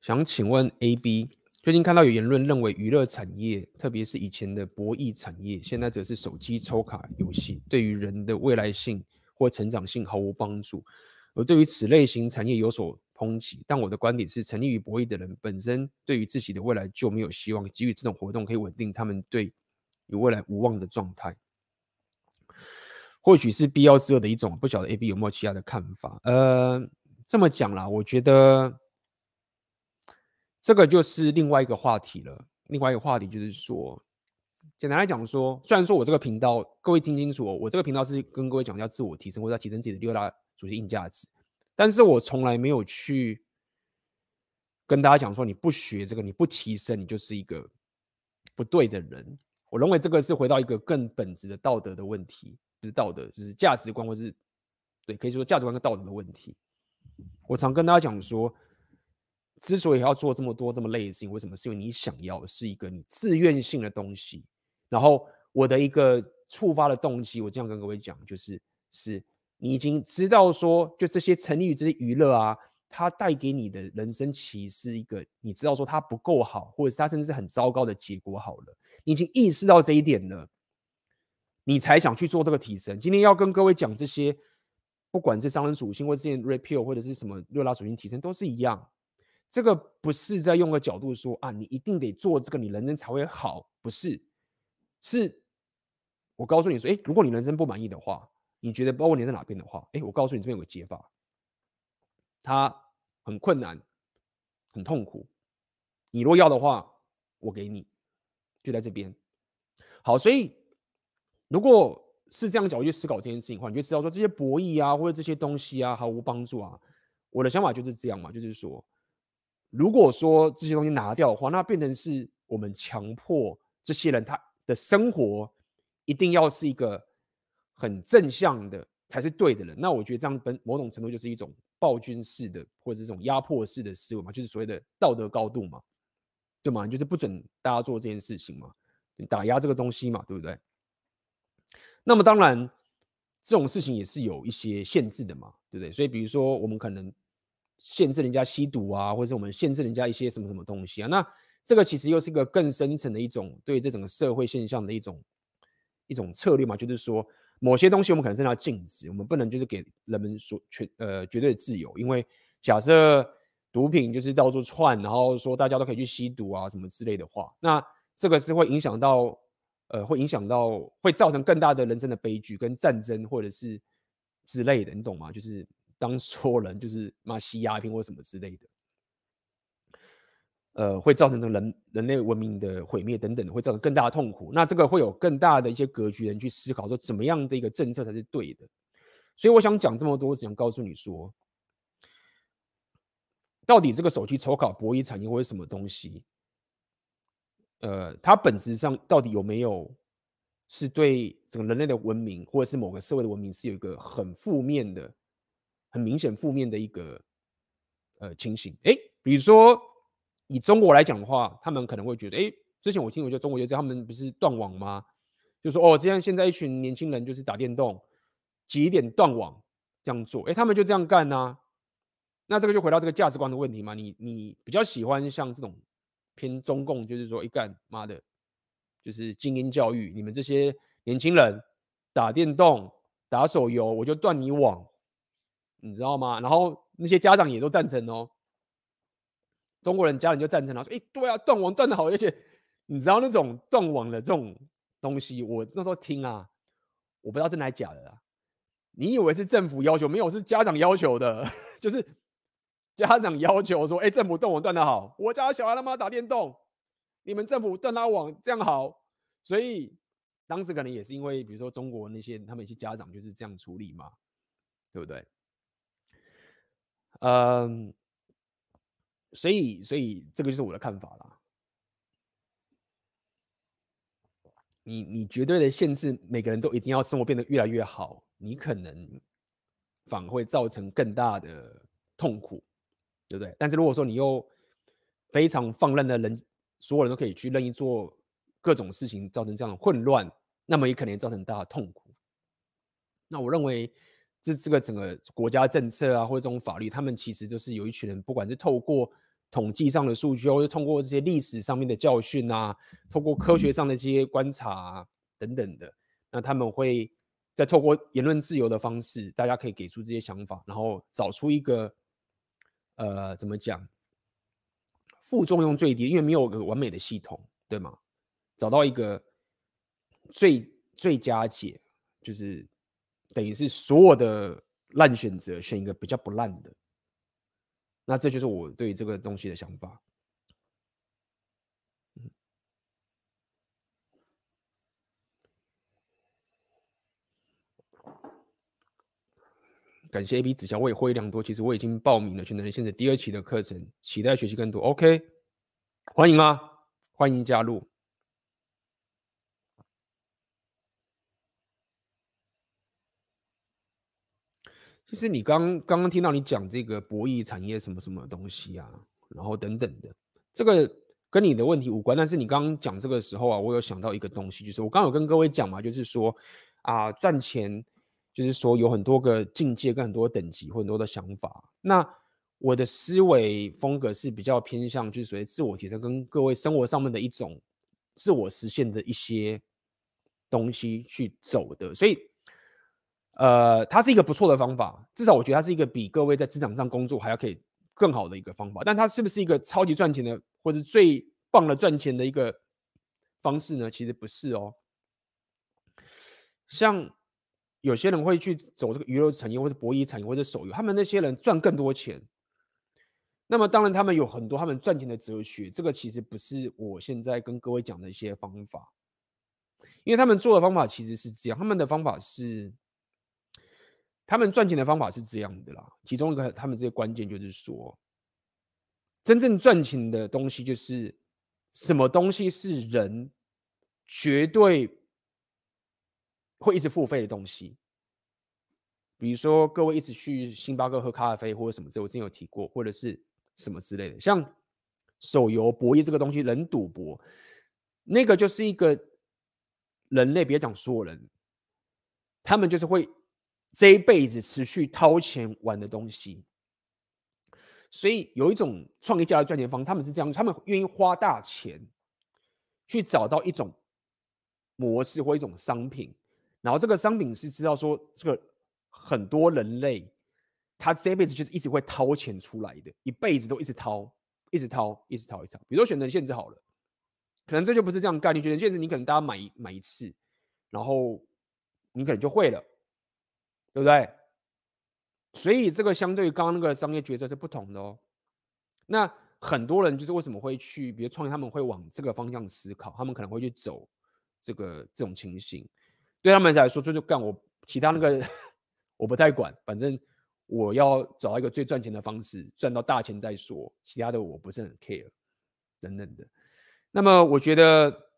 想请问 AB。最近看到有言论认为，娱乐产业，特别是以前的博弈产业，现在则是手机抽卡游戏，对于人的未来性或成长性毫无帮助。而对于此类型产业有所抨击，但我的观点是，沉溺于博弈的人本身对于自己的未来就没有希望，给予这种活动可以稳定他们对于未来无望的状态。或许是必要之恶的一种，不晓得 AB 有没有其他的看法？呃，这么讲啦，我觉得。这个就是另外一个话题了。另外一个话题就是说，简单来讲说，虽然说我这个频道，各位听清楚，我这个频道是跟各位讲要自我提升，或者提升自己的六大属性硬价值，但是我从来没有去跟大家讲说，你不学这个，你不提升，你就是一个不对的人。我认为这个是回到一个更本质的道德的问题，不是道德，就是价值观，或是对，可以说价值观跟道德的问题。我常跟大家讲说。之所以要做这么多这么累的事情，为什么？是因为你想要的是一个你自愿性的东西。然后我的一个触发的动机，我这样跟各位讲，就是是你已经知道说，就这些沉溺于这些娱乐啊，它带给你的人生其实是一个你知道说它不够好，或者是它甚至是很糟糕的结果。好了，你已经意识到这一点了，你才想去做这个提升。今天要跟各位讲这些，不管是商人属性，或者是 repeal，或者是什么六大属性提升，都是一样。这个不是在用个角度说啊，你一定得做这个，你人生才会好，不是？是，我告诉你说，哎，如果你人生不满意的话，你觉得包括你在哪边的话，哎，我告诉你这边有个解法，它很困难，很痛苦，你若要的话，我给你，就在这边。好，所以如果是这样角度去思考这件事情的话，你就知道说这些博弈啊，或者这些东西啊，毫无帮助啊。我的想法就是这样嘛，就是说。如果说这些东西拿掉的话，那变成是我们强迫这些人他的生活一定要是一个很正向的才是对的人。那我觉得这样本某种程度就是一种暴君式的或者这种压迫式的思维嘛，就是所谓的道德高度嘛，对吗？就是不准大家做这件事情嘛，打压这个东西嘛，对不对？那么当然这种事情也是有一些限制的嘛，对不对？所以比如说我们可能。限制人家吸毒啊，或者是我们限制人家一些什么什么东西啊？那这个其实又是一个更深层的一种对这整个社会现象的一种一种策略嘛，就是说某些东西我们可能是要禁止，我们不能就是给人们说全呃绝对的自由，因为假设毒品就是到处窜，然后说大家都可以去吸毒啊什么之类的话，那这个是会影响到呃会影响到会造成更大的人生的悲剧跟战争或者是之类的，你懂吗？就是。当所有人就是骂吸鸦片或什么之类的，呃，会造成这人人类文明的毁灭等等，会造成更大的痛苦。那这个会有更大的一些格局人去思考，说怎么样的一个政策才是对的。所以我想讲这么多，只想告诉你说，到底这个手机抽卡博弈产业或者什么东西，呃，它本质上到底有没有是对整个人类的文明或者是某个社会的文明是有一个很负面的？很明显负面的一个呃情形，哎，比如说以中国来讲的话，他们可能会觉得，哎，之前我听我觉得中国就他们不是断网吗？就说哦，这样现在一群年轻人就是打电动，几点断网这样做，哎，他们就这样干呐。那这个就回到这个价值观的问题嘛，你你比较喜欢像这种偏中共，就是说一干妈的，就是精英教育，你们这些年轻人打电动、打手游，我就断你网。你知道吗？然后那些家长也都赞成哦。中国人家人就赞成了，说：“哎，对啊，断网断的好，而且你知道那种断网的这种东西，我那时候听啊，我不知道真的还假的啊。你以为是政府要求？没有，是家长要求的，就是家长要求说：哎，政府断网断的好，我家小孩他妈打电动，你们政府断他网这样好。所以当时可能也是因为，比如说中国那些他们一些家长就是这样处理嘛，对不对？”嗯，所以，所以这个就是我的看法啦。你，你绝对的限制每个人都一定要生活变得越来越好，你可能反而会造成更大的痛苦，对不对？但是如果说你又非常放任的人，所有人都可以去任意做各种事情，造成这样的混乱，那么也可能造成大的痛苦。那我认为。这这个整个国家政策啊，或者这种法律，他们其实就是有一群人，不管是透过统计上的数据，或者通过这些历史上面的教训啊，透过科学上的这些观察啊，等等的，那他们会再透过言论自由的方式，大家可以给出这些想法，然后找出一个呃，怎么讲，副作用最低，因为没有个完美的系统，对吗？找到一个最最佳解，就是。等于是所有的烂选择，选一个比较不烂的，那这就是我对这个东西的想法。感谢 A B 指教，我也获益良多。其实我已经报名了全能人现在第二期的课程，期待学习更多。OK，欢迎啊，欢迎加入。就是你刚刚刚听到你讲这个博弈产业什么什么东西啊，然后等等的，这个跟你的问题无关。但是你刚刚讲这个时候啊，我有想到一个东西，就是我刚刚有跟各位讲嘛，就是说啊，赚钱就是说有很多个境界跟很多等级或很多的想法。那我的思维风格是比较偏向就是所谓自我提升跟各位生活上面的一种自我实现的一些东西去走的，所以。呃，它是一个不错的方法，至少我觉得它是一个比各位在职场上工作还要可以更好的一个方法。但它是不是一个超级赚钱的，或者最棒的赚钱的一个方式呢？其实不是哦。像有些人会去走这个娱乐产业，或者博弈产业，或者手游，他们那些人赚更多钱。那么当然，他们有很多他们赚钱的哲学，这个其实不是我现在跟各位讲的一些方法，因为他们做的方法其实是这样，他们的方法是。他们赚钱的方法是这样的啦，其中一个他们这个关键就是说，真正赚钱的东西就是什么东西是人绝对会一直付费的东西。比如说，各位一直去星巴克喝咖啡或者什么之类，我之前有提过，或者是什么之类的，像手游博弈这个东西，人赌博，那个就是一个人类，别讲所有人，他们就是会这一辈子持续掏钱玩的东西。所以有一种创业家的赚钱方，他们是这样，他们愿意花大钱去找到一种模式或一种商品，然后这个商品是知道说，这个很多人类他这辈子就是一直会掏钱出来的，一辈子都一直掏，一直掏，一直掏，一直掏。比如说选择限制好了，可能这就不是这样概念。选择限制你可能大家买一买一次，然后你可能就会了，对不对？所以这个相对于刚刚那个商业决策是不同的哦。那很多人就是为什么会去，比如创业，他们会往这个方向思考，他们可能会去走这个这种情形。对他们来说，就就干我其他那个我不太管，反正我要找到一个最赚钱的方式，赚到大钱再说，其他的我不是很 care 等等的。那么我觉得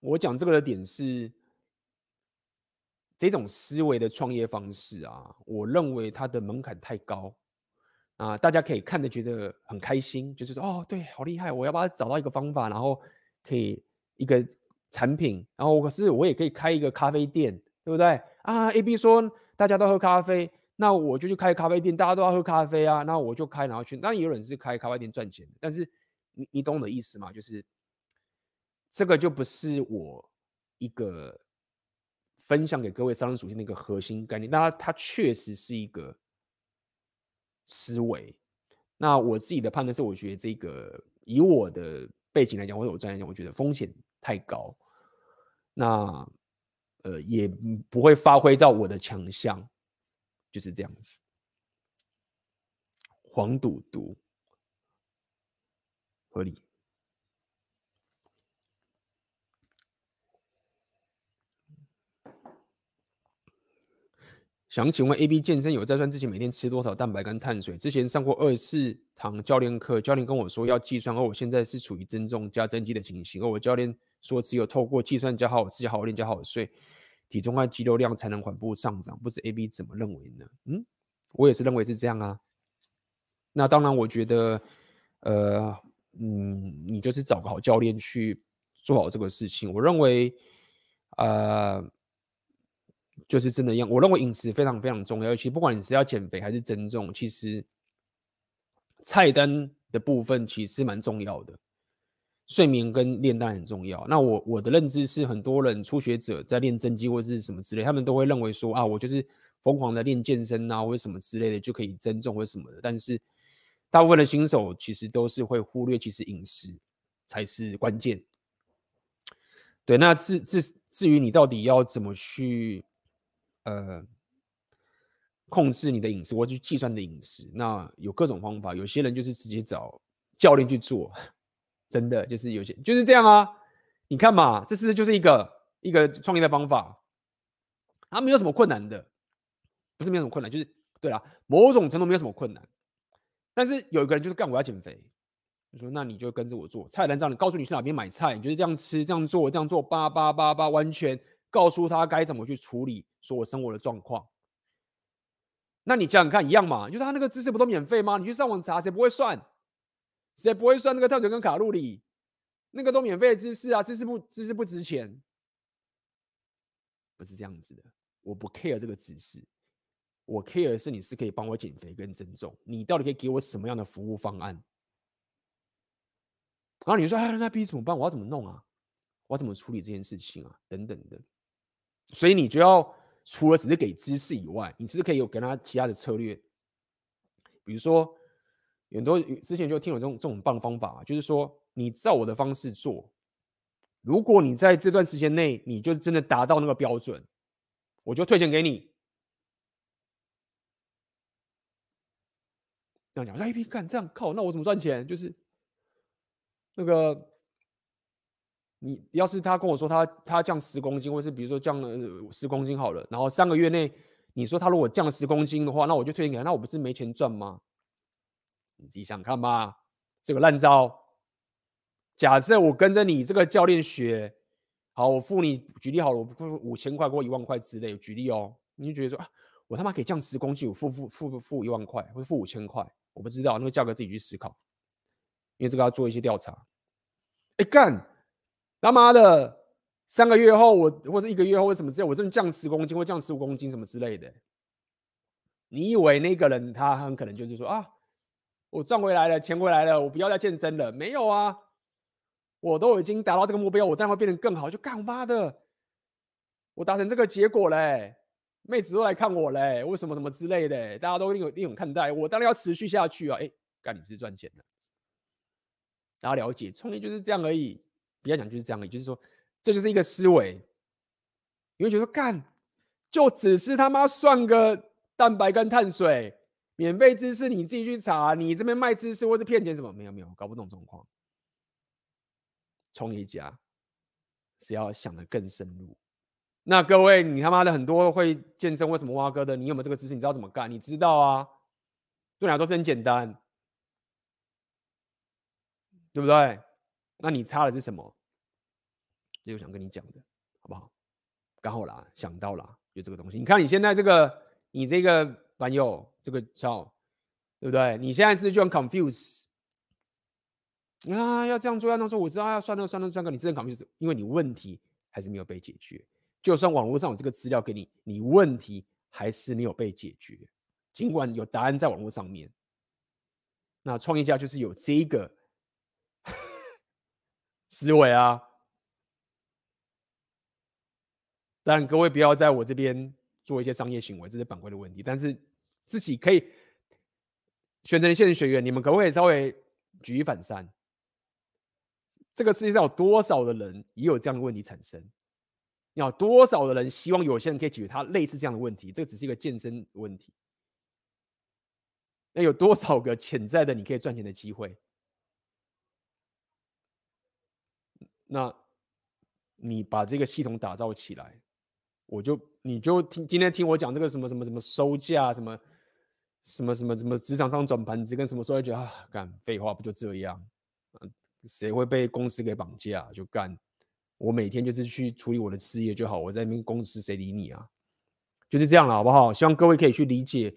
我讲这个的点是。这种思维的创业方式啊，我认为它的门槛太高啊！大家可以看的觉得很开心，就是说哦，对，好厉害！我要把它找到一个方法，然后可以一个产品，然后可是我也可以开一个咖啡店，对不对？啊，A B 说大家都喝咖啡，那我就去开咖啡店，大家都要喝咖啡啊，那我就开，然后去。当然也有人是开咖啡店赚钱，但是你你懂我的意思吗？就是这个就不是我一个。分享给各位商人属性的一个核心概念，那它，确实是一个思维。那我自己的判断是，我觉得这个以我的背景来讲，或者我专业来讲，我觉得风险太高，那呃也不会发挥到我的强项，就是这样子。黄赌毒合理。想请问 AB 健身有在算之前每天吃多少蛋白跟碳水？之前上过二十四堂教练课，教练跟我说要计算，而我现在是处于增重加增肌的情形，而我教练说只有透过计算加好吃加好好练加好好睡，体重和肌肉量才能缓步上涨。不知 AB 怎么认为呢？嗯，我也是认为是这样啊。那当然，我觉得，呃，嗯，你就是找个好教练去做好这个事情。我认为，呃。就是真的一样，我认为饮食非常非常重要，尤其不管你是要减肥还是增重，其实菜单的部分其实蛮重要的。睡眠跟练丹很重要。那我我的认知是，很多人初学者在练增肌或是什么之类，他们都会认为说啊，我就是疯狂的练健身啊，或者什么之类的就可以增重或什么的。但是大部分的新手其实都是会忽略，其实饮食才是关键。对，那至至至于你到底要怎么去。呃，控制你的饮食，或去计算你的饮食，那有各种方法。有些人就是直接找教练去做，真的就是有些就是这样啊。你看嘛，这是就是一个一个创业的方法，它没有什么困难的，不是没有什么困难，就是对啦，某种程度没有什么困难。但是有一个人就是干，我要减肥，你说那你就跟着我做菜单，让你告诉你去哪边买菜，你就是这样吃，这样做，这样做，八八八八，完全。告诉他该怎么去处理所有生活的状况。那你想想看，一样嘛？就是他那个知识不都免费吗？你去上网查，谁不会算？谁不会算那个碳水跟卡路里？那个都免费的知识啊，知识不知识不值钱，不是这样子的。我不 care 这个知识，我 care 是你是可以帮我减肥跟增重，你到底可以给我什么样的服务方案？然后你说，哎，那 B 怎么办？我要怎么弄啊？我要怎么处理这件事情啊？等等的。所以你就要除了只是给知识以外，你是不是可以有跟他其他的策略？比如说，很多之前就听有这种这种棒方法，就是说你照我的方式做，如果你在这段时间内你就真的达到那个标准，我就退钱给你。这样讲，哎，干这样靠，那我怎么赚钱？就是那个。你要是他跟我说他他降十公斤，或是比如说降了十公斤好了，然后三个月内你说他如果降十公斤的话，那我就推荐给他，那我不是没钱赚吗？你自己想看吧，这个烂招。假设我跟着你这个教练学，好，我付你举例好了，我付五千块或一万块之类，举例哦，你就觉得说啊，我他妈可以降十公斤，我付付付付一万块，或者付五千块，我不知道那个价格自己去思考，因为这个要做一些调查。哎干，他妈的，三个月后我或者一个月后或什么之类，我真的降十公斤或降十五公斤什么之类的，你以为那个人他很可能就是说啊，我赚回来了，钱回来了，我不要再健身了？没有啊。我都已经达到这个目标，我当然会变得更好。就干妈的，我达成这个结果嘞，妹子都来看我嘞，为什么什么之类的，大家都另有另有看待。我当然要持续下去啊！哎，干你是赚钱的，大家了解创业就是这样而已。不要讲就是这样也，就是说这就是一个思维。你会觉得干，就只是他妈算个蛋白跟碳水，免费知识你自己去查，你这边卖知识或是骗钱什么？没有没有，搞不懂状况。冲一家是要想的更深入。那各位，你他妈的很多会健身，为什么挖哥的？你有没有这个知识？你知道怎么干？你知道啊？对你来说是很简单，对不对？那你差的是什么？这就想跟你讲的，好不好？刚好啦，想到啦，就这个东西。你看你现在这个，你这个朋友，这个叫，对不对？你现在是就很 confuse。啊，要这样做，要那样做，我知道要算那个算那个算个，你真的搞不清楚，因为你问题还是没有被解决。就算网络上有这个资料给你，你问题还是没有被解决。尽管有答案在网络上面，那创业家就是有这个 思维啊。但各位不要在我这边做一些商业行为，这是版规的问题。但是自己可以选择一些学员，你们可不可以稍微举一反三？这个世界上有多少的人也有这样的问题产生？有多少的人希望有些人可以解决他类似这样的问题？这个只是一个健身问题。那有多少个潜在的你可以赚钱的机会？那你把这个系统打造起来，我就你就听今天听我讲这个什么什么什么收价什么什么什么什么职场上转盘子跟什么时候觉得啊，干废话不就这样？谁会被公司给绑架？就干，我每天就是去处理我的事业就好。我在那边公司谁理你啊？就是这样了，好不好？希望各位可以去理解，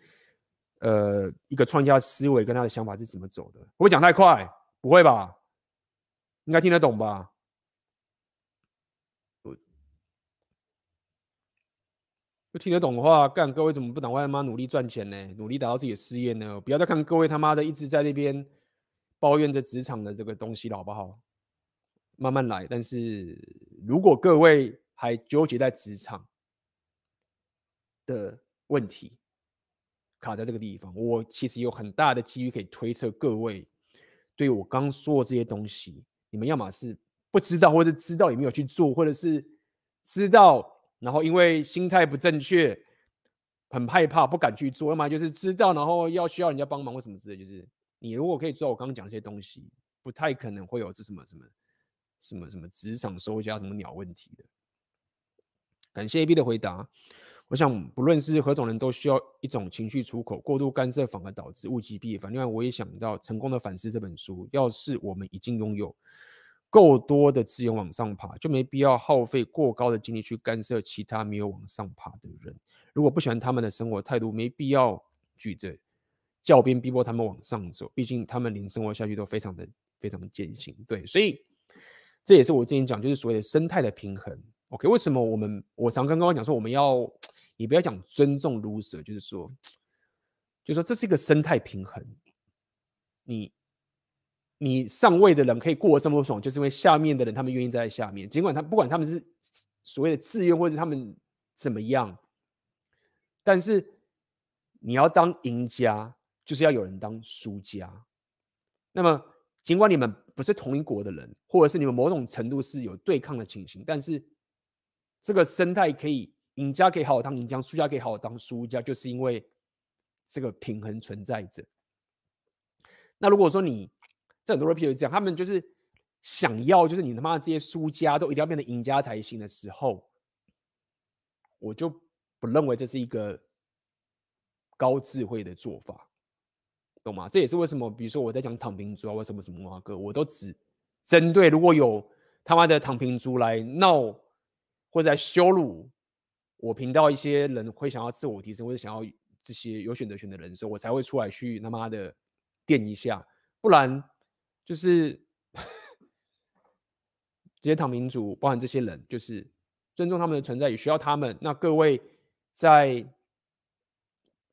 呃，一个创业家思维跟他的想法是怎么走的。不会讲太快？不会吧？应该听得懂吧？听得懂的话，干各位怎么不赶快他妈努力赚钱呢？努力达到自己的事业呢？不要再看各位他妈的一直在那边。抱怨着职场的这个东西了，好不好？慢慢来。但是如果各位还纠结在职场的问题，卡在这个地方，我其实有很大的几率可以推测，各位对我刚说的这些东西，你们要么是不知道，或者知道也没有去做，或者是知道，然后因为心态不正确，很害怕不敢去做；要么就是知道，然后要需要人家帮忙或什么之类，就是。你如果可以做我刚刚讲这些东西，不太可能会有这什么什么什么什么职场收家什么鸟问题的。感谢 AB 的回答。我想不论是何种人都需要一种情绪出口，过度干涉反而导致物极必反。另外，我也想到《成功的反思》这本书，要是我们已经拥有够多的资源往上爬，就没必要耗费过高的精力去干涉其他没有往上爬的人。如果不喜欢他们的生活态度，没必要举着。教鞭逼迫他们往上走，毕竟他们连生活下去都非常的非常的艰辛。对，所以这也是我之前讲，就是所谓的生态的平衡。OK，为什么我们我常跟刚刚讲说，我们要你不要讲尊重 loser，就是说，就是说这是一个生态平衡。你你上位的人可以过得这么爽，就是因为下面的人他们愿意在下面，尽管他不管他们是所谓的自愿或者他们怎么样，但是你要当赢家。就是要有人当输家。那么，尽管你们不是同一国的人，或者是你们某种程度是有对抗的情形，但是这个生态可以赢家可以好好当赢家，输家可以好好当输家，就是因为这个平衡存在着。那如果说你很多 rapper 是这样，他们就是想要，就是你他妈的这些输家都一定要变成赢家才行的时候，我就不认为这是一个高智慧的做法。懂吗？这也是为什么，比如说我在讲躺平族啊，或什么什么啊，哥，我都只针对如果有他妈的躺平族来闹或者来羞辱我频道一些人会想要自我提升或者想要这些有选择权的人的时候，我才会出来去他妈的垫一下，不然就是这些躺平族，包含这些人，就是尊重他们的存在，也需要他们。那各位在。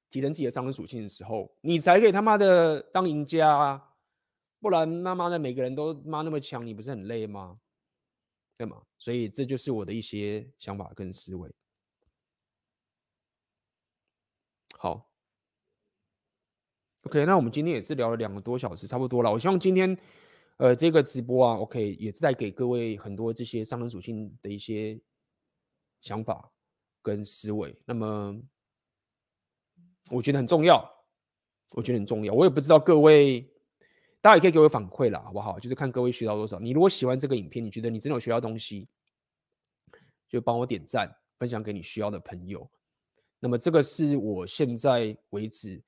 提升自己的上升属性的时候，你才可以他妈的当赢家啊！不然他妈的每个人都妈那么强，你不是很累吗？对吗？所以这就是我的一些想法跟思维。好，OK，那我们今天也是聊了两个多小时，差不多了。我希望今天呃这个直播啊，OK，也是带给各位很多这些商人属性的一些想法跟思维。那么。我觉得很重要，我觉得很重要。我也不知道各位，大家也可以给我反馈啦，好不好？就是看各位学到多少。你如果喜欢这个影片，你觉得你真的有学到东西，就帮我点赞，分享给你需要的朋友。那么这个是我现在为止，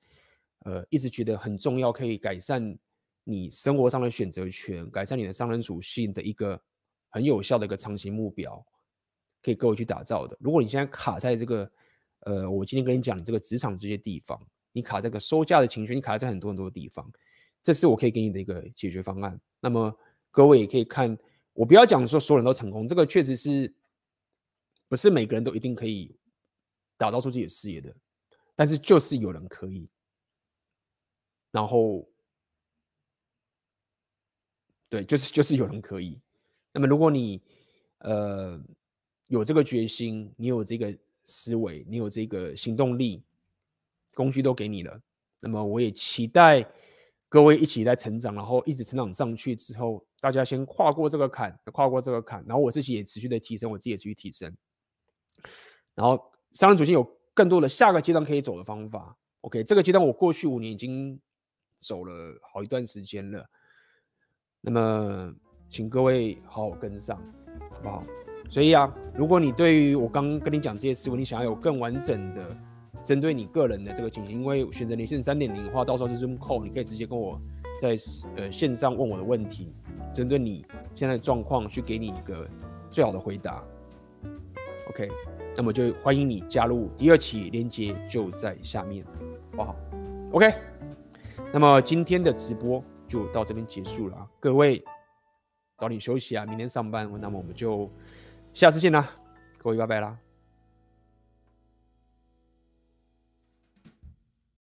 呃，一直觉得很重要，可以改善你生活上的选择权，改善你的商人属性的一个很有效的一个长期目标，可以各位去打造的。如果你现在卡在这个。呃，我今天跟你讲，你这个职场这些地方，你卡这个收价的情绪，你卡在很多很多的地方，这是我可以给你的一个解决方案。那么各位也可以看，我不要讲说所有人都成功，这个确实是不是每个人都一定可以打造出自己的事业的，但是就是有人可以。然后，对，就是就是有人可以。那么如果你呃有这个决心，你有这个。思维，你有这个行动力，工具都给你了。那么我也期待各位一起来成长，然后一直成长上去之后，大家先跨过这个坎，跨过这个坎，然后我自己也持续的提升，我自己也持续提升。然后上升属性有更多的下个阶段可以走的方法。OK，这个阶段我过去五年已经走了好一段时间了。那么请各位好好跟上，好不好？所以啊，如果你对于我刚刚跟你讲这些思维，你想要有更完整的针对你个人的这个情形，因为选择连线三点零的话，到时候是 Zoom call，你可以直接跟我在呃线上问我的问题，针对你现在的状况去给你一个最好的回答。OK，那么就欢迎你加入第二期，链接就在下面，好不好？OK，那么今天的直播就到这边结束了啊，各位早点休息啊，明天上班，那么我们就。下次见啦，各位拜拜啦。